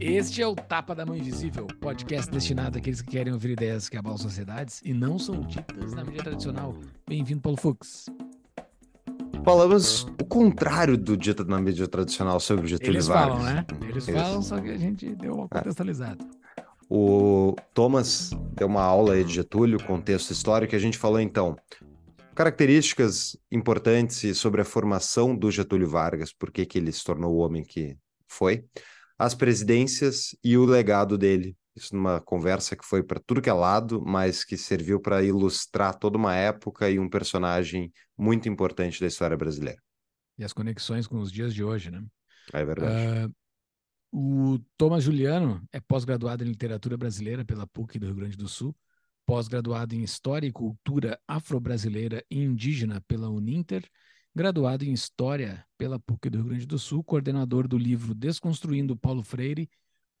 Este é o Tapa da Mão Invisível, podcast destinado àqueles que querem ouvir ideias que abalam sociedades e não são ditas na mídia tradicional. Bem-vindo, Paulo Fux. Falamos o contrário do dito na mídia tradicional sobre o Getúlio Eles Vargas. falam, né? Eles. É. falam, só que a gente deu uma contextualizada. O Thomas deu uma aula aí de Getúlio, contexto histórico, e a gente falou então características importantes sobre a formação do Getúlio Vargas, por que ele se tornou o homem que foi, as presidências e o legado dele. Isso numa conversa que foi para tudo que é lado, mas que serviu para ilustrar toda uma época e um personagem muito importante da história brasileira. E as conexões com os dias de hoje, né? É verdade. Ah, o Thomas Juliano é pós-graduado em literatura brasileira pela PUC do Rio Grande do Sul, pós-graduado em História e Cultura Afro-Brasileira e Indígena pela Uninter, graduado em História pela PUC do Rio Grande do Sul, coordenador do livro Desconstruindo Paulo Freire,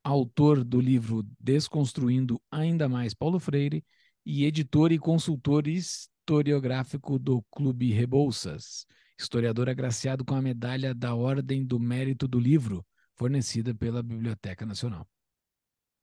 autor do livro Desconstruindo Ainda Mais Paulo Freire e editor e consultor historiográfico do Clube Rebouças, historiador agraciado com a medalha da Ordem do Mérito do Livro, fornecida pela Biblioteca Nacional.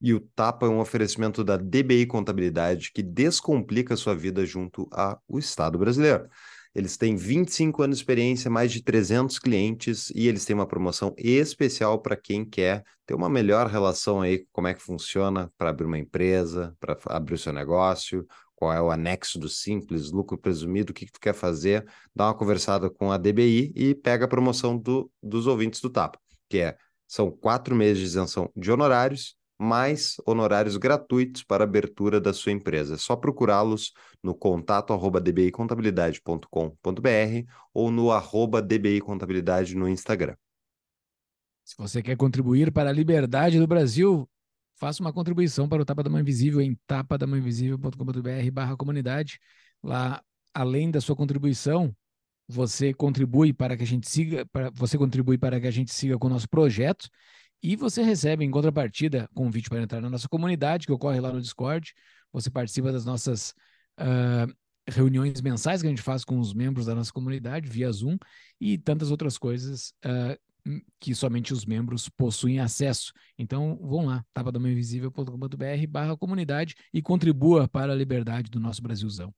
E o Tapa é um oferecimento da DBI Contabilidade que descomplica sua vida junto ao Estado brasileiro. Eles têm 25 anos de experiência, mais de 300 clientes e eles têm uma promoção especial para quem quer ter uma melhor relação aí com como é que funciona para abrir uma empresa, para abrir o seu negócio, qual é o anexo do simples, lucro presumido, o que, que tu quer fazer, dá uma conversada com a DBI e pega a promoção do, dos ouvintes do Tapa, que é são quatro meses de isenção de honorários, mais honorários gratuitos para abertura da sua empresa. É só procurá-los no contato arroba dbicontabilidade.com.br ou no arroba dbicontabilidade no Instagram. Se você quer contribuir para a liberdade do Brasil, faça uma contribuição para o Tapa da Mão Invisível em tapadamãoinvisível.com.br barra comunidade. Lá, além da sua contribuição, você contribui para que a gente siga, para, você contribui para que a gente siga com o nosso projeto e você recebe em contrapartida convite para entrar na nossa comunidade, que ocorre lá no Discord. Você participa das nossas ah, reuniões mensais que a gente faz com os membros da nossa comunidade via Zoom e tantas outras coisas hum, que somente os membros possuem acesso. Então, vão lá, tapadamainvisível.com.br barra comunidade e contribua para a liberdade do nosso Brasilzão.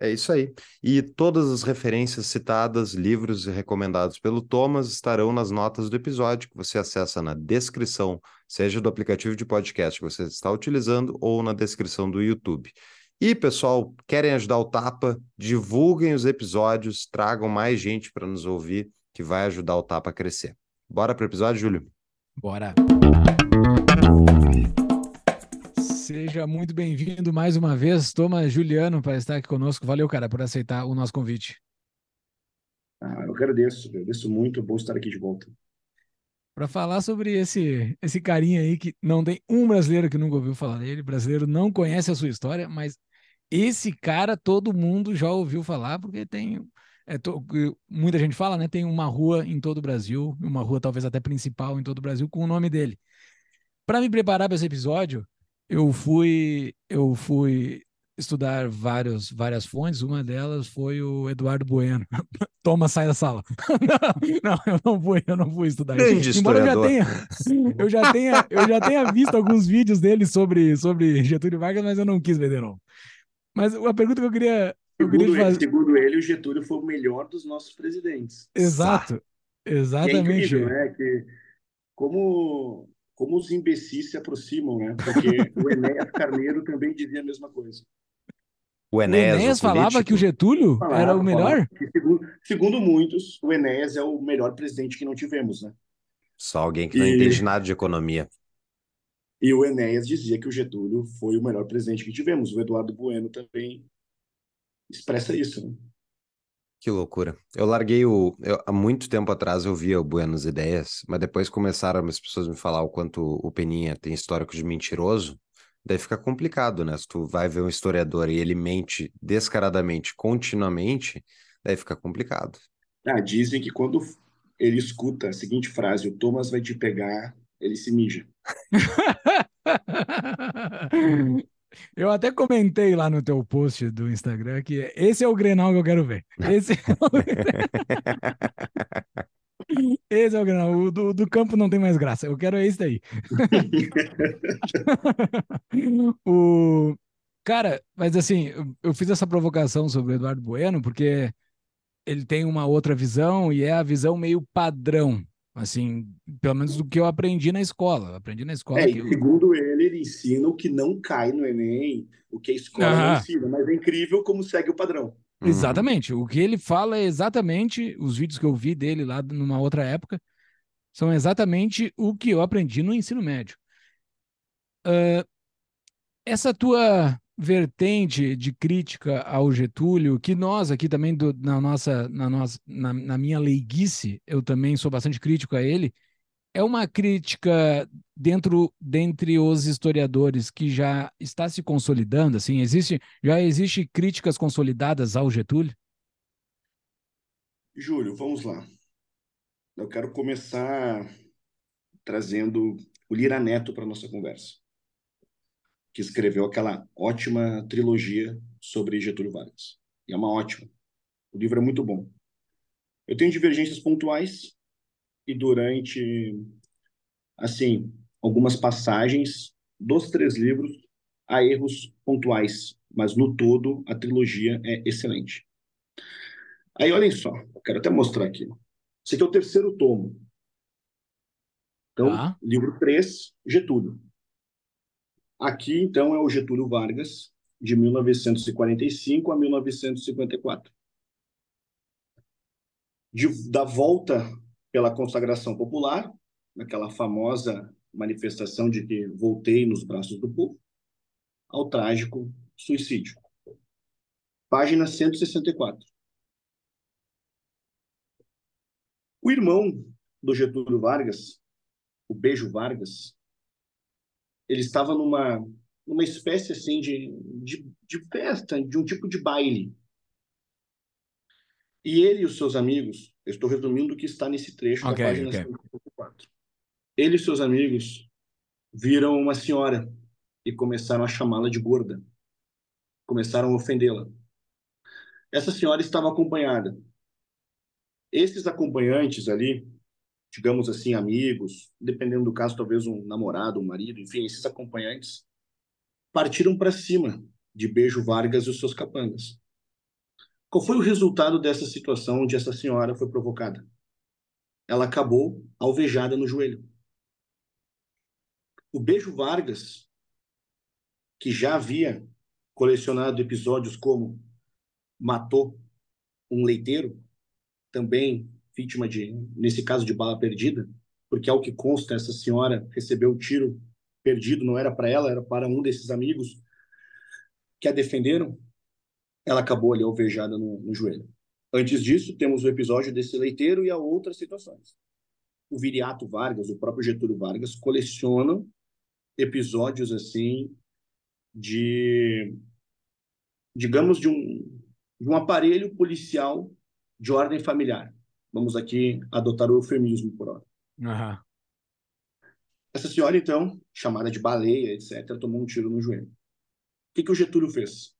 É isso aí. E todas as referências citadas, livros recomendados pelo Thomas estarão nas notas do episódio que você acessa na descrição, seja do aplicativo de podcast que você está utilizando ou na descrição do YouTube. E, pessoal, querem ajudar o Tapa? Divulguem os episódios, tragam mais gente para nos ouvir, que vai ajudar o Tapa a crescer. Bora para o episódio, Júlio? Bora! Seja muito bem-vindo mais uma vez, Thomas Juliano, para estar aqui conosco. Valeu, cara, por aceitar o nosso convite. Ah, eu agradeço, agradeço muito, bom estar aqui de volta. Para falar sobre esse, esse carinha aí que não tem um brasileiro que nunca ouviu falar dele, brasileiro não conhece a sua história, mas esse cara todo mundo já ouviu falar, porque tem. é to- muita gente fala, né? Tem uma rua em todo o Brasil, uma rua talvez até principal em todo o Brasil, com o nome dele. Para me preparar para esse episódio, eu fui, eu fui estudar vários, várias fontes. Uma delas foi o Eduardo Bueno. Toma, sai da sala. Não, não, eu não fui, eu não fui estudar isso. Grande Embora eu já tenha, eu já tenha, eu já tenha visto alguns vídeos dele sobre, sobre Getúlio Vargas, mas eu não quis ver de novo. Mas a pergunta que eu queria, eu queria Segundo te ele, fazer. segundo ele, o Getúlio foi o melhor dos nossos presidentes. Exato, Que é exatamente. incrível, né? Que como, como os imbecis se aproximam, né? Porque o Enéas Carneiro também dizia a mesma coisa. O O Enéas, Enéas o falava que o Getúlio Falava, era o melhor? que, segundo, segundo muitos, o Enéas é o melhor presidente que não tivemos, né? Só alguém que não E- entende nada de economia. E o Enéas dizia que o Getúlio foi o melhor presidente que tivemos. O Eduardo Bueno também expressa isso, né? Que loucura. Eu larguei o. eu- há muito tempo atrás eu via o Buenos Ideias, mas depois começaram as pessoas me falar o quanto o Peninha tem histórico de mentiroso. Daí fica complicado, né? Se tu vai ver um historiador e ele mente descaradamente, continuamente, daí fica complicado. Ah, dizem que quando ele escuta a seguinte frase, o Thomas vai te pegar, ele se mija. Eu até comentei lá no teu post do Instagram que esse é o Grenal que eu quero ver. Esse é o, esse é o Grenal. O do, do campo não tem mais graça. Eu quero esse daí. o... Cara, mas assim, eu, fiz essa provocação sobre o Eduardo Bueno porque ele tem uma outra visão e é a visão meio padrão Assim, pelo menos do que eu aprendi na escola. Aprendi na escola. É, que eu... segundo ele, ele ensina o que não cai no Enem, o que a escola não ensina, mas é incrível como segue o padrão. Uhum. Exatamente. O que ele fala é exatamente, os vídeos que eu vi dele lá numa outra época, são exatamente o que eu aprendi no ensino médio. Uh, essa tua vertente de crítica ao Getúlio, que nós aqui também, do, na nossa, na, nossa na, na, minha leiguice, eu também sou bastante crítico a ele, é uma crítica dentro dentre os historiadores que já está se consolidando, assim, existe, já existe críticas consolidadas ao Getúlio? Júlio, vamos lá. Eu quero começar trazendo o Lira Neto para nossa conversa que escreveu aquela ótima trilogia sobre Getúlio Vargas. E é uma ótima. O livro é muito bom. Eu tenho divergências pontuais e durante, assim, algumas passagens dos três livros há erros pontuais, mas no todo a trilogia é excelente. Aí olhem só, quero até mostrar aqui. Esse aqui é o terceiro tomo. Então, ah. livro 3, Getúlio. Aqui, então, é o Getúlio Vargas, de 1945 a 1954. De, da volta pela consagração popular, naquela famosa manifestação de que voltei nos braços do povo, ao trágico suicídio. Página 164. O irmão do Getúlio Vargas, o Beijo Vargas, ele estava numa, numa espécie assim de, de, de festa, de um tipo de baile. E ele e os seus amigos, eu estou resumindo o que está nesse trecho okay, da página okay. 54. Ele e seus amigos viram uma senhora e começaram a chamá-la de gorda. Começaram a ofendê-la. Essa senhora estava acompanhada. Esses acompanhantes ali digamos assim, amigos, dependendo do caso, talvez um namorado, um marido, enfim, esses acompanhantes, partiram para cima de Beijo Vargas e os seus capangas. Qual foi o resultado dessa situação onde essa senhora foi provocada? Ela acabou alvejada no joelho. O Beijo Vargas, que já havia colecionado episódios como matou um leiteiro, também vítima de, nesse caso, de bala perdida, porque ao que consta, essa senhora recebeu o tiro perdido, não era para ela, era para um desses amigos que a defenderam. Ela acabou ali alvejada no, no joelho. Antes disso, temos o episódio desse leiteiro e há outras situações. O Viriato Vargas, o próprio Getúlio Vargas, colecionam episódios assim de, digamos, de um, de um aparelho policial de ordem familiar. Vamos aqui adotar o eufemismo por hora. Uhum. Essa senhora, então, chamada de baleia, etc., tomou um tiro no joelho. O que, que o Getúlio fez?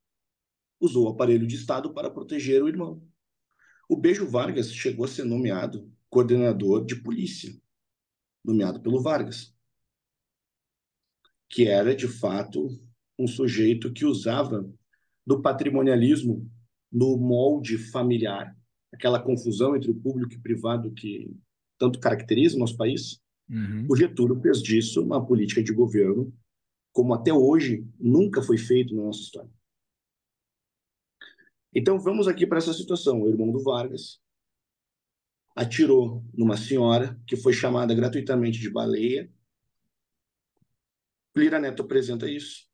Usou o aparelho de Estado para proteger o irmão. O Beijo Vargas chegou a ser nomeado coordenador de polícia, nomeado pelo Vargas, que era, de fato, um sujeito que usava do patrimonialismo no molde familiar aquela confusão entre o público e o privado que tanto caracteriza o nosso país, uhum. o Getúlio fez disso uma política de governo como até hoje nunca foi feito na nossa história. Então vamos aqui para essa situação. O irmão do Vargas atirou numa senhora que foi chamada gratuitamente de baleia. Lira Neto apresenta isso.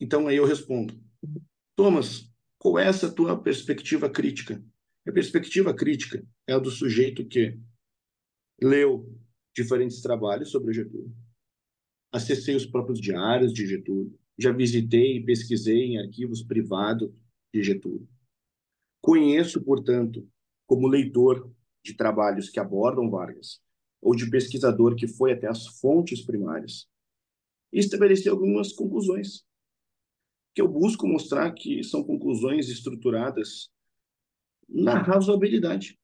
Então aí eu respondo: Thomas, qual é essa tua perspectiva crítica a perspectiva crítica. É a do sujeito que leu diferentes trabalhos sobre Getúlio, acessei os próprios diários de Getúlio, já visitei e pesquisei em arquivos privados de Getúlio. Conheço, portanto, como leitor de trabalhos que abordam Vargas, ou de pesquisador que foi até as fontes primárias e estabelecer algumas conclusões que eu busco mostrar que são conclusões estruturadas na razoabilidade.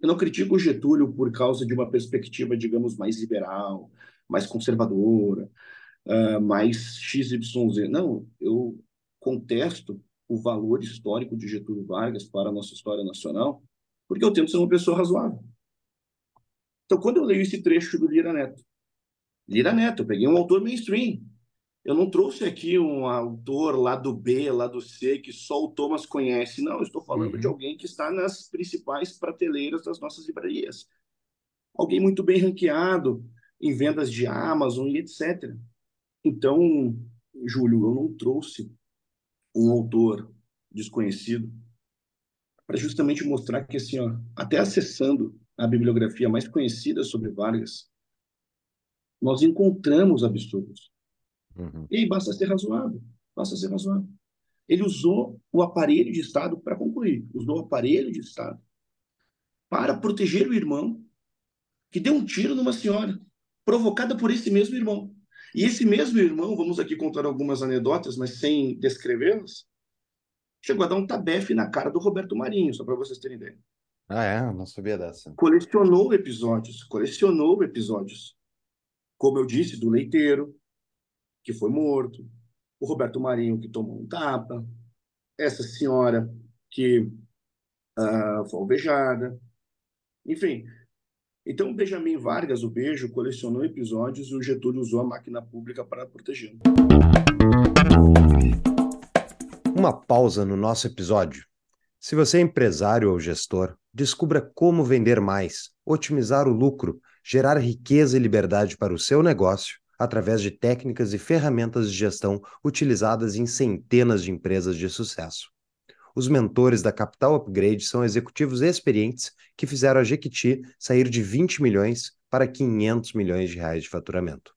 Eu não critico o Getúlio por causa de uma perspectiva, digamos, mais liberal, mais conservadora, uh, mais XYZ. Não, eu contesto o valor histórico de Getúlio Vargas para a nossa história nacional, porque eu tento ser uma pessoa razoável. Então, quando eu leio esse trecho do Lira Neto, Lira Neto, eu peguei um autor mainstream, eu não trouxe aqui um autor lá do B, lá do C, que só o Thomas conhece. Não, eu estou falando uhum. de alguém que está nas principais prateleiras das nossas livrarias. Alguém muito bem ranqueado em vendas de Amazon e etc. Então, Júlio, eu não trouxe um autor desconhecido para justamente mostrar que, assim, ó, até acessando a bibliografia mais conhecida sobre Vargas, nós encontramos absurdos. Uhum. E basta ser razoável, basta ser razoável. Ele usou o aparelho de Estado para concluir, usou o aparelho de Estado para proteger o irmão que deu um tiro numa senhora, provocada por esse mesmo irmão. E esse mesmo irmão, vamos aqui contar algumas anedotas, mas sem descrevê-las, chegou a dar um tabefe na cara do Roberto Marinho, só para vocês terem ideia. Ah, é? Não sabia dessa. Colecionou episódios, colecionou episódios. Como eu disse, do leiteiro, que foi morto, o Roberto Marinho, que tomou um tapa, essa senhora que uh, foi alvejada, enfim. Então, Benjamin Vargas, o Beijo, colecionou episódios e o Getúlio usou a máquina pública para protegê-lo. Uma pausa no nosso episódio. Se você é empresário ou gestor, descubra como vender mais, otimizar o lucro, gerar riqueza e liberdade para o seu negócio através de técnicas e ferramentas de gestão utilizadas em centenas de empresas de sucesso. Os mentores da Capital Upgrade são executivos experientes que fizeram a Jequiti sair de 20 milhões para 500 milhões de reais de faturamento.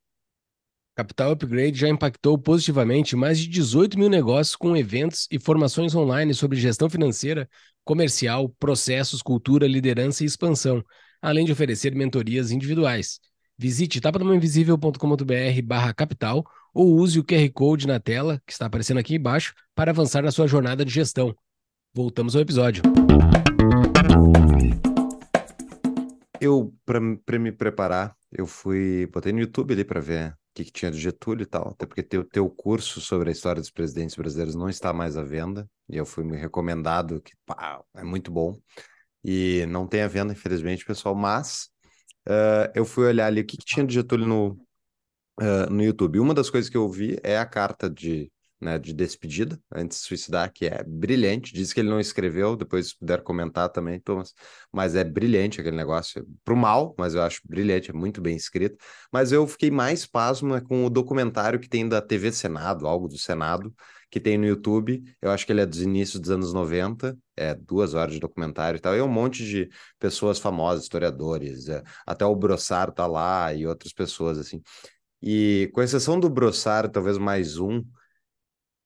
Capital Upgrade já impactou positivamente mais de 18 mil negócios com eventos e formações online sobre gestão financeira, comercial, processos, cultura, liderança e expansão, além de oferecer mentorias individuais. Visite tapadamainvisível.com.br barra capital ou use o QR Code na tela, que está aparecendo aqui embaixo, para avançar na sua jornada de gestão. Voltamos ao episódio. Eu, para me preparar, eu fui, botei no YouTube ali para ver o que, que, tinha de Getúlio e tal, até porque teu, teu curso sobre a história dos presidentes brasileiros não está mais à venda, e eu fui me recomendado, que pá, é muito bom. E não tem à venda, infelizmente, pessoal, mas uh, eu fui olhar ali o que, que tinha de Getúlio no, uh, no YouTube. Uma das coisas que eu vi é a carta de, né, de despedida antes de suicidar, que é brilhante. Diz que ele não escreveu, depois se puder comentar também, Thomas. Mas é brilhante aquele negócio. Pro mal, mas eu acho brilhante, é muito bem escrito. Mas eu fiquei mais pasmo com o documentário que tem da TV Senado, algo do Senado, que tem no YouTube. Eu acho que ele é dos inícios dos anos 90, é duas horas de documentário e tal. E um monte de pessoas famosas, historiadores, é, até o Brossard tá lá e outras pessoas assim. E com exceção do Brossard, talvez mais um,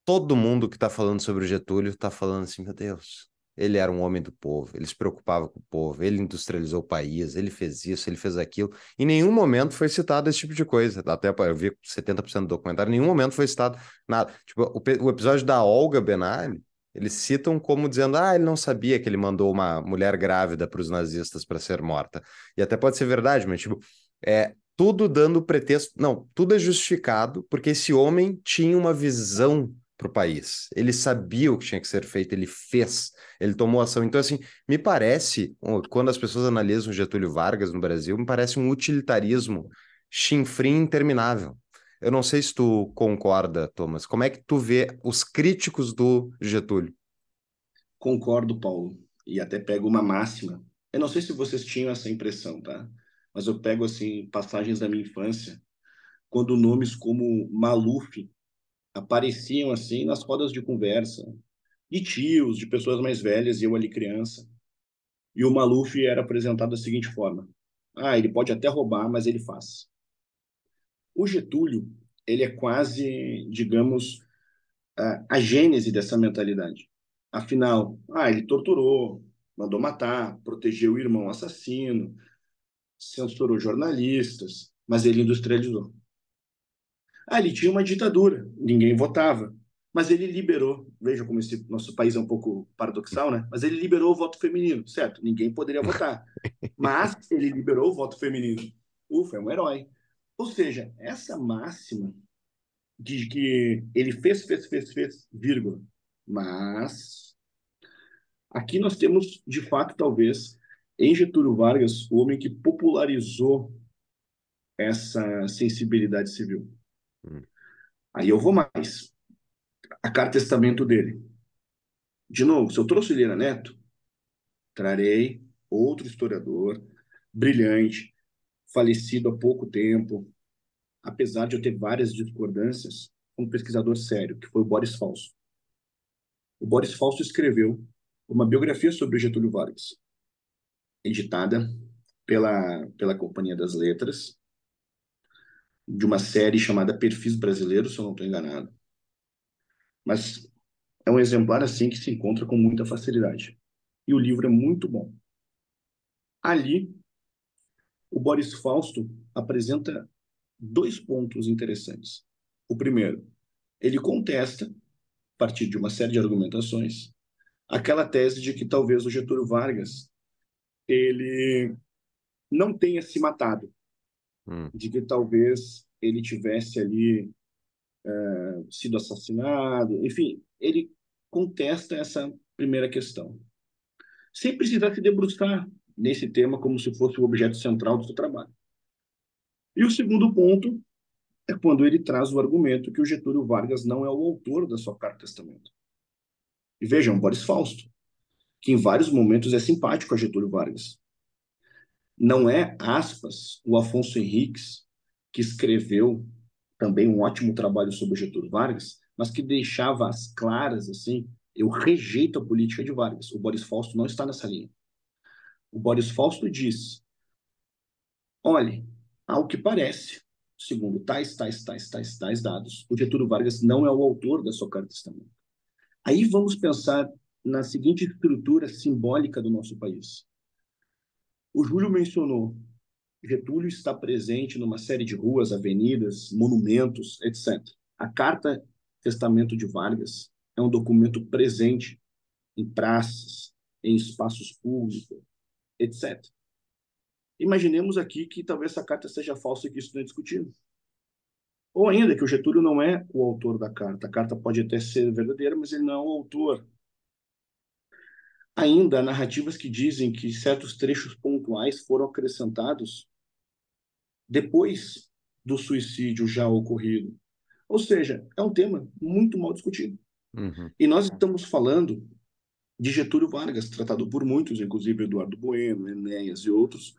todo mundo que está falando sobre o Getúlio está falando assim, meu Deus, ele era um homem do povo, ele se preocupava com o povo, ele industrializou o país, ele fez isso, ele fez aquilo. Em nenhum momento foi citado esse tipo de coisa. Até eu vi 70% do documentário, em nenhum momento foi citado nada. Tipo, o, o episódio da Olga Benali, eles citam como dizendo: ah, ele não sabia que ele mandou uma mulher grávida para os nazistas para ser morta. E até pode ser verdade, mas tipo, é tudo dando pretexto. Não, tudo é justificado porque esse homem tinha uma visão para o país. Ele sabia o que tinha que ser feito, ele fez, ele tomou ação. Então, assim, me parece, quando as pessoas analisam Getúlio Vargas no Brasil, me parece um utilitarismo chinfrim interminável. Eu não sei se tu concorda, Thomas. Como é que tu vê os críticos do Getúlio? Concordo, Paulo. E até pego uma máxima. Eu não sei se vocês tinham essa impressão, tá? Mas eu pego, assim, passagens da minha infância, quando nomes como Maluf apareciam assim nas rodas de conversa de tios, de pessoas mais velhas e eu ali criança. E o Maluf era apresentado da seguinte forma: ah, ele pode até roubar, mas ele faz. O Getúlio, ele é quase, digamos, a gênese dessa mentalidade. Afinal, ah, ele torturou, mandou matar, protegeu o irmão assassino, censurou jornalistas, mas ele industrializou. Ali tinha uma ditadura, ninguém votava, mas ele liberou. Veja como esse nosso país é um pouco paradoxal, né? Mas ele liberou o voto feminino, certo? Ninguém poderia votar, mas ele liberou o voto feminino. Ufa, é um herói. Ou seja, essa máxima de que ele fez, fez, fez, fez, vírgula, mas aqui nós temos, de fato, talvez, em Getúlio Vargas, o homem que popularizou essa sensibilidade civil. Hum. Aí eu vou mais. A carta testamento dele. De novo, se eu trouxe Lira Neto, trarei outro historiador brilhante, falecido há pouco tempo, apesar de eu ter várias discordâncias, um pesquisador sério, que foi o Boris Falso. O Boris Falso escreveu uma biografia sobre Getúlio Vargas, editada pela, pela Companhia das Letras, de uma série chamada Perfis Brasileiros, se eu não estou enganado. Mas é um exemplar assim que se encontra com muita facilidade. E o livro é muito bom. Ali, o Boris Fausto apresenta dois pontos interessantes. O primeiro, ele contesta, a partir de uma série de argumentações, aquela tese de que talvez o Getúlio Vargas ele não tenha se matado, hum. de que talvez ele tivesse ali é, sido assassinado, enfim, ele contesta essa primeira questão, sem precisar se debruçar nesse tema como se fosse o objeto central do seu trabalho. E o segundo ponto é quando ele traz o argumento que o Getúlio Vargas não é o autor da sua carta testamento. E vejam, Boris Fausto, que em vários momentos é simpático a Getúlio Vargas. Não é, aspas, o Afonso Henriques, que escreveu também um ótimo trabalho sobre Getúlio Vargas, mas que deixava as claras assim, eu rejeito a política de Vargas. O Boris Fausto não está nessa linha. O Boris Fausto diz: olhe, ao que parece, segundo tais, tais, tais, tais, tais dados, o Getúlio Vargas não é o autor da sua carta testamento. Aí vamos pensar na seguinte estrutura simbólica do nosso país. O Júlio mencionou, Getúlio está presente numa série de ruas, avenidas, monumentos, etc. A Carta Testamento de Vargas é um documento presente em praças, em espaços públicos, etc. Imaginemos aqui que talvez essa carta seja falsa e que isso não é discutido. Ou ainda que o Getúlio não é o autor da carta. A carta pode até ser verdadeira, mas ele não é o autor. Ainda há narrativas que dizem que certos trechos pontuais foram acrescentados depois do suicídio já ocorrido. Ou seja, é um tema muito mal discutido. Uhum. E nós estamos falando de Getúlio Vargas, tratado por muitos, inclusive Eduardo Bueno, Enéas e outros,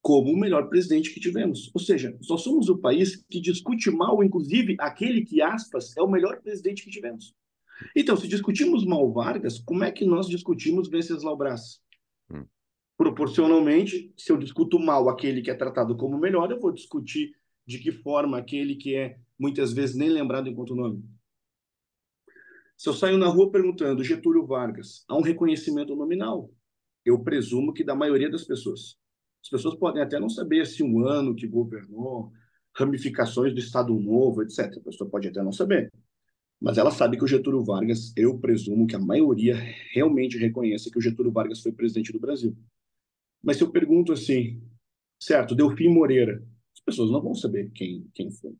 como o melhor presidente que tivemos. Ou seja, só somos o país que discute mal, inclusive, aquele que, aspas, é o melhor presidente que tivemos. Então, se discutimos mal Vargas, como é que nós discutimos Venceslau Braz? Hum. Proporcionalmente, se eu discuto mal aquele que é tratado como melhor, eu vou discutir de que forma aquele que é muitas vezes nem lembrado enquanto nome. Se eu saio na rua perguntando Getúlio Vargas, há um reconhecimento nominal. Eu presumo que da maioria das pessoas. As pessoas podem até não saber se um ano que governou, ramificações do Estado Novo, etc. A pessoa pode até não saber. Mas ela sabe que o Getúlio Vargas, eu presumo que a maioria realmente reconhece que o Getúlio Vargas foi presidente do Brasil. Mas se eu pergunto assim, certo, Delfim Moreira, as pessoas não vão saber quem, quem foi.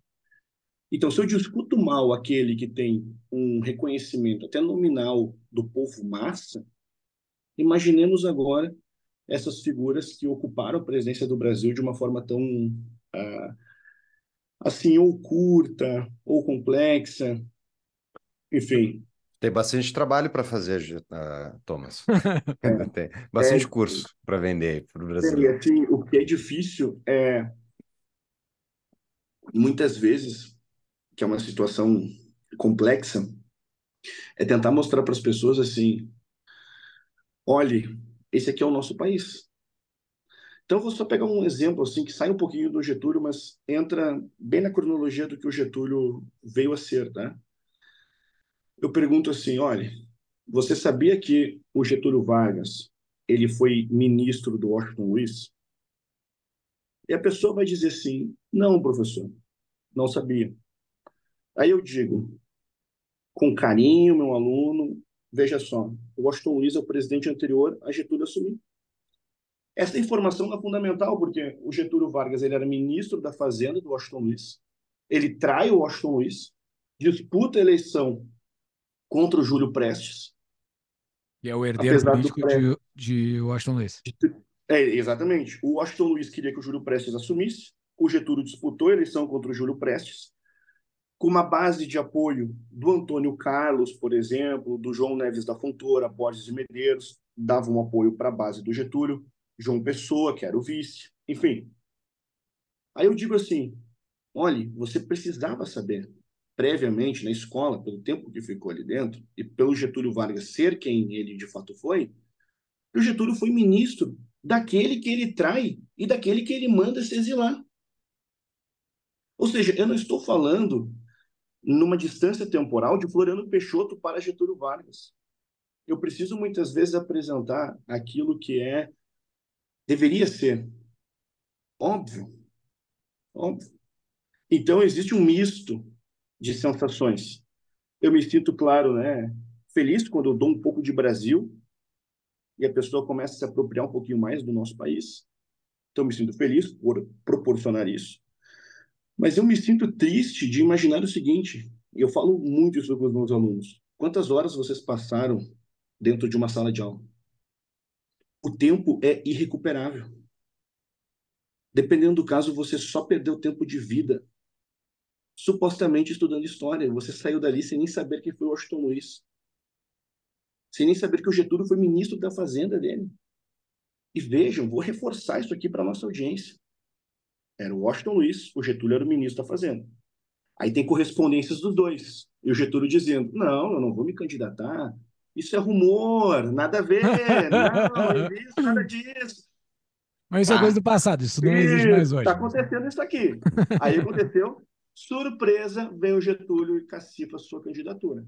Então, se eu discuto mal aquele que tem um reconhecimento até nominal do povo massa, imaginemos agora essas figuras que ocuparam a presidência do Brasil de uma forma tão uh, assim ou curta ou complexa, enfim. Tem bastante trabalho para fazer, uh, Thomas. É, Tem bastante é, curso para vender para o Brasil. E assim, o que é difícil é muitas vezes que é uma situação complexa é tentar mostrar para as pessoas assim, olhe, esse aqui é o nosso país. Então, vou só pegar um exemplo assim que sai um pouquinho do Getúlio, mas entra bem na cronologia do que o Getúlio veio a ser, tá? Eu pergunto assim, olha, você sabia que o Getúlio Vargas ele foi ministro do Washington Luiz? E a pessoa vai dizer assim: não, professor, não sabia. Aí eu digo, com carinho, meu aluno, veja só, o Washington Luiz é o presidente anterior a Getúlio assumir. Essa informação é fundamental, porque o Getúlio Vargas ele era ministro da Fazenda do Washington Luiz, ele trai o Washington Luiz, disputa a eleição contra o Júlio Prestes. E é o herdeiro político de, de Washington Luiz. É, exatamente. O Washington Luiz queria que o Júlio Prestes assumisse, o Getúlio disputou a eleição contra o Júlio Prestes, com uma base de apoio do Antônio Carlos, por exemplo, do João Neves da Fontoura, Borges de Medeiros, davam um apoio para a base do Getúlio, João Pessoa, que era o vice, enfim. Aí eu digo assim, olhe, você precisava saber previamente na escola, pelo tempo que ficou ali dentro, e pelo Getúlio Vargas ser quem ele de fato foi, o Getúlio foi ministro daquele que ele trai e daquele que ele manda se exilar. Ou seja, eu não estou falando numa distância temporal de Floriano Peixoto para Getúlio Vargas. Eu preciso muitas vezes apresentar aquilo que é deveria ser óbvio, óbvio. Então existe um misto de sensações. Eu me sinto, claro, né, feliz quando eu dou um pouco de Brasil e a pessoa começa a se apropriar um pouquinho mais do nosso país. Então, me sinto feliz por proporcionar isso. Mas eu me sinto triste de imaginar o seguinte, e eu falo muito isso com os meus alunos. Quantas horas vocês passaram dentro de uma sala de aula? O tempo é irrecuperável. Dependendo do caso, você só perdeu tempo de vida supostamente estudando história. Você saiu dali sem nem saber quem foi o Washington Luiz sem nem saber que o Getúlio foi ministro da Fazenda dele. E vejam, vou reforçar isso aqui para nossa audiência. Era o Washington Luiz, o Getúlio era o ministro da Fazenda. Aí tem correspondências dos dois. E o Getúlio dizendo: não, eu não vou me candidatar. Isso é rumor, nada a ver, não, existe nada disso. Mas isso é ah, é coisa do passado, isso não existe mais hoje. Está acontecendo isso aqui. Aí aconteceu, surpresa, vem o Getúlio e cacifa sua candidatura.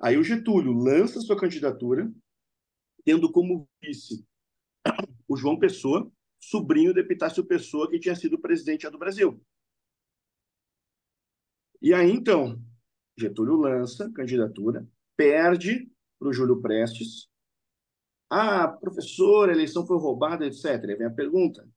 Aí o Getúlio lança sua candidatura, tendo como vice o João Pessoa, sobrinho do Epitácio Pessoa, que tinha sido presidente do Brasil. E aí, então, Getúlio lança candidatura, perde para o Júlio Prestes. Ah, professor, a eleição foi roubada, etc. Aí vem a pergunta.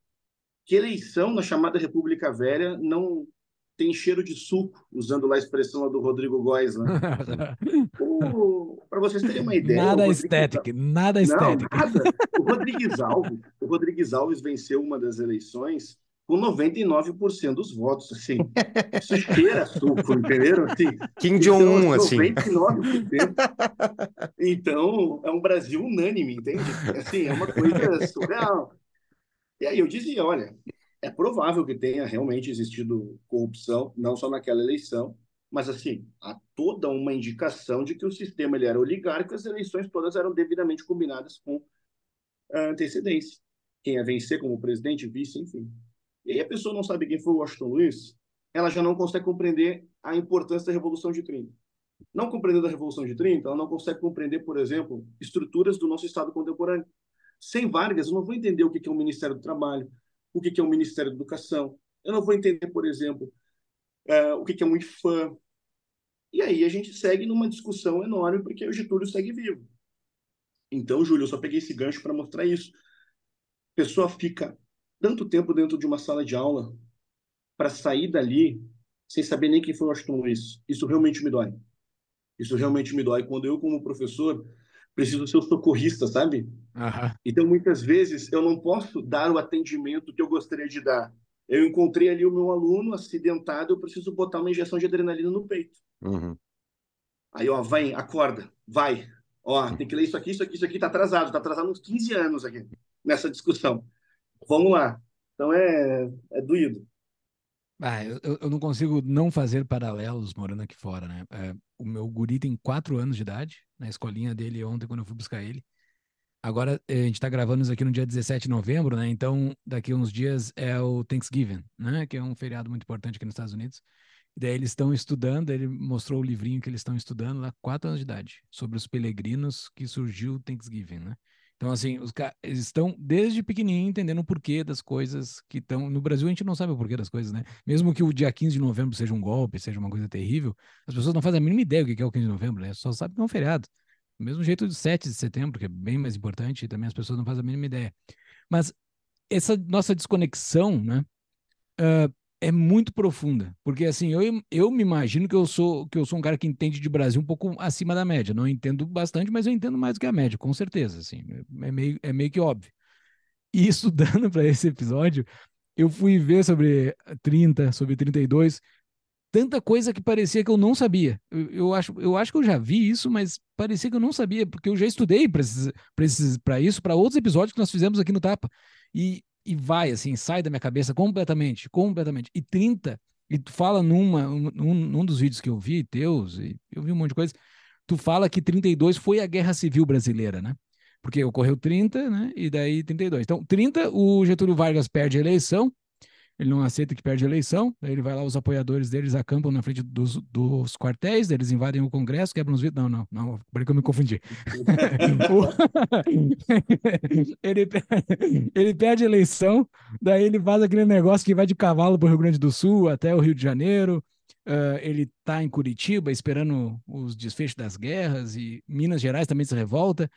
Que eleição na chamada República Velha não tem cheiro de suco, usando lá a expressão do Rodrigo Góes, né? Para vocês terem uma ideia. Nada estético, nada estético. Nada. O Rodrigues Alves, o Rodrigues Alves venceu uma das eleições com 99% dos votos, assim. Isso cheira suco, entenderam? Assim, Kim Jong-un, então, assim. 99%. Então, é um Brasil unânime, entende? Assim, é uma coisa surreal. E aí eu dizia, olha, é provável que tenha realmente existido corrupção, não só naquela eleição, mas assim, há toda uma indicação de que o sistema ele era oligárquico, as eleições todas eram devidamente combinadas com antecedência. Quem ia vencer como presidente, vice, enfim. E aí a pessoa não sabe quem foi o Washington Luiz, ela já não consegue compreender a importância da Revolução de 30. Não compreendendo a Revolução de 30, ela não consegue compreender, por exemplo, estruturas do nosso Estado contemporâneo. Sem Vargas, eu não vou entender o que é o Ministério do Trabalho, o que é o Ministério da Educação. Eu não vou entender, por exemplo, é, o que é um IFAM. E aí a gente segue numa discussão enorme, porque o Getúlio segue vivo. Então, Júlio, eu só peguei esse gancho para mostrar isso. A pessoa fica tanto tempo dentro de uma sala de aula para sair dali sem saber nem quem foi o Washington Luiz. Isso realmente me dói. Isso realmente me dói. Quando eu, como professor, preciso ser o socorrista, sabe? Uhum. Então, muitas vezes, eu não posso dar o atendimento que eu gostaria de dar. Eu encontrei ali o meu aluno acidentado, eu preciso botar uma injeção de adrenalina no peito. Uhum. Aí, ó, vai, acorda, vai. Ó, tem que ler isso aqui, isso aqui, isso aqui, tá atrasado, tá atrasado uns 15 anos aqui, nessa discussão. Vamos lá. Então, é, é doído. Ah, eu, eu não consigo não fazer paralelos morando aqui fora, né? É, o meu guri tem quatro anos de idade, na escolinha dele ontem, quando eu fui buscar ele. Agora, eh, a gente está gravando isso aqui no dia 17 de novembro, né? Então, daqui uns dias é o Thanksgiving, né? Que é um feriado muito importante aqui nos Estados Unidos. E daí eles estão estudando, ele mostrou o livrinho que eles estão estudando lá, quatro anos de idade, sobre os peregrinos que surgiu o Thanksgiving, né? Então, assim, os caras estão desde pequenininho entendendo o porquê das coisas que estão. No Brasil, a gente não sabe o porquê das coisas, né? Mesmo que o dia 15 de novembro seja um golpe, seja uma coisa terrível, as pessoas não fazem a mínima ideia do que é o 15 de novembro, né? Só sabem que é um feriado. Do mesmo jeito do 7 de setembro, que é bem mais importante, também as pessoas não fazem a mínima ideia. Mas essa nossa desconexão, né? Uh, é muito profunda, porque assim, eu, eu me imagino que eu sou que eu sou um cara que entende de Brasil um pouco acima da média. Não entendo bastante, mas eu entendo mais do que a média, com certeza, assim. É meio, é meio que óbvio. E estudando para esse episódio, eu fui ver sobre 30, sobre 32, tanta coisa que parecia que eu não sabia. Eu, eu acho, eu acho que eu já vi isso, mas parecia que eu não sabia, porque eu já estudei para isso, para outros episódios que nós fizemos aqui no Tapa. E e vai, assim, sai da minha cabeça completamente, completamente. E 30, e tu fala numa, um, num dos vídeos que eu vi, teus, e eu vi um monte de coisa, tu fala que 32 foi a Guerra Civil Brasileira, né? Porque ocorreu 30, né? E daí 32. Então, 30, o Getúlio Vargas perde a eleição, ele não aceita que perde a eleição, daí ele vai lá, os apoiadores deles acampam na frente dos, dos quartéis, eles invadem o Congresso, quebram os vidros. Não, não, não, peraí que eu me confundi. ele, ele perde a eleição, daí ele faz aquele negócio que vai de cavalo para o Rio Grande do Sul até o Rio de Janeiro. Uh, ele está em Curitiba esperando os desfechos das guerras e Minas Gerais também se revolta.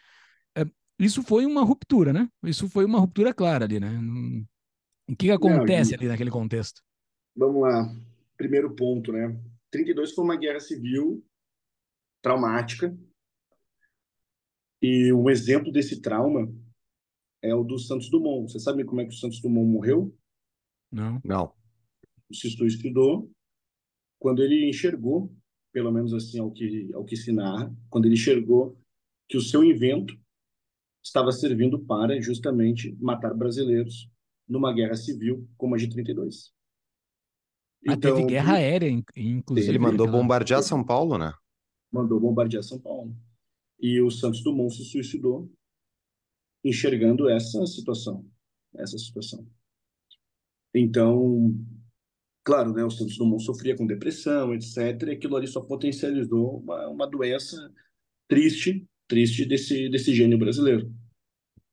Uh, isso foi uma ruptura, né? Isso foi uma ruptura clara ali, né? O que, que acontece Não, ali naquele contexto? Vamos lá. Primeiro ponto, né? 32 foi uma guerra civil traumática. E um exemplo desse trauma é o do Santos Dumont. Você sabe como é que o Santos Dumont morreu? Não. Não. O Sisto estudou quando ele enxergou, pelo menos assim ao que ao que se narra, quando ele enxergou que o seu invento estava servindo para justamente matar brasileiros numa guerra civil como a de 32. Ah, então, teve guerra aérea, inclusive. Ele mandou bombardear São Paulo, né? Mandou bombardear São Paulo. E o Santos Dumont se suicidou enxergando essa situação. Essa situação. Então, claro, né, o Santos Dumont sofria com depressão, etc. E aquilo ali só potencializou uma, uma doença triste, triste desse, desse gênio brasileiro.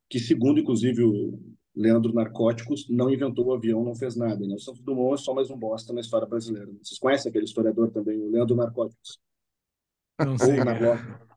Que, segundo, inclusive, o, Leandro Narcóticos não inventou o avião, não fez nada. Né? O Santos Dumont é só mais um bosta na história brasileira. Vocês conhecem aquele historiador também, o Leandro Narcóticos? Não sei.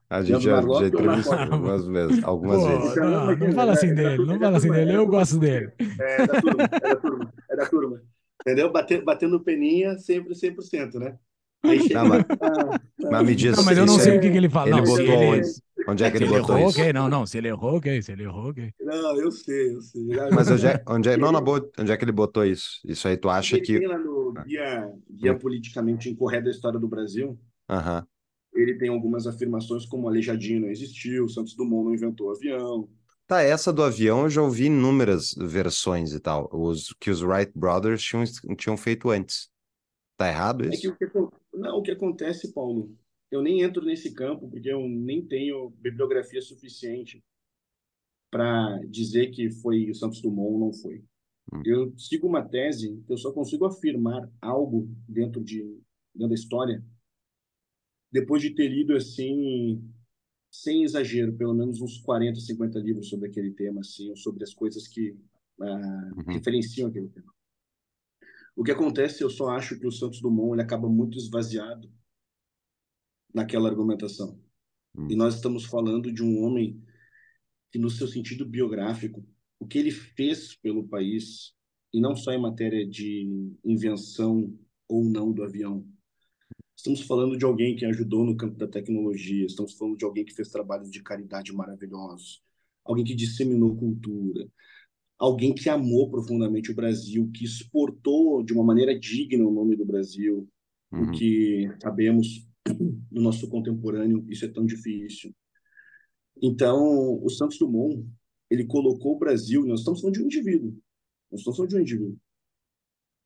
A gente já, já entrevistou algumas vezes. Algumas Pô, vezes. Não, não fala assim dele, não fala assim dele, eu gosto dele. É da turma, é da turma, é da turma. Entendeu? Batendo, batendo peninha sempre 100%, né? Aí chega... Não, mas, ah, mas me diz, não, mas eu não sei é... o que, que ele fala. Ele não, botou ele... onde? Onde é que ele, ele botou errou, isso? Okay. Não, não, se ele errou, ok. Se ele errou, ok. Não, eu sei, eu sei. Mas onde é, onde é, não, na boa, onde é que ele botou isso? Isso aí tu acha ele que... Tem lá no Guia, guia Politicamente Incorreto da História do Brasil, Aham. ele tem algumas afirmações como Aleijadinho não existiu, Santos Dumont não inventou o avião. Tá, essa do avião eu já ouvi inúmeras versões e tal, os, que os Wright Brothers tinham, tinham feito antes. Tá errado isso? É que o que, não, o que acontece, Paulo, eu nem entro nesse campo porque eu nem tenho bibliografia suficiente para dizer que foi o Santos Dumont ou não foi. Hum. Eu sigo uma tese que eu só consigo afirmar algo dentro de dentro da história depois de ter lido assim sem exagero, pelo menos uns 40, 50 livros sobre aquele tema, assim, ou sobre as coisas que uh, uhum. referenciam aquele tema. O que acontece, eu só acho que o Santos Dumont ele acaba muito esvaziado naquela argumentação. Hum. E nós estamos falando de um homem que, no seu sentido biográfico, o que ele fez pelo país, e não só em matéria de invenção ou não do avião. Estamos falando de alguém que ajudou no campo da tecnologia, estamos falando de alguém que fez trabalhos de caridade maravilhosos, alguém que disseminou cultura, alguém que amou profundamente o Brasil, que exportou de uma maneira digna o nome do Brasil, uhum. o que sabemos no nosso contemporâneo, isso é tão difícil. Então, o Santos Dumont, ele colocou o Brasil, nós estamos falando de um indivíduo, nós estamos falando de um indivíduo.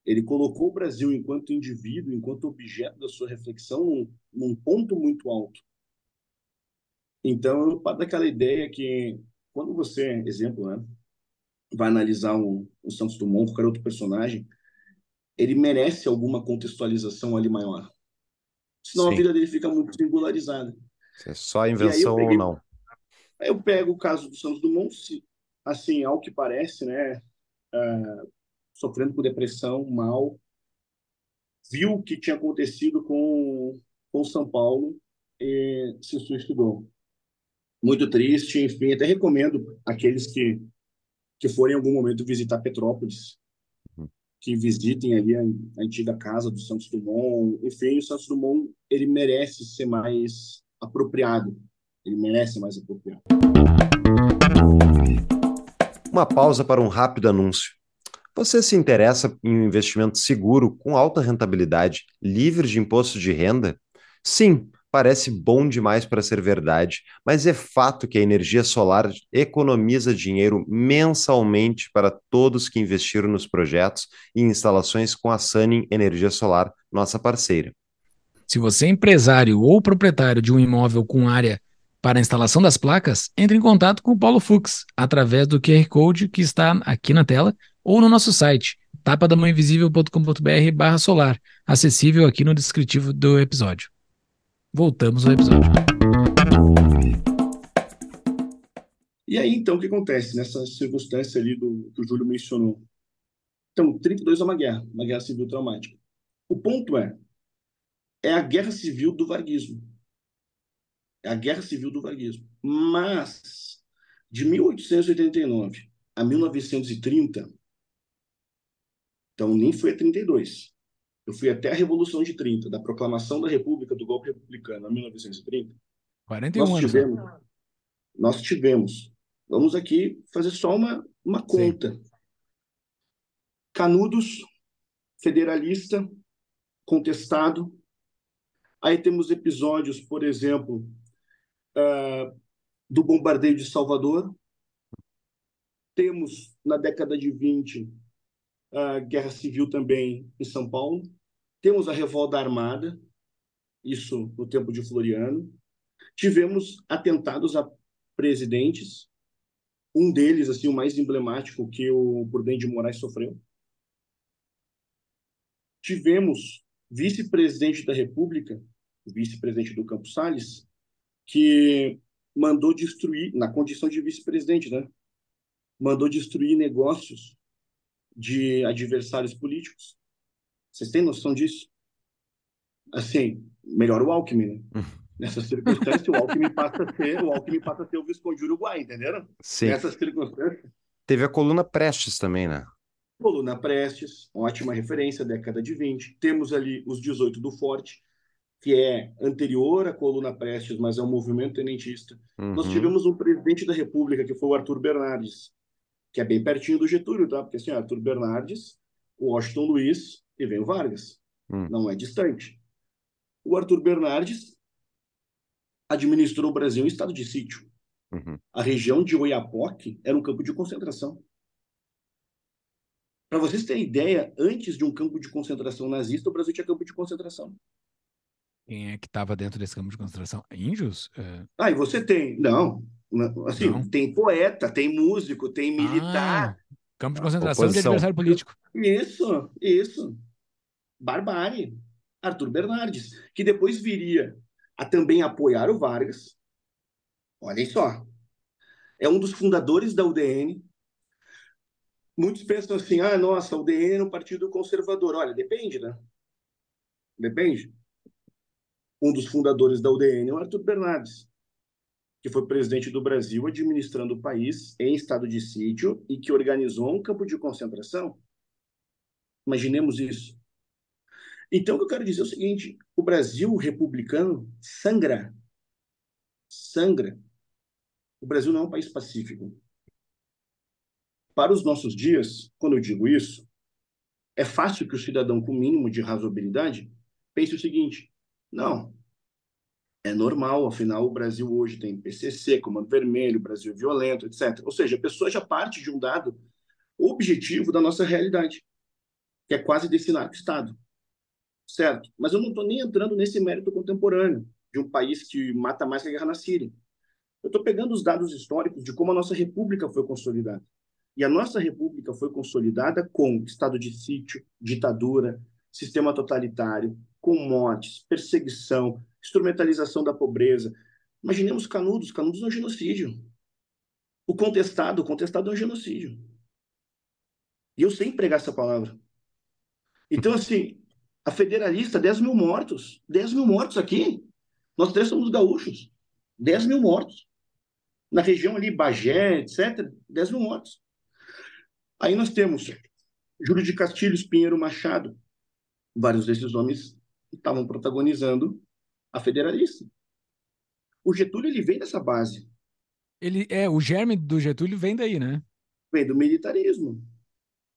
Ele colocou o Brasil enquanto indivíduo, enquanto objeto da sua reflexão, num, num ponto muito alto. Então, eu parto daquela ideia que, quando você, exemplo, né, vai analisar o, o Santos Dumont, qualquer outro personagem, ele merece alguma contextualização ali maior. Senão Sim. a vida dele fica muito singularizada. Se é só invenção peguei... ou não. Eu pego o caso do Santos Dumont, assim, ao que parece, né, uh, sofrendo com depressão, mal, viu o que tinha acontecido com com São Paulo e se suicidou. Muito triste, enfim, até recomendo aqueles que que forem em algum momento visitar Petrópolis. Que visitem ali a, a, antiga casa do Santos Dumont. Enfim, o Santos Dumont ele merece ser mais apropriado. Ele merece mais apropriado. Uma pausa para um rápido anúncio. Você se interessa em um investimento seguro, com alta rentabilidade, livre de imposto de renda? Sim, parece bom demais para ser verdade, mas é fato que a energia solar economiza dinheiro mensalmente para todos que investiram nos projetos e instalações com a Sunning Energia Solar, nossa parceira. Se você é empresário ou proprietário de um imóvel com área para a instalação das placas, entre em contato com o Paulo Fux através do QR Code que está aqui na tela ou no nosso site tapadamãoinvisível.com.br solar, acessível aqui no descritivo do episódio. Voltamos ao episódio. E aí, então, o que acontece nessa circunstância ali do que o Júlio mencionou? Então, 32 é uma guerra, uma guerra civil traumática. O ponto é, é a guerra civil do varguismo. É a guerra civil do varguismo. Mas, de 1889 a 1930, então nem foi a 32, eu fui até a Revolução de 30, da proclamação da República, do golpe republicano, em 1930. 41 nós tivemos, anos. Nós tivemos. Vamos aqui fazer só uma, uma conta. Sim. Canudos, federalista, contestado. Aí temos episódios, por exemplo, uh, do bombardeio de Salvador. Temos, na década de 20, a guerra civil também em São Paulo. Temos a revolta armada, isso no tempo de Floriano. Tivemos atentados a presidentes, um deles, assim, o mais emblemático que o Prudente de Moraes sofreu. Tivemos vice-presidente da República, vice-presidente do Campos Salles, que mandou destruir, na condição de vice-presidente, né? Mandou destruir negócios de adversários políticos. Vocês têm noção disso? Assim, melhor o Alckmin, né? Uhum. Nessa circunstância, o Alckmin passa a ser, o Alckmin passa a ser o Visconde Uruguai, entenderam? Sim. Nessas circunstâncias. Teve a coluna Prestes também, né? Coluna Prestes, ótima referência, década de 20. Temos ali os 18 do Forte, que é anterior à coluna Prestes, mas é um movimento tenentista. Uhum. Nós tivemos um presidente da República, que foi o Arthur Bernardes, que é bem pertinho do Getúlio, tá? Porque assim, Arthur Bernardes, o Washington Luiz e vem o Vargas. Hum. Não é distante. O Arthur Bernardes administrou o Brasil em estado de sítio. Uhum. A região de Oiapoque era um campo de concentração. Para vocês terem ideia, antes de um campo de concentração nazista, o Brasil tinha campo de concentração. Quem é que estava dentro desse campo de concentração? Índios? É... Ah, e você tem. Não, Assim, não. tem poeta, tem músico, tem militar. Ah, campo de concentração Oposição. de adversário político. Isso, isso. Barbárie. Arthur Bernardes, que depois viria a também apoiar o Vargas. Olhem só. É um dos fundadores da UDN. Muitos pensam assim: ah, nossa, a UDN é um partido conservador. Olha, depende, né? Depende. Um dos fundadores da UDN é o Arthur Bernardes que foi presidente do Brasil administrando o país em estado de sítio e que organizou um campo de concentração. Imaginemos isso. Então, o que eu quero dizer é o seguinte: o Brasil republicano sangra. Sangra. O Brasil não é um país pacífico. Para os nossos dias, quando eu digo isso, é fácil que o cidadão com mínimo de razoabilidade pense o seguinte: não, é normal, afinal, o Brasil hoje tem PCC, Comando Vermelho, Brasil Violento, etc. Ou seja, a pessoa já parte de um dado objetivo da nossa realidade, que é quase destinar o Estado. Certo? Mas eu não estou nem entrando nesse mérito contemporâneo de um país que mata mais que a guerra na Síria. Eu estou pegando os dados históricos de como a nossa república foi consolidada. E a nossa república foi consolidada com estado de sítio, ditadura, sistema totalitário, com mortes, perseguição, instrumentalização da pobreza. Imaginemos Canudos. Canudos é um genocídio. O contestado, o contestado é um genocídio. E eu sei empregar essa palavra. Então, assim, a federalista, 10 mil mortos. 10 mil mortos aqui. Nós três somos gaúchos. 10 mil mortos. Na região ali, Bagé, etc., 10 mil mortos. Aí nós temos Júlio de Castilhos, Pinheiro Machado. Vários desses homens estavam protagonizando a federalista. O Getúlio ele vem dessa base. Ele é o germe do Getúlio vem daí, né? Vem do militarismo.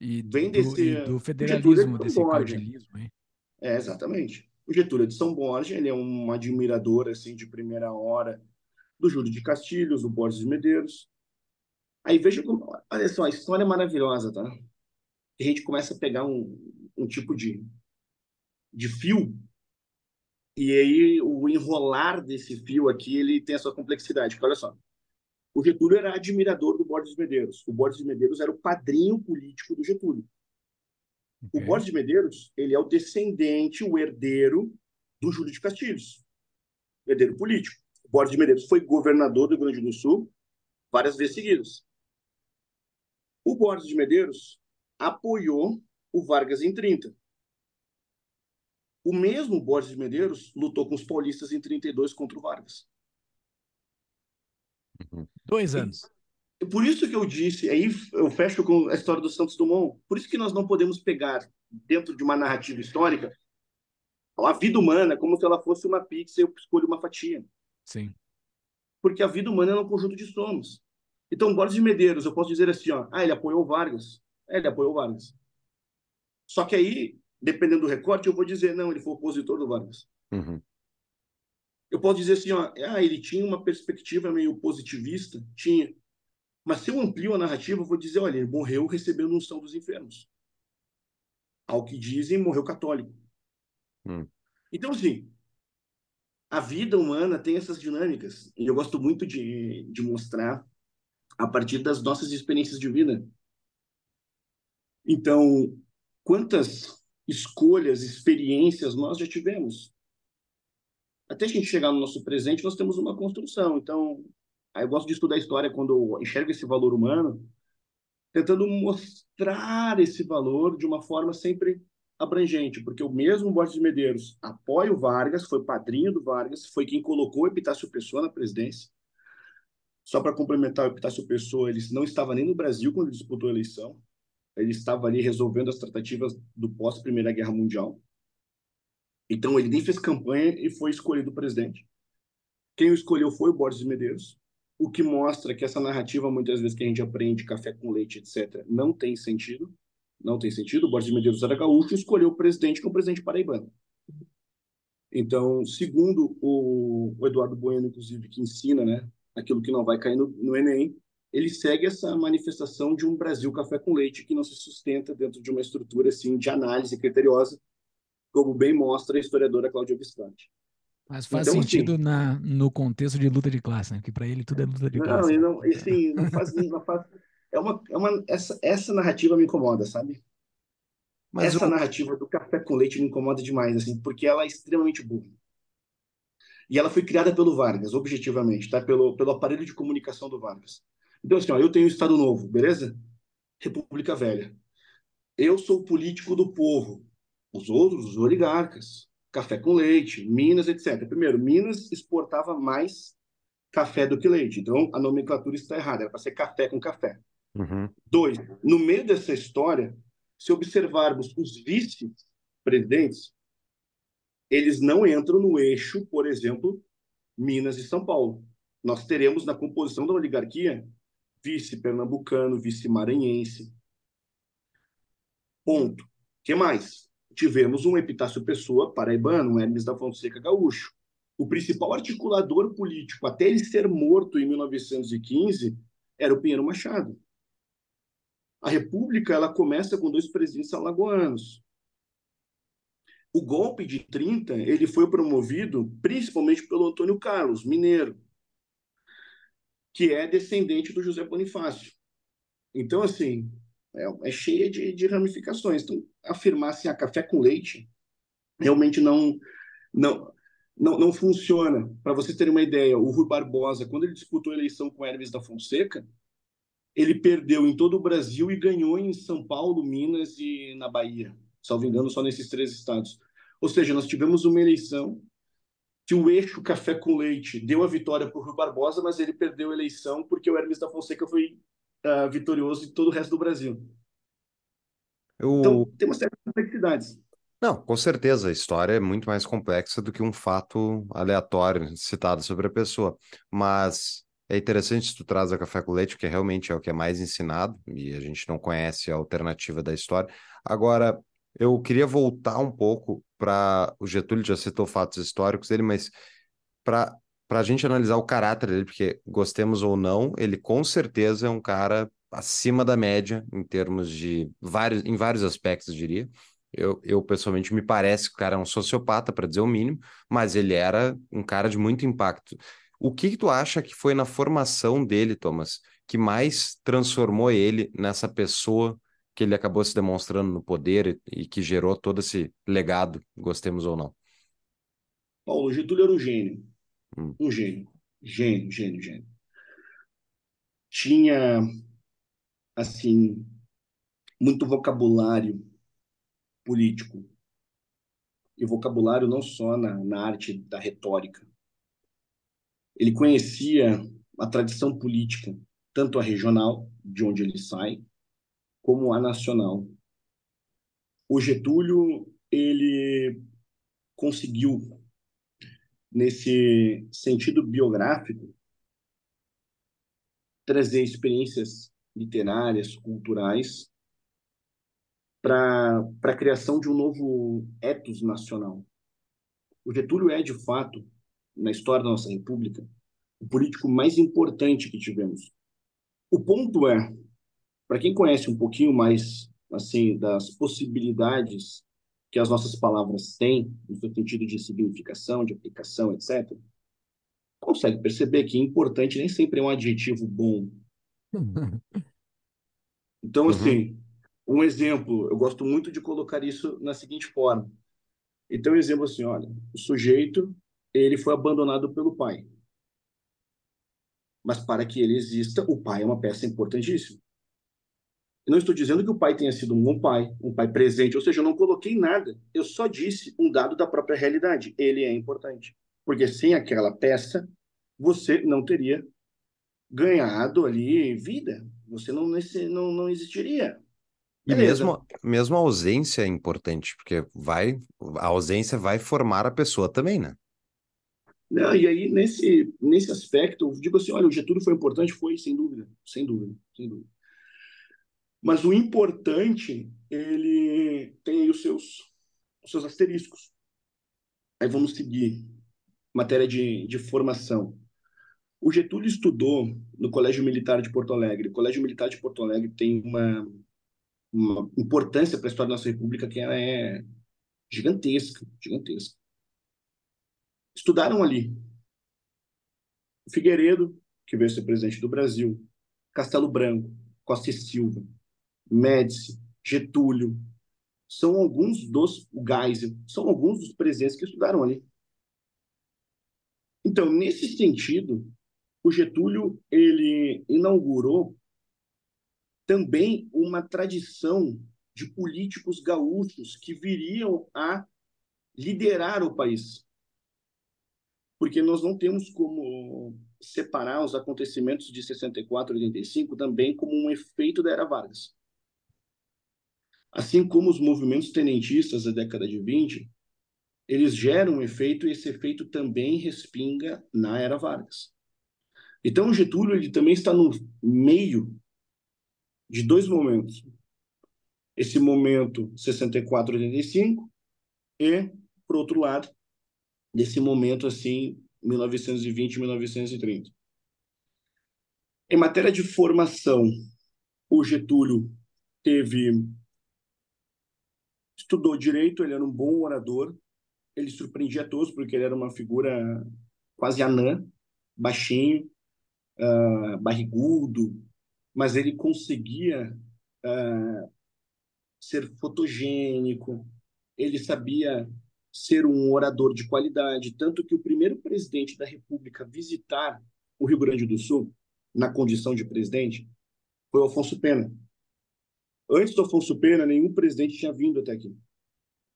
E vem do, desse e do federalismo, desse caudilismo. Hein? É, exatamente. O Getúlio é de São Borja, ele é um admirador assim de primeira hora do Júlio de Castilhos, do Borges de Medeiros. Aí veja como, olha só, a história é maravilhosa, tá? A gente começa a pegar um, um tipo de, de fio e aí o enrolar desse fio aqui, ele tem a sua complexidade. Porque olha só, o Getúlio era admirador do Borges de Medeiros. O Borges de Medeiros era o padrinho político do Getúlio. Okay. O Borges de Medeiros, ele é o descendente, o herdeiro do Júlio de Castilhos, herdeiro político. O Borges de Medeiros foi governador do Rio Grande do Sul várias vezes seguidas. O Borges de Medeiros apoiou o Vargas em 30. O mesmo Borges de Medeiros lutou com os paulistas em 32 contra o Vargas. Dois anos. E, por isso que eu disse, aí eu fecho com a história do Santos Dumont, por isso que nós não podemos pegar, dentro de uma narrativa histórica, a vida humana como se ela fosse uma pizza e eu escolho uma fatia. Sim. Porque a vida humana é um conjunto de somos. Então, Borges de Medeiros, eu posso dizer assim, ó, ah, ele apoiou Vargas. É, ele apoiou Vargas. Só que aí, dependendo do recorte, eu vou dizer, não, ele foi opositor do Vargas. Uhum. Eu posso dizer assim, ó, ah, ele tinha uma perspectiva meio positivista, tinha. Mas se eu amplio a narrativa, eu vou dizer, olha, ele morreu recebendo unção dos infernos. Ao que dizem, morreu católico. Hum. Então, assim, a vida humana tem essas dinâmicas. E eu gosto muito de, de mostrar a partir das nossas experiências de vida. Então, quantas escolhas, experiências nós já tivemos? até a gente chegar no nosso presente, nós temos uma construção. Então, eu gosto de estudar a história quando eu enxergo esse valor humano, tentando mostrar esse valor de uma forma sempre abrangente, porque o mesmo Borges de Medeiros apoia o Vargas, foi padrinho do Vargas, foi quem colocou o Epitácio Pessoa na presidência. Só para complementar, o Epitácio Pessoa, ele não estava nem no Brasil quando disputou a eleição. Ele estava ali resolvendo as tratativas do pós-Primeira Guerra Mundial. Então ele nem fez campanha e foi escolhido presidente. Quem o escolheu foi o Borges de Medeiros, o que mostra que essa narrativa, muitas vezes que a gente aprende, café com leite, etc., não tem sentido. Não tem sentido. O Borges de Medeiros era gaúcho e escolheu o presidente, que é presidente paraibano. Então, segundo o, Eduardo Bueno, inclusive, que ensina né, aquilo que não vai cair no, no Enem, ele segue essa manifestação de um Brasil café com leite que não se sustenta dentro de uma estrutura assim de análise criteriosa como bem mostra a historiadora Cláudia Visconti. Mas faz então, sentido assim, na, no contexto de luta de classe, né? Que para ele tudo é luta de não, classe. Não, assim, não faz, não faz. É uma, é uma, essa, essa narrativa me incomoda, sabe? Mas essa narrativa do café com leite me incomoda demais, assim, porque ela é extremamente burra. E ela foi criada pelo Vargas, objetivamente, tá? Pelo, pelo aparelho de comunicação do Vargas. Então, assim, ó, eu tenho o Estado Novo, beleza? República Velha. Eu sou político do povo. Os outros, os oligarcas, café com leite, Minas, etc. Primeiro, Minas exportava mais café do que leite. Então, a nomenclatura está errada, era para ser café com café. Uhum. Dois, no meio dessa história, se observarmos os vice-presidentes, eles não entram no eixo, por exemplo, Minas e São Paulo. Nós teremos na composição da oligarquia vice-pernambucano, vice-maranhense. Ponto. Que mais? tivemos um Epitácio Pessoa paraibano, um Hermes da Fonseca gaúcho. O principal articulador político, até ele ser morto em 1915, era o Pinheiro Machado. A República ela começa com dois presidentes alagoanos. O golpe de 30 ele foi promovido principalmente pelo Antônio Carlos, mineiro, que é descendente do José Bonifácio. Então, assim, é, é cheia de, de, ramificações. Então, afirmar assim, a ah, café com leite realmente não, não, não, não funciona. Para vocês terem uma ideia, o Rui Barbosa, quando ele disputou a eleição com Hermes da Fonseca, ele perdeu em todo o Brasil e ganhou em São Paulo, Minas e na Bahia. Salvo engano, só nesses três estados. Ou seja, nós tivemos uma eleição que o eixo café com leite deu a vitória para o Rui Barbosa, mas ele perdeu a eleição porque o Hermes da Fonseca foi uh, vitorioso em todo o resto do Brasil. Eu... Então, tem uma série de complexidades. Não, com certeza, a história é muito mais complexa do que um fato aleatório citado sobre a pessoa. Mas é interessante se tu traz a café com leite, porque realmente é o que é mais ensinado, e a gente não conhece a alternativa da história. Agora, eu queria voltar um pouco para o Getúlio já citou fatos históricos dele, mas para para a gente analisar o caráter dele, porque gostemos ou não, ele com certeza é um cara acima da média em termos de vários, em vários aspectos, diria. Eu, eu pessoalmente me parece que o cara é um sociopata, para dizer o mínimo, mas ele era um cara de muito impacto. O que, que tu acha que foi na formação dele, Thomas, que mais transformou ele nessa pessoa que ele acabou se demonstrando no poder e, e que gerou todo esse legado, gostemos ou não? Paulo, Getúlio era um gênio. Hum. Um gênio. Gênio, gênio, gênio. Tinha, assim, muito vocabulário político. E vocabulário não só na, na arte da retórica. Ele conhecia a tradição política, tanto a regional, de onde ele sai, como a nacional. O Getúlio, ele conseguiu, nesse sentido biográfico, trazer experiências literárias, culturais, para a criação de um novo ethos nacional. O Getúlio é, de fato, na história da nossa República, o político mais importante que tivemos. O ponto é, para quem conhece um pouquinho mais assim das possibilidades que as nossas palavras têm, no seu sentido de significação, de aplicação, etc., consegue perceber que importante nem sempre é um adjetivo bom. Então, uhum. assim, um exemplo, eu gosto muito de colocar isso na seguinte forma. Então, um exemplo assim, olha, o sujeito, ele foi abandonado pelo pai. Mas para que ele exista, o pai é uma peça importantíssima. Eu não estou dizendo que o pai tenha sido um bom pai, um pai presente, ou seja, eu não coloquei nada. Eu só disse um dado da própria realidade. Ele é importante. Porque sem aquela peça, você não teria ganhado ali vida. Você não, não, não existiria. E mesmo, mesmo a ausência é importante, porque vai, a ausência vai formar a pessoa também, né? Não, e aí, nesse, nesse aspecto, eu digo assim, olha, o Getúlio foi importante? Foi, sem dúvida, sem dúvida, sem dúvida. Mas o importante, ele tem aí os seus, os seus asteriscos. Aí vamos seguir. Matéria de, de formação. O Getúlio estudou no Colégio Militar de Porto Alegre. O Colégio Militar de Porto Alegre tem uma, uma importância para a história da nossa república que ela é gigantesca, gigantesca. Estudaram ali. Figueiredo, que veio ser presidente do Brasil, Castelo Branco, Costa e Silva, Médici, Getúlio, são alguns dos, o Geisel, são alguns dos presidentes que estudaram ali. Então, nesse sentido, o Getúlio, ele inaugurou também uma tradição de políticos gaúchos que viriam a liderar o país. Porque nós não temos como separar os acontecimentos de 64 e 85 também como um efeito da era Vargas. Assim como os movimentos tenentistas da década de 20, eles geram um efeito e esse efeito também respinga na era Vargas. Então, Getúlio ele também está no meio de dois momentos. Esse momento 64-85 e, por outro lado, desse momento assim 1920-1930. Em matéria de formação, o Getúlio teve estudou direito, ele era um bom orador, ele surpreendia todos porque ele era uma figura quase anã, baixinho, uh, barrigudo, mas ele conseguia uh, ser fotogênico, ele sabia ser um orador de qualidade, tanto que o primeiro presidente da República visitar o Rio Grande do Sul, na condição de presidente, foi o Afonso Pena. Antes do Afonso Pena, nenhum presidente tinha vindo até aqui.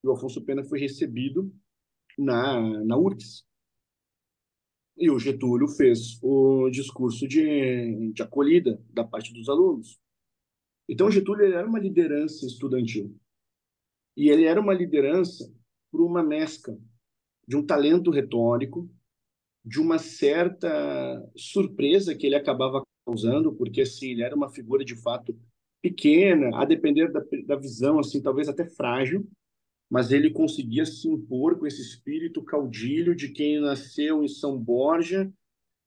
E o Afonso Pena foi recebido na, na URGS. E o Getúlio fez o discurso de, de acolhida da parte dos alunos. Então, Getúlio era uma liderança estudantil. E ele era uma liderança por uma mescla de um talento retórico, de uma certa surpresa que ele acabava causando, porque assim, ele era uma figura de fato pequena, a depender da, da visão, assim, talvez até frágil, mas ele conseguia se impor com esse espírito caudilho de quem nasceu em São Borja,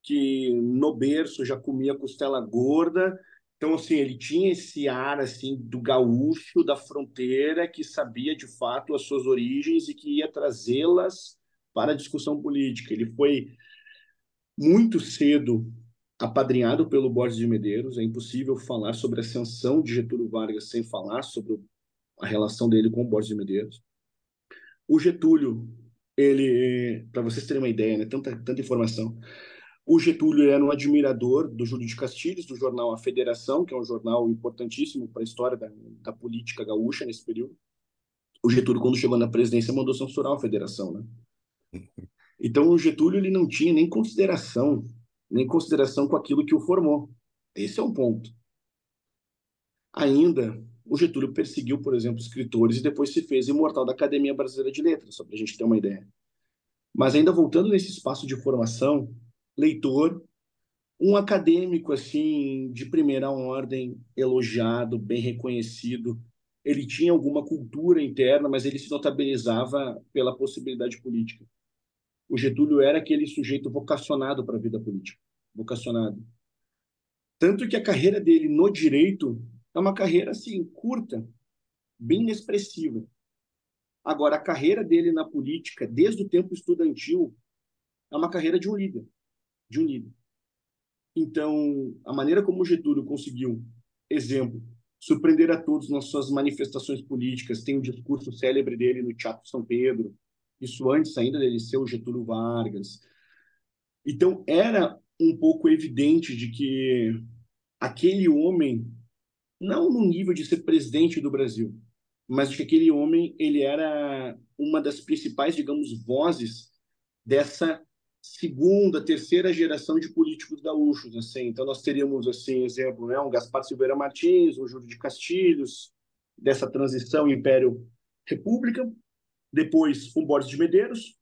que no berço já comia costela gorda. Então, assim, ele tinha esse ar, assim, do gaúcho da fronteira, que sabia, de fato, as suas origens e que ia trazê-las para a discussão política. Ele foi muito cedo apadrinhado pelo Borges de Medeiros. É impossível falar sobre a ascensão de Getúlio Vargas sem falar sobre a relação dele com o Borges de Medeiros. O Getúlio, ele, para vocês terem uma ideia, né, tanta, tanta informação, o Getúlio era um admirador do Júlio de Castilhos, do jornal A Federação, que é um jornal importantíssimo para a história da, da, política gaúcha nesse período. O Getúlio, quando chegou na presidência, mandou censurar a Federação, né? Então, o Getúlio ele não tinha nem consideração, nem consideração com aquilo que o formou. Esse é um ponto. Ainda, o Getúlio perseguiu, por exemplo, escritores e depois se fez imortal da Academia Brasileira de Letras, só para a gente ter uma ideia. Mas ainda voltando nesse espaço de formação, leitor, um acadêmico assim de primeira ordem, elogiado, bem reconhecido. Ele tinha alguma cultura interna, mas ele se notabilizava pela possibilidade política. O Getúlio era aquele sujeito vocacionado para a vida política, vocacionado. Tanto que a carreira dele no direito é uma carreira assim curta, bem inexpressiva. Agora a carreira dele na política, desde o tempo estudantil, é uma carreira de um líder, de um líder. Então, a maneira como Getúlio conseguiu, exemplo, surpreender a todos nas suas manifestações políticas, tem um discurso célebre dele no Teatro São Pedro, isso antes ainda dele ser o Getúlio Vargas. Então, era um pouco evidente de que aquele homem, não no nível de ser presidente do Brasil, mas de que aquele homem ele era uma das principais, digamos, vozes dessa segunda, terceira geração de políticos gaúchos, assim. Então nós teríamos assim, exemplo, né, um Gaspar Silveira Martins, um Júlio de Castilhos, dessa transição Império República, depois o Borges de Medeiros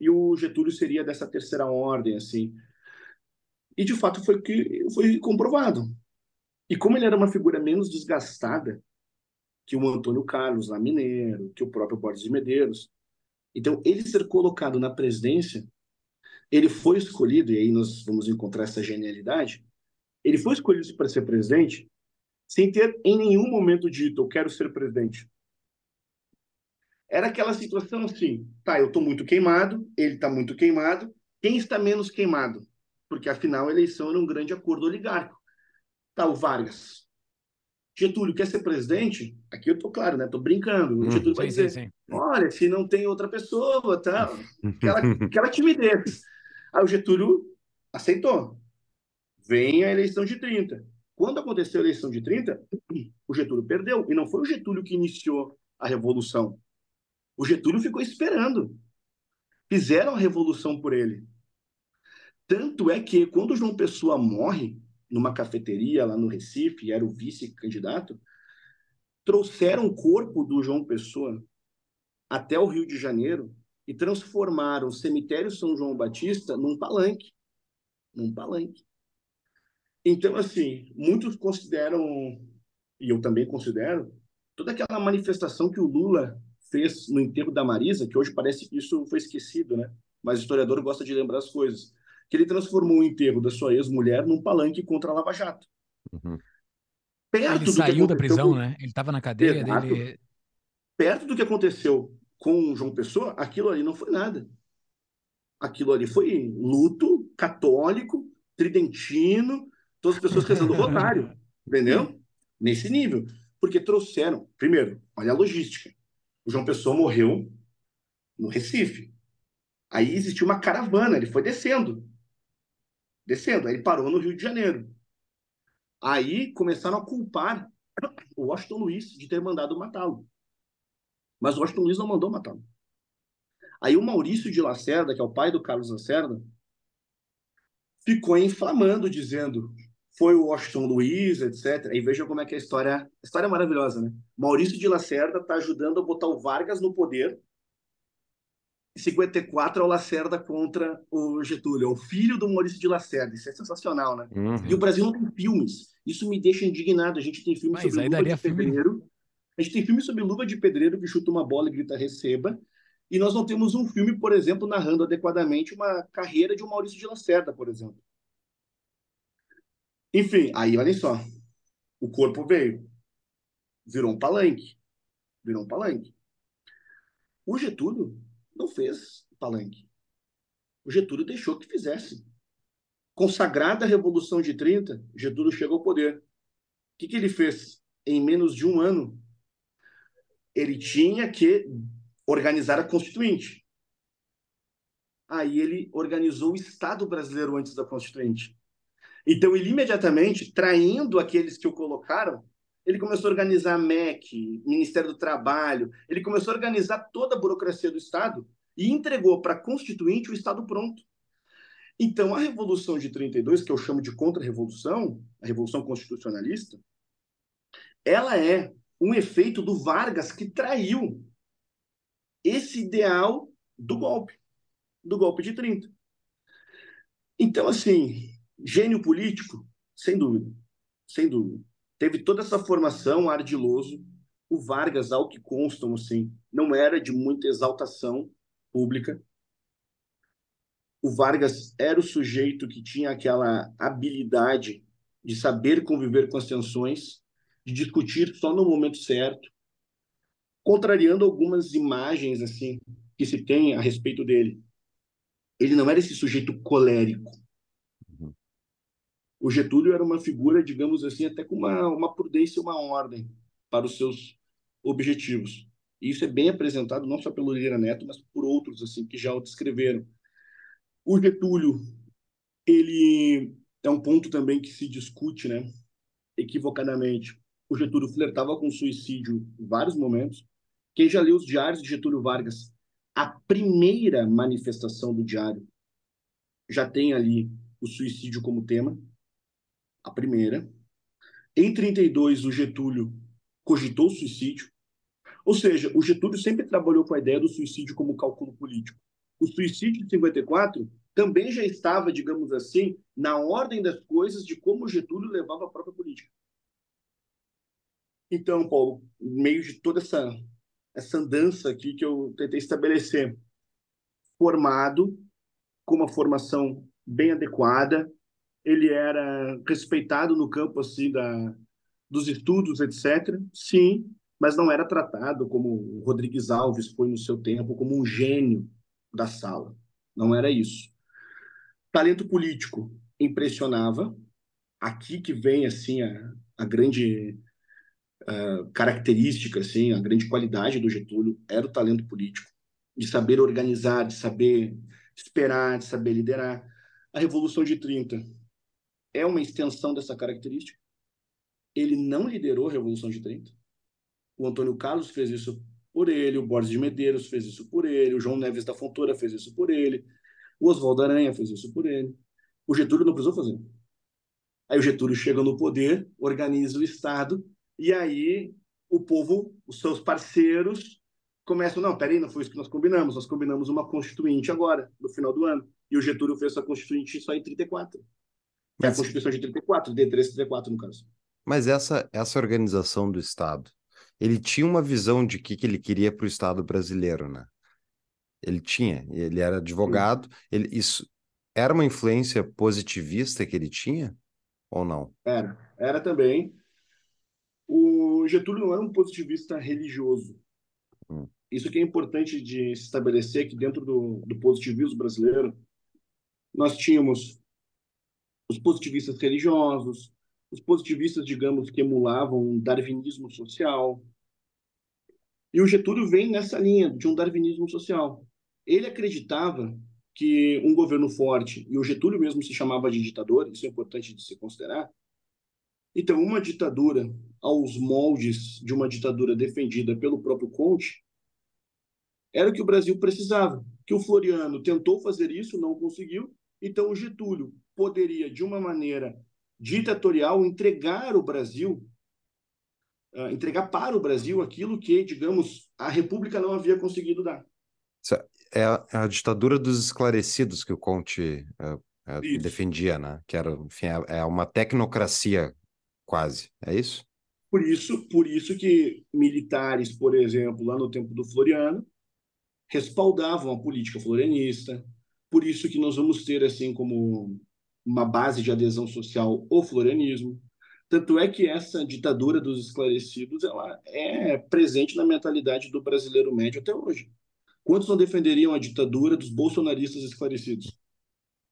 e o Getúlio seria dessa terceira ordem, assim. E de fato foi que foi comprovado. E como ele era uma figura menos desgastada que o Antônio Carlos lá mineiro, que o próprio Borges de Medeiros, então ele ser colocado na presidência, ele foi escolhido e aí nós vamos encontrar essa genialidade. Ele foi escolhido para ser presidente sem ter em nenhum momento dito eu quero ser presidente. Era aquela situação assim, tá, eu estou muito queimado, ele está muito queimado, quem está menos queimado? Porque, afinal, a eleição era um grande acordo oligárquico. Tá, o Vargas. Getúlio quer ser presidente? Aqui eu estou claro, né? Estou brincando. O hum, Getúlio sim, vai dizer, sim, sim. olha, se não tem outra pessoa, tá? Aquela, aquela timidez. Aí o Getúlio aceitou. Vem a eleição de 30. Quando aconteceu a eleição de 30, o Getúlio perdeu. E não foi o Getúlio que iniciou a revolução. O Getúlio ficou esperando. Fizeram a revolução por ele. Tanto é que quando João Pessoa morre numa cafeteria lá no Recife, era o vice-candidato, trouxeram o corpo do João Pessoa até o Rio de Janeiro e transformaram o cemitério São João Batista num palanque, num palanque. Então, assim, muitos consideram, e eu também considero, toda aquela manifestação que o Lula fez no enterro da Marisa, que hoje parece que isso foi esquecido, né? Mas o historiador gosta de lembrar as coisas. Que ele transformou o enterro da sua ex-mulher num palanque contra a Lava Jato. Uhum. Perto ele saiu da prisão, com... né? Ele estava na cadeia Exato. dele. Perto do que aconteceu com João Pessoa, aquilo ali não foi nada. Aquilo ali foi luto católico, tridentino, todas as pessoas rezando o rosário, entendeu? Nesse nível. Porque trouxeram, primeiro, olha a logística o João Pessoa morreu no Recife. Aí existiu uma caravana, ele foi descendo. Descendo, aí ele parou no Rio de Janeiro. Aí começaram a culpar o Washington Luiz de ter mandado matá-lo. Mas o Washington Luiz não mandou matá-lo. Aí o Maurício de Lacerda, que é o pai do Carlos Lacerda, ficou inflamando, dizendo foi o Washington Luiz, etc. E veja como é que a história, a história é maravilhosa, né? Maurício de Lacerda está ajudando a botar o Vargas no poder. 54 é o Lacerda contra o Getúlio, é o filho do Maurício de Lacerda. Isso é sensacional, né? Uhum. E o Brasil não tem filmes. Isso me deixa indignado. A gente tem filmes sobre luva de filme... pedreiro. A gente tem filme sobre luva de pedreiro que chuta uma bola e grita receba. E nós não temos um filme, por exemplo, narrando adequadamente uma carreira de um Maurício de Lacerda, por exemplo. Enfim, aí olha só. O corpo veio. Virou um palanque. Virou um palanque. O Getúlio não fez palanque. O Getúlio deixou que fizesse. Consagrada a Revolução de 30, Getúlio chegou ao poder. O que, que ele fez? Em menos de um ano, ele tinha que organizar a Constituinte. Aí ele organizou o Estado brasileiro antes da Constituinte. Então, ele imediatamente, traindo aqueles que o colocaram, ele começou a organizar a MEC, Ministério do Trabalho, ele começou a organizar toda a burocracia do Estado e entregou para a Constituinte o Estado pronto. Então, a Revolução de 32, que eu chamo de contra-revolução, a Revolução Constitucionalista, ela é um efeito do Vargas que traiu esse ideal do golpe, do golpe de 30. Então, assim, Gênio político? Sem dúvida. Sem dúvida. Teve toda essa formação ardiloso. O Vargas, ao que constam, assim, não era de muita exaltação pública. O Vargas era o sujeito que tinha aquela habilidade de saber conviver com as tensões, de discutir só no momento certo, contrariando algumas imagens assim que se tem a respeito dele. Ele não era esse sujeito colérico o Getúlio era uma figura, digamos assim, até com uma, uma prudência uma ordem para os seus objetivos. E isso é bem apresentado não só pelo Lira Neto, mas por outros assim que já o descreveram. O Getúlio, ele é um ponto também que se discute, né, equivocadamente. O Getúlio flertava com suicídio em vários momentos. Quem já leu os diários de Getúlio Vargas, a primeira manifestação do diário já tem ali o suicídio como tema a primeira. Em 32, o Getúlio cogitou suicídio. Ou seja, o Getúlio sempre trabalhou com a ideia do suicídio como cálculo político. O suicídio de 54 também já estava, digamos assim, na ordem das coisas de como Getúlio levava a própria política. Então, Paulo, no meio de toda essa, essa andança aqui que eu tentei estabelecer, formado, com uma formação bem adequada, ele era respeitado no campo assim da dos estudos, etc. Sim, mas não era tratado como o Rodrigues Alves foi no seu tempo, como um gênio da sala. Não era isso. Talento político impressionava. Aqui que vem assim a, a grande característica, assim, a grande qualidade do Getúlio era o talento político, de saber organizar, de saber esperar, de saber liderar. A Revolução de 30 é uma extensão dessa característica. Ele não liderou a Revolução de 30. O Antônio Carlos fez isso por ele, o Borges de Medeiros fez isso por ele, o João Neves da Fontoura fez isso por ele, o Oswaldo Aranha fez isso por ele. O Getúlio não precisou fazer. Aí o Getúlio chega no poder, organiza o Estado, e aí o povo, os seus parceiros, começam, não, peraí, não foi isso que nós combinamos, nós combinamos uma constituinte agora, no final do ano. E o Getúlio fez essa constituinte só em 34. É a Constituição de 34, D3 34, no caso. Mas essa, essa organização do Estado, ele tinha uma visão de que, que ele queria para o Estado brasileiro, né? Ele tinha, ele era advogado, ele, isso era uma influência positivista que ele tinha ou não? Era, era também. O Getúlio não era um positivista religioso. Hum. Isso que é importante de se estabelecer que dentro do, do positivismo brasileiro, nós tínhamos os positivistas religiosos, os positivistas, digamos, que emulavam um darwinismo social. E o Getúlio vem nessa linha de um darwinismo social. Ele acreditava que um governo forte, e o Getúlio mesmo se chamava de ditador, isso é importante de se considerar, Então, uma ditadura aos moldes de uma ditadura defendida pelo próprio Conte era o que o Brasil precisava. Que o Floriano tentou fazer isso, não conseguiu. Então, o Getúlio poderia, de uma maneira ditatorial, entregar o Brasil, uh, entregar para o Brasil aquilo que, digamos, a República não havia conseguido dar. É a, é a ditadura dos esclarecidos que o Conte uh, uh, defendia, né? Que era, enfim, é, é uma tecnocracia quase, é isso? Por isso, por isso que militares, por exemplo, lá no tempo do Floriano, respaldavam a política florianista. Por isso que nós vamos ter assim como uma base de adesão social o florianismo. Tanto é que essa ditadura dos esclarecidos ela é presente na mentalidade do brasileiro médio até hoje. Quantos não defenderiam a ditadura dos bolsonaristas esclarecidos?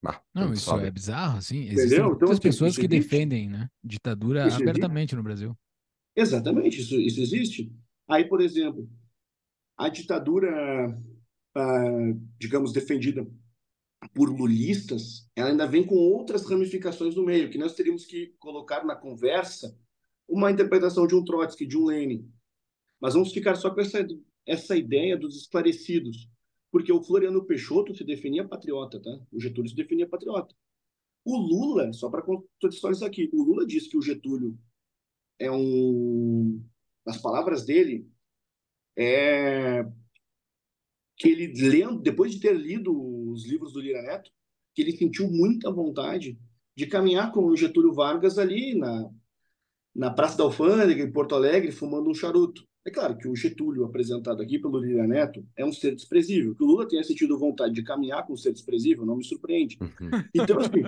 Ah, não, isso é bizarro, assim. Existem Entendeu? muitas então, assim, pessoas que defendem né, ditadura isso abertamente existe. no Brasil. Exatamente, isso, isso existe. Aí, por exemplo, a ditadura, ah, digamos, defendida por lulistas, ela ainda vem com outras ramificações no meio, que nós teríamos que colocar na conversa uma interpretação de um Trotsky, de um Lenin. Mas vamos ficar só com essa, essa ideia dos esclarecidos, porque o Floriano Peixoto se definia patriota, tá? O Getúlio se definia patriota. O Lula, só para contextualizar aqui, o Lula disse que o Getúlio é um, nas palavras dele, é que ele lendo, depois de ter lido os livros do Lira Neto, que ele sentiu muita vontade de caminhar com o Getúlio Vargas ali na, na Praça da Alfândega, em Porto Alegre, fumando um charuto. É claro que o Getúlio, apresentado aqui pelo Lira Neto, é um ser desprezível. Que o Lula tenha sentido vontade de caminhar com um ser desprezível não me surpreende. Uhum. Então, assim,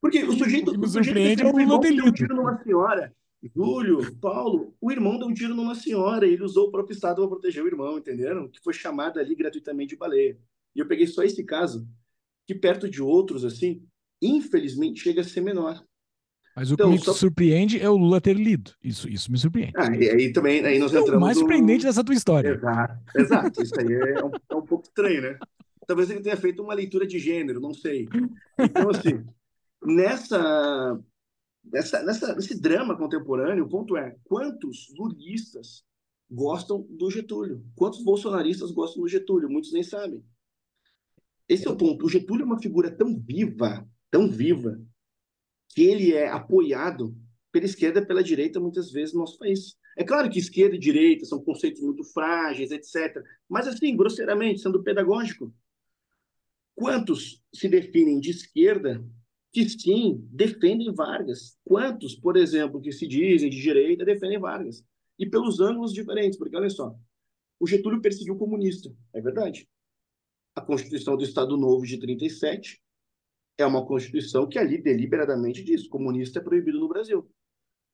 porque o sujeito. O que me surpreende o é o Lula ter um tiro numa senhora Júlio, Paulo, o irmão deu um tiro numa senhora e ele usou o próprio Estado para proteger o irmão, entenderam? Que foi chamado ali gratuitamente de baleia. E eu peguei só esse caso, que perto de outros, assim, infelizmente chega a ser menor. Mas o então, que me só... surpreende é o Lula ter lido. Isso, isso me surpreende. Ah, e aí também aí nós entramos. É o mais surpreendente no... dessa tua história. Exato, exato. Isso aí é um, é um pouco estranho, né? Talvez ele tenha feito uma leitura de gênero, não sei. Então, assim, nessa nessa, nessa, nesse drama contemporâneo, o ponto é quantos lulistas gostam do Getúlio? Quantos bolsonaristas gostam do Getúlio? Muitos nem sabem. Esse é o ponto. O Getúlio é uma figura tão viva, tão viva, que ele é apoiado pela esquerda pela direita muitas vezes no nosso país. É claro que esquerda e direita são conceitos muito frágeis, etc. Mas, assim, grosseiramente, sendo pedagógico, quantos se definem de esquerda que sim defendem Vargas. Quantos, por exemplo, que se dizem de direita defendem Vargas? E pelos ângulos diferentes, porque olha só, o Getúlio perseguiu o comunista, é verdade. A Constituição do Estado Novo de 37 é uma Constituição que ali deliberadamente diz: comunista é proibido no Brasil.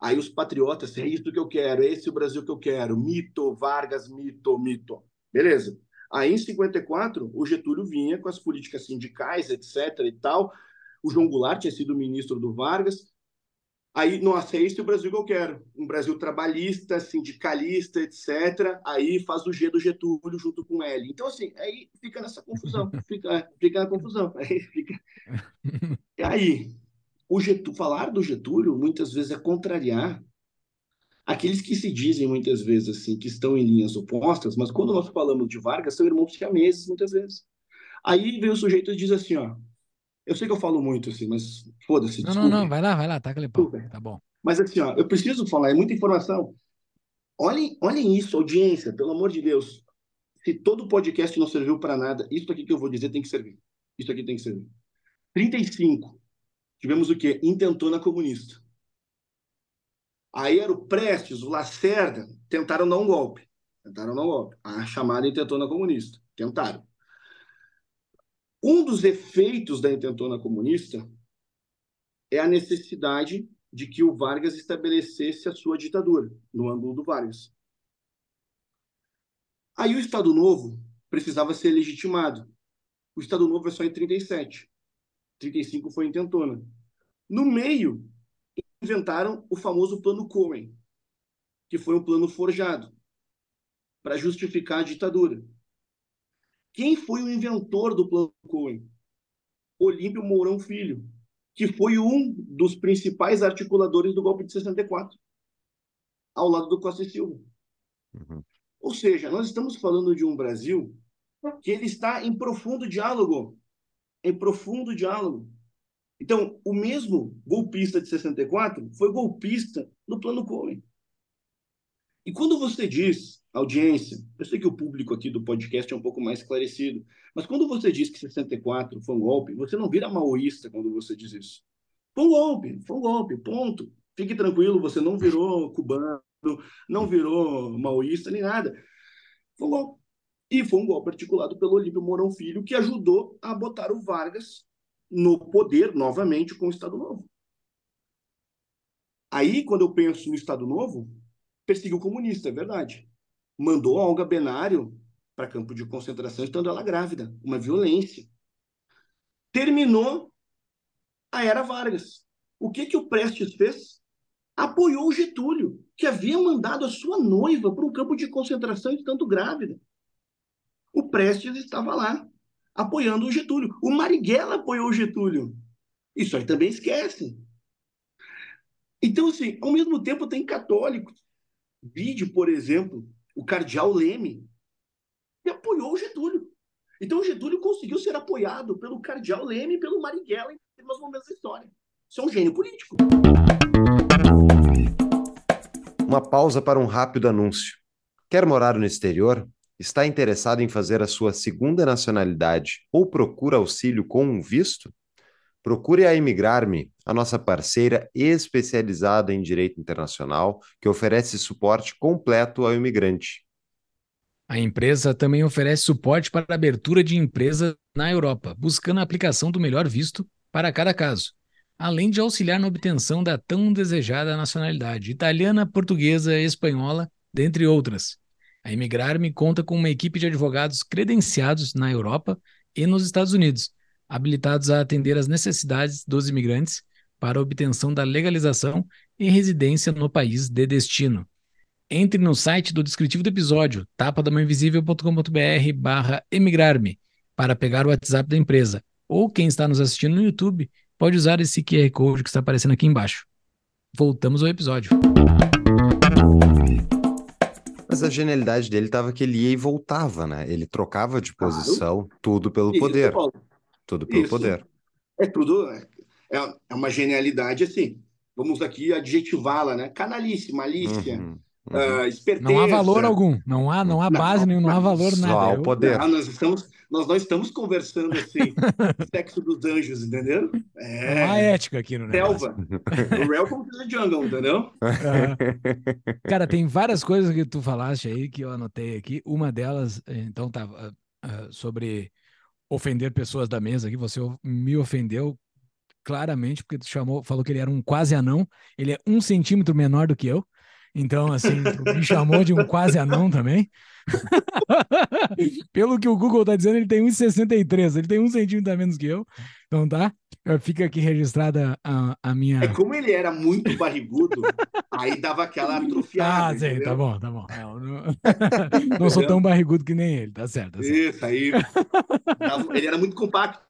Aí os patriotas, é isso que eu quero, é esse o Brasil que eu quero, mito, Vargas, mito, mito. Beleza. Aí em 54, o Getúlio vinha com as políticas sindicais, etc e tal, o João Goulart tinha sido ministro do Vargas. Aí, nossa, é esse o Brasil que eu quero. Um Brasil trabalhista, sindicalista, etc. Aí faz o G do Getúlio junto com L. Então, assim, aí fica nessa confusão. Fica, fica na confusão. Aí fica. Aí, o Getúlio, falar do Getúlio muitas vezes é contrariar aqueles que se dizem muitas vezes assim, que estão em linhas opostas, mas quando nós falamos de Vargas, são irmãos siameses muitas vezes. Aí vem o sujeito e diz assim, ó, eu sei que eu falo muito, assim, mas foda-se. Não, não, não, vai lá, vai lá, taca pau. Tá bom. Mas assim, ó, eu preciso falar, é muita informação. Olhem, olhem isso, audiência, pelo amor de Deus. Se todo podcast não serviu para nada, isso aqui que eu vou dizer tem que servir. Isso aqui tem que servir. 35. Tivemos o quê? Intentona comunista. Aí era o Prestes, o Lacerda, tentaram dar um golpe. Tentaram dar um golpe. A chamada intentona comunista. Tentaram. Um dos efeitos da intentona comunista é a necessidade de que o Vargas estabelecesse a sua ditadura, no ângulo do Vargas. Aí o Estado Novo precisava ser legitimado. O Estado Novo é só em 37. 35 foi intentona. No meio, inventaram o famoso Plano Cohen, que foi um plano forjado para justificar a ditadura. Quem foi o inventor do plano Cohen? Olímpio Mourão Filho, que foi um dos principais articuladores do golpe de 64, ao lado do Costa e Silva. Uhum. Ou seja, nós estamos falando de um Brasil que ele está em profundo diálogo, em profundo diálogo. Então, o mesmo golpista de 64 foi golpista no plano Cohen. E quando você diz, audiência, eu sei que o público aqui do podcast é um pouco mais esclarecido, mas quando você diz que 64 foi um golpe, você não vira maoísta quando você diz isso. Foi um golpe, foi um golpe, ponto. Fique tranquilo, você não virou cubano, não virou maoísta nem nada. Foi um golpe. E foi um golpe articulado pelo Olímpio Mourão Filho, que ajudou a botar o Vargas no poder novamente com o Estado Novo. Aí, quando eu penso no Estado Novo, perseguiu comunista, é verdade. Mandou a Olga Benário para campo de concentração estando ela grávida, uma violência. Terminou a era Vargas. O que que o Prestes fez? Apoiou o Getúlio, que havia mandado a sua noiva para um campo de concentração estando grávida. O Prestes estava lá, apoiando o Getúlio. O Marighella apoiou o Getúlio. Isso aí também esquece. Então, assim, ao mesmo tempo tem católicos. Vide, por exemplo, o cardeal Leme, que apoiou o Getúlio. Então, o Getúlio conseguiu ser apoiado pelo cardeal Leme e pelo Marighella em alguns momentos da história. Isso é um gênio político. Uma pausa para um rápido anúncio. Quer morar no exterior? Está interessado em fazer a sua segunda nacionalidade ou procura auxílio com um visto? Procure a Imigrar-me, a nossa parceira especializada em direito internacional, que oferece suporte completo ao imigrante. A empresa também oferece suporte para a abertura de empresa na Europa, buscando a aplicação do melhor visto para cada caso, além de auxiliar na obtenção da tão desejada nacionalidade italiana, portuguesa, espanhola, dentre outras. A Imigrar-me conta com uma equipe de advogados credenciados na Europa e nos Estados Unidos, habilitados a atender às necessidades dos imigrantes para a obtenção da legalização e residência no país de destino. Entre no site do descritivo do episódio, tapadamainvisível.com.br barra emigrar-me, para pegar o WhatsApp da empresa. Ou quem está nos assistindo no YouTube, pode usar esse QR Code que está aparecendo aqui embaixo. Voltamos ao episódio. Mas a genialidade dele estava que ele ia e voltava, né? Ele trocava de posição, claro. tudo pelo Isso, poder. Tudo pelo Isso. poder. É tudo. É, é uma genialidade assim. Vamos aqui adjetivá-la, né? Canalice, malícia. Uhum. Uh, esperteza. Não há valor algum, não há, não há base não, nenhuma, não há valor nada. Só o poder. Não, nós, estamos, nós não estamos conversando assim, sexo dos anjos, entendeu? É, não há ética aqui no Selva. o Welcome to the Jungle, entendeu? Uh, cara, tem várias coisas que tu falaste aí que eu anotei aqui. Uma delas, então, tá uh, sobre ofender pessoas da mesa aqui. Você me ofendeu claramente, porque tu chamou, falou que ele era um quase anão. Ele é um centímetro menor do que eu. Então, assim, me chamou de um quase anão também. Pelo que o Google tá dizendo, ele tem 1,63. Ele tem um centímetro a menos que eu. Então tá. Fica aqui registrada a, a minha. É como ele era muito barrigudo, aí dava aquela atrofiada. Ah, sim, tá bom, tá bom. É, eu não, não sou tão barrigudo que nem ele, tá certo. Tá certo. Isso, aí. ele era muito compacto.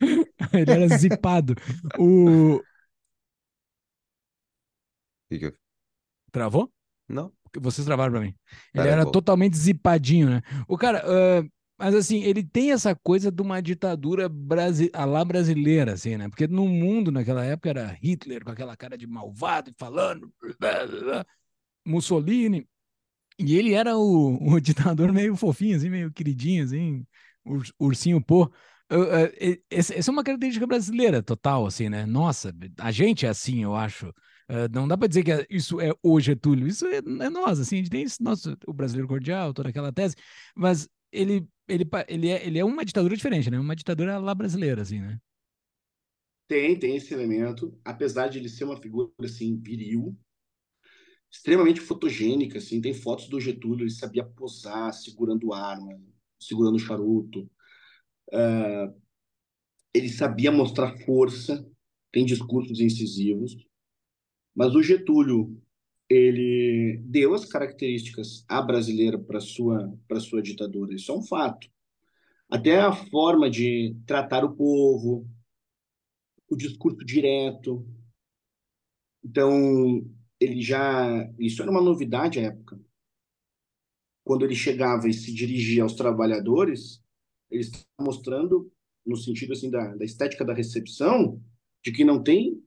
ele era zipado. O. Fica. Travou? Não. Vocês travaram pra mim. Ele era totalmente zipadinho, né? O cara, uh, mas assim, ele tem essa coisa de uma ditadura brasi a lá brasileira, assim, né? Porque no mundo, naquela época, era Hitler com aquela cara de malvado e falando, blá, blá, blá, Mussolini. E ele era o, o, ditador meio fofinho, assim, meio queridinho, assim, ursinho pô. Essa é uma característica brasileira total, assim, né? Nossa, a gente é assim, eu acho. Uh, não dá para dizer que é, isso é o Getúlio, isso é, é nós, assim, a gente tem esse nosso, o brasileiro cordial, toda aquela tese, mas ele, ele, ele, é, ele é uma ditadura diferente, né? Uma ditadura lá brasileira, assim, né? Tem, tem esse elemento, apesar de ele ser uma figura, assim, viril, extremamente fotogênica, assim, tem fotos do Getúlio, ele sabia posar segurando arma, segurando charuto, uh, ele sabia mostrar força, tem discursos incisivos, mas o Getúlio, ele deu as características à brasileira para sua para sua ditadura. Isso é um fato. Até a forma de tratar o povo, o discurso direto, Então, ele já. Isso era uma novidade à época. Quando ele chegava e se dirigia aos trabalhadores, ele estava mostrando, no sentido assim da, da estética da recepção, de que não tem